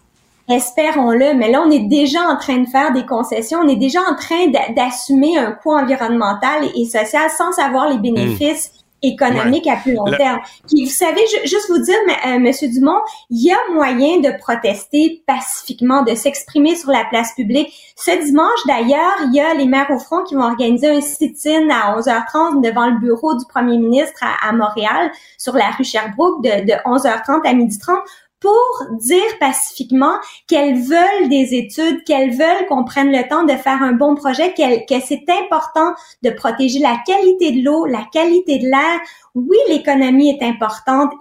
Espérons-le, mais là, on est déjà en train de faire des concessions, on est déjà en train d'assumer un coût environnemental et social sans savoir les bénéfices économique à plus long terme. Puis vous savez, juste vous dire, euh, Monsieur Dumont, il y a moyen de protester pacifiquement, de s'exprimer sur la place publique. Ce dimanche, d'ailleurs, il y a les maires au front qui vont organiser un sit-in à 11h30 devant le bureau du premier ministre à, Montréal, sur la rue Sherbrooke, de, de 11h30 à 12h30 pour dire pacifiquement qu'elles veulent des études, qu'elles veulent qu'on prenne le temps de faire un bon projet, que c'est important de protéger la qualité de l'eau, la qualité de l'air. Oui, l'économie est importante,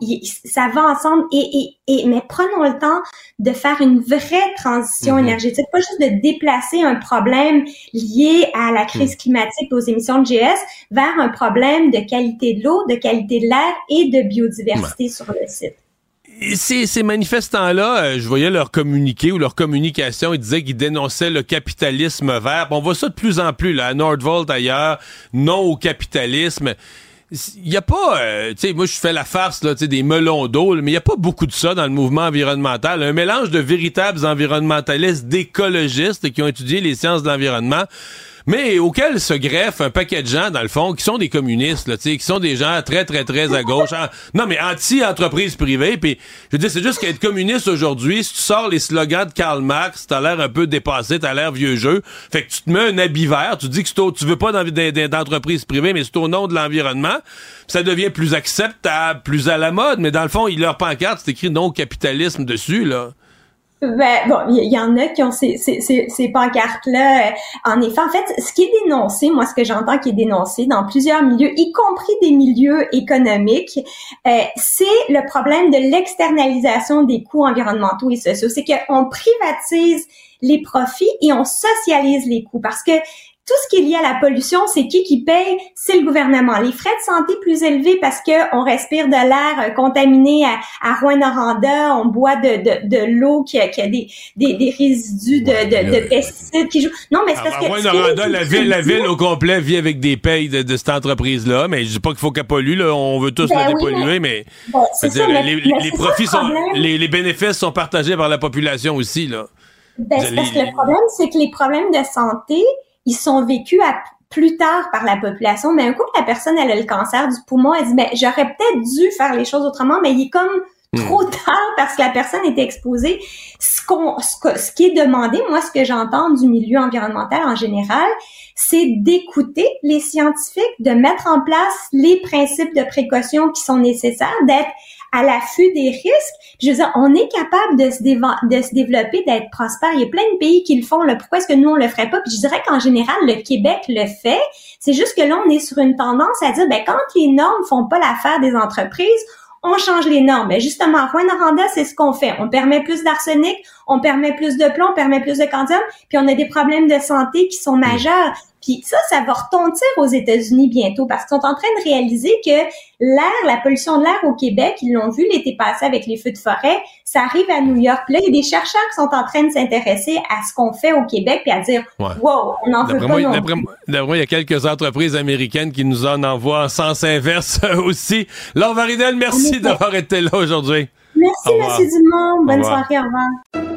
ça va ensemble, et, et, mais prenons le temps de faire une vraie transition mm-hmm. énergétique, pas juste de déplacer un problème lié à la crise mm. climatique, aux émissions de GS, vers un problème de qualité de l'eau, de qualité de l'air et de biodiversité sur le site ces, manifestants-là, euh, je voyais leur communiqué ou leur communication, ils disaient qu'ils dénonçaient le capitalisme vert. on voit ça de plus en plus, là, Nordvolt ailleurs, non au capitalisme. Il n'y a pas, euh, tu sais, moi je fais la farce là, des melons d'eau, mais il n'y a pas beaucoup de ça dans le mouvement environnemental. Un mélange de véritables environnementalistes, d'écologistes qui ont étudié les sciences de l'environnement, mais auquel se greffe un paquet de gens, dans le fond, qui sont des communistes, là, qui sont des gens très, très, très à gauche. non, mais anti-entreprise privée. Puis, je veux dire, c'est juste qu'être communiste aujourd'hui, si tu sors les slogans de Karl Marx, t'as l'air un peu dépassé, t'as l'air vieux jeu. Fait que tu te mets un habit vert, tu dis que tu veux pas d'entreprise privée, mais c'est au nom de l'environnement. Ça devient plus acceptable, plus à la mode. Mais dans le fond, il leur pancarte, c'est écrit non au capitalisme dessus, là. Ben, bon, il y, en a qui ont ces, ces, ces, pancartes-là. En effet, en fait, ce qui est dénoncé, moi, ce que j'entends qui est dénoncé dans plusieurs milieux, y compris des milieux économiques, euh, c'est le problème de l'externalisation des coûts environnementaux et sociaux. C'est qu'on privatise les profits et on socialise les coûts parce que tout ce qui est lié à la pollution, c'est qui qui paye? C'est le gouvernement. Les frais de santé plus élevés parce que on respire de l'air euh, contaminé à, à Rouen-Noranda, on boit de, de, de l'eau qui a, qui a des, des, des résidus de, de, de pesticides qui jouent. Non, mais c'est parce À que... Rouen-Noranda, la ville, la ville au complet vit avec des payes de, de cette entreprise-là, mais je dis pas qu'il faut qu'elle pollue, là. On veut tous Ben la oui, dépolluer, mais, ça, dire, les, mais les profits sont, les, les bénéfices sont partagés par la population aussi, là. Ben, parce que le problème, c'est que les problèmes de santé, ils sont vécus à plus tard par la population. Mais un coup que la personne elle a le cancer du poumon, elle dit ben j'aurais peut-être dû faire les choses autrement, mais il est comme trop tard parce que la personne était exposée. Ce qu'on, ce, que- ce qui est demandé, moi, ce que j'entends du milieu environnemental en général, c'est d'écouter les scientifiques, de mettre en place les principes de précaution qui sont nécessaires, d'être à l'affût des risques. Je veux dire, on est capable de se, développer, d'être prospère. Il y a plein de pays qui le font. Là. Pourquoi est-ce que nous, on le ferait pas? Puis je dirais qu'en général, le Québec le fait. C'est juste que là, on est sur une tendance à dire, ben, quand les normes font pas l'affaire des entreprises, on change les normes. Mais justement, à Rwanda, c'est ce qu'on fait. On permet plus d'arsenic, on permet plus de plomb, on permet plus de candium, puis on a des problèmes de santé qui sont majeurs. Puis ça, ça va retentir aux États-Unis bientôt parce qu'ils sont en train de réaliser que l'air, la pollution de l'air au Québec, ils l'ont vu l'été passé avec les feux de forêt, ça arrive à New York. Puis là, il y a des chercheurs qui sont en train de s'intéresser à ce qu'on fait au Québec puis à dire, Ouais. wow, on n'en veut pas moi, non d'après moi- il y a quelques entreprises américaines qui nous en envoient en sens inverse aussi. Laure Varidel, merci d'avoir été là aujourd'hui. Merci. Monsieur Dumont. Bonne soirée. Au revoir.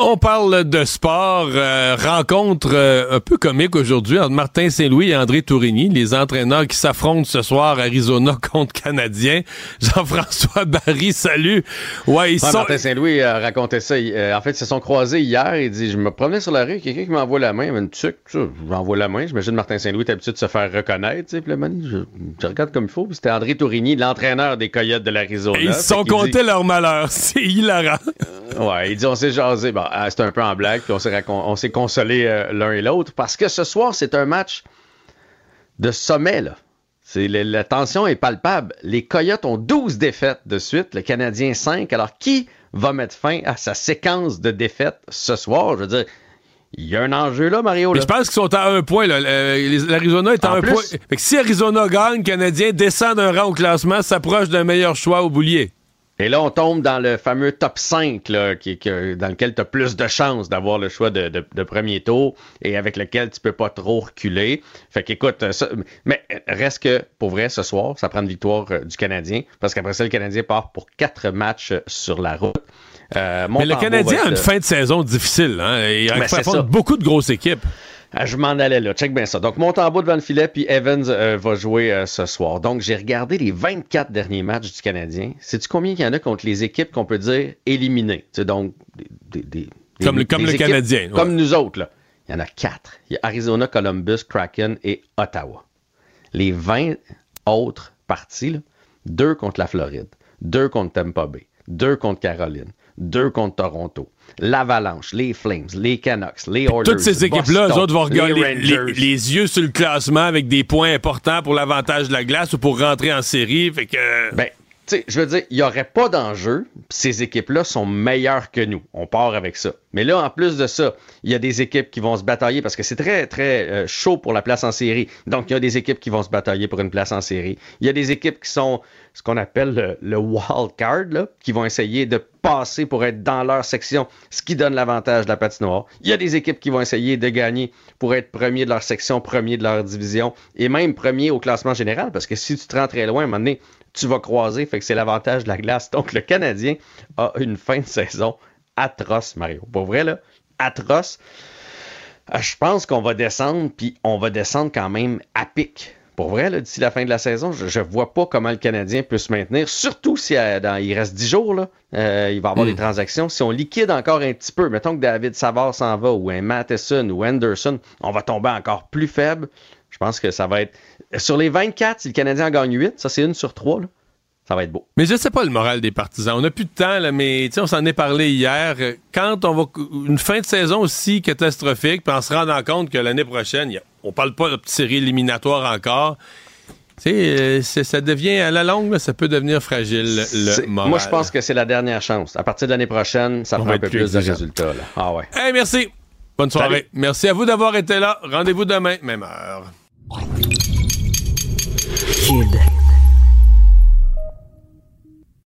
On parle de sport. euh, rencontre euh, un peu comique aujourd'hui entre Martin Saint-Louis et André Tourigny, les entraîneurs qui s'affrontent ce soir Arizona contre Canadien. Jean-François Barry, salut. Ouais, ils Ouais, sont... Martin Saint-Louis a raconté ça. Euh, en fait, ils se sont croisés hier. Il dit Je me promenais sur la rue, quelqu'un qui m'envoie la main, il y avait une tuque. Ça, Je m'envoie la main. J'imagine Martin Saint-Louis est habitué de se faire reconnaître. Puis là, man, je, je regarde comme il faut. C'était André Tourigny, l'entraîneur des Coyotes de l'Arizona. Ils se sont dit- comptés leur malheur. C'est hilarant. Ouais, il dit on s'est jasé. Bon, ah, c'était un peu en blague, puis on s'est racon- on s'est consolé euh, l'un et l'autre parce que ce soir, c'est un match de sommet, là. C'est, la, la tension est palpable. Les Coyotes ont 12 défaites de suite, le Canadien 5. Alors, qui va mettre fin à sa séquence de défaites ce soir? Je veux dire, il y a un enjeu là, Mario. Là. je pense qu'ils sont à un point. là. Euh, L'Arizona est à En un plus- point. Fait que si Arizona gagne, le Canadien descend d'un rang au classement, s'approche d'un meilleur choix au boulier. Et là, on tombe dans le fameux top 5, là, qui, qui- dans lequel tu as plus de chances d'avoir le choix de, de- de premier tour et avec lequel tu peux pas trop reculer. Fait qu'écoute, euh, ça- mais reste que, pour vrai, ce soir, ça prend une victoire euh, du Canadien, parce qu'après ça, le Canadien part pour quatre matchs euh, sur la route. Euh, Mais le Canadien a une fin de saison difficile. Hein? Il Ben, affronte ça. beaucoup de grosses équipes. Ah, je m'en allais là. Check bien ça. Donc, Montembeau devant le filet, puis Evans euh, va jouer euh, ce soir. Donc, j'ai regardé les 24 derniers matchs du Canadien. Sais-tu combien il y en a contre les équipes qu'on peut dire éliminées? Tu sais, donc, des, des- des- Comme le- des comme le équipes Canadien, ouais. Comme nous autres, là. Il y en a quatre. Il y a Arizona, Columbus, Kraken et Ottawa. Les 20 autres parties, là, deux contre la Floride, deux contre Tampa Bay, deux contre Caroline, deux contre Toronto, l'Avalanche, les Flames, les Canucks, les Oilers, Toutes ces équipes-là, eux autres vont regarder les les, Rangers. les- les yeux sur le classement avec des points importants pour l'avantage de la glace ou pour rentrer en série. Fait que. Ben, tu sais, je veux dire, il n'y aurait pas d'enjeu. Ces équipes-là sont meilleures que nous. On part avec ça. Mais là, en plus de ça, il y a des équipes qui vont se batailler parce que c'est très, très euh, chaud pour la place en série. Donc, il y a des équipes qui vont se batailler pour une place en série. Il y a des équipes qui sont ce qu'on appelle le, le wild card, là, qui vont essayer de passer pour être dans leur section, ce qui donne l'avantage de la patinoire. Il y a des équipes qui vont essayer de gagner pour être premier de leur section, premier de leur division et même premier au classement général parce que si tu te rends très loin, à un moment donné, tu vas croiser. Fait que c'est l'avantage de la glace. Donc, le Canadien a une fin de saison atroce, Mario. Pour vrai, là, atroce. Euh, je pense qu'on va descendre, puis on va descendre quand même à pic. Pour vrai, d'ici la fin de la saison, je ne vois pas comment le Canadien peut se maintenir, surtout si dans, il reste 10 jours, là, euh, il va y avoir des transactions. Si on liquide encore un petit peu, mettons que David Savard s'en va, ou un Matheson, ou Anderson, on va tomber encore plus faible. Je pense que ça va être. Sur les 24, si le Canadien en gagne 8, ça c'est une sur trois, là, ça va être beau. Mais je sais pas le moral des partisans. On n'a plus de temps, là, mais on s'en est parlé hier. Quand on va. Une fin de saison aussi catastrophique, puis en se rendant compte que l'année prochaine, y a, on parle pas de petite série éliminatoire encore. Euh, ça devient, à la longue, ça peut devenir fragile, le moral. Moi, je pense que c'est la dernière chance. À partir de l'année prochaine, ça prend un peu plus de résultats. Là. Ah ouais. Hey, merci. Bonne soirée. Merci à vous d'avoir été là. Rendez-vous demain, même heure. Kid.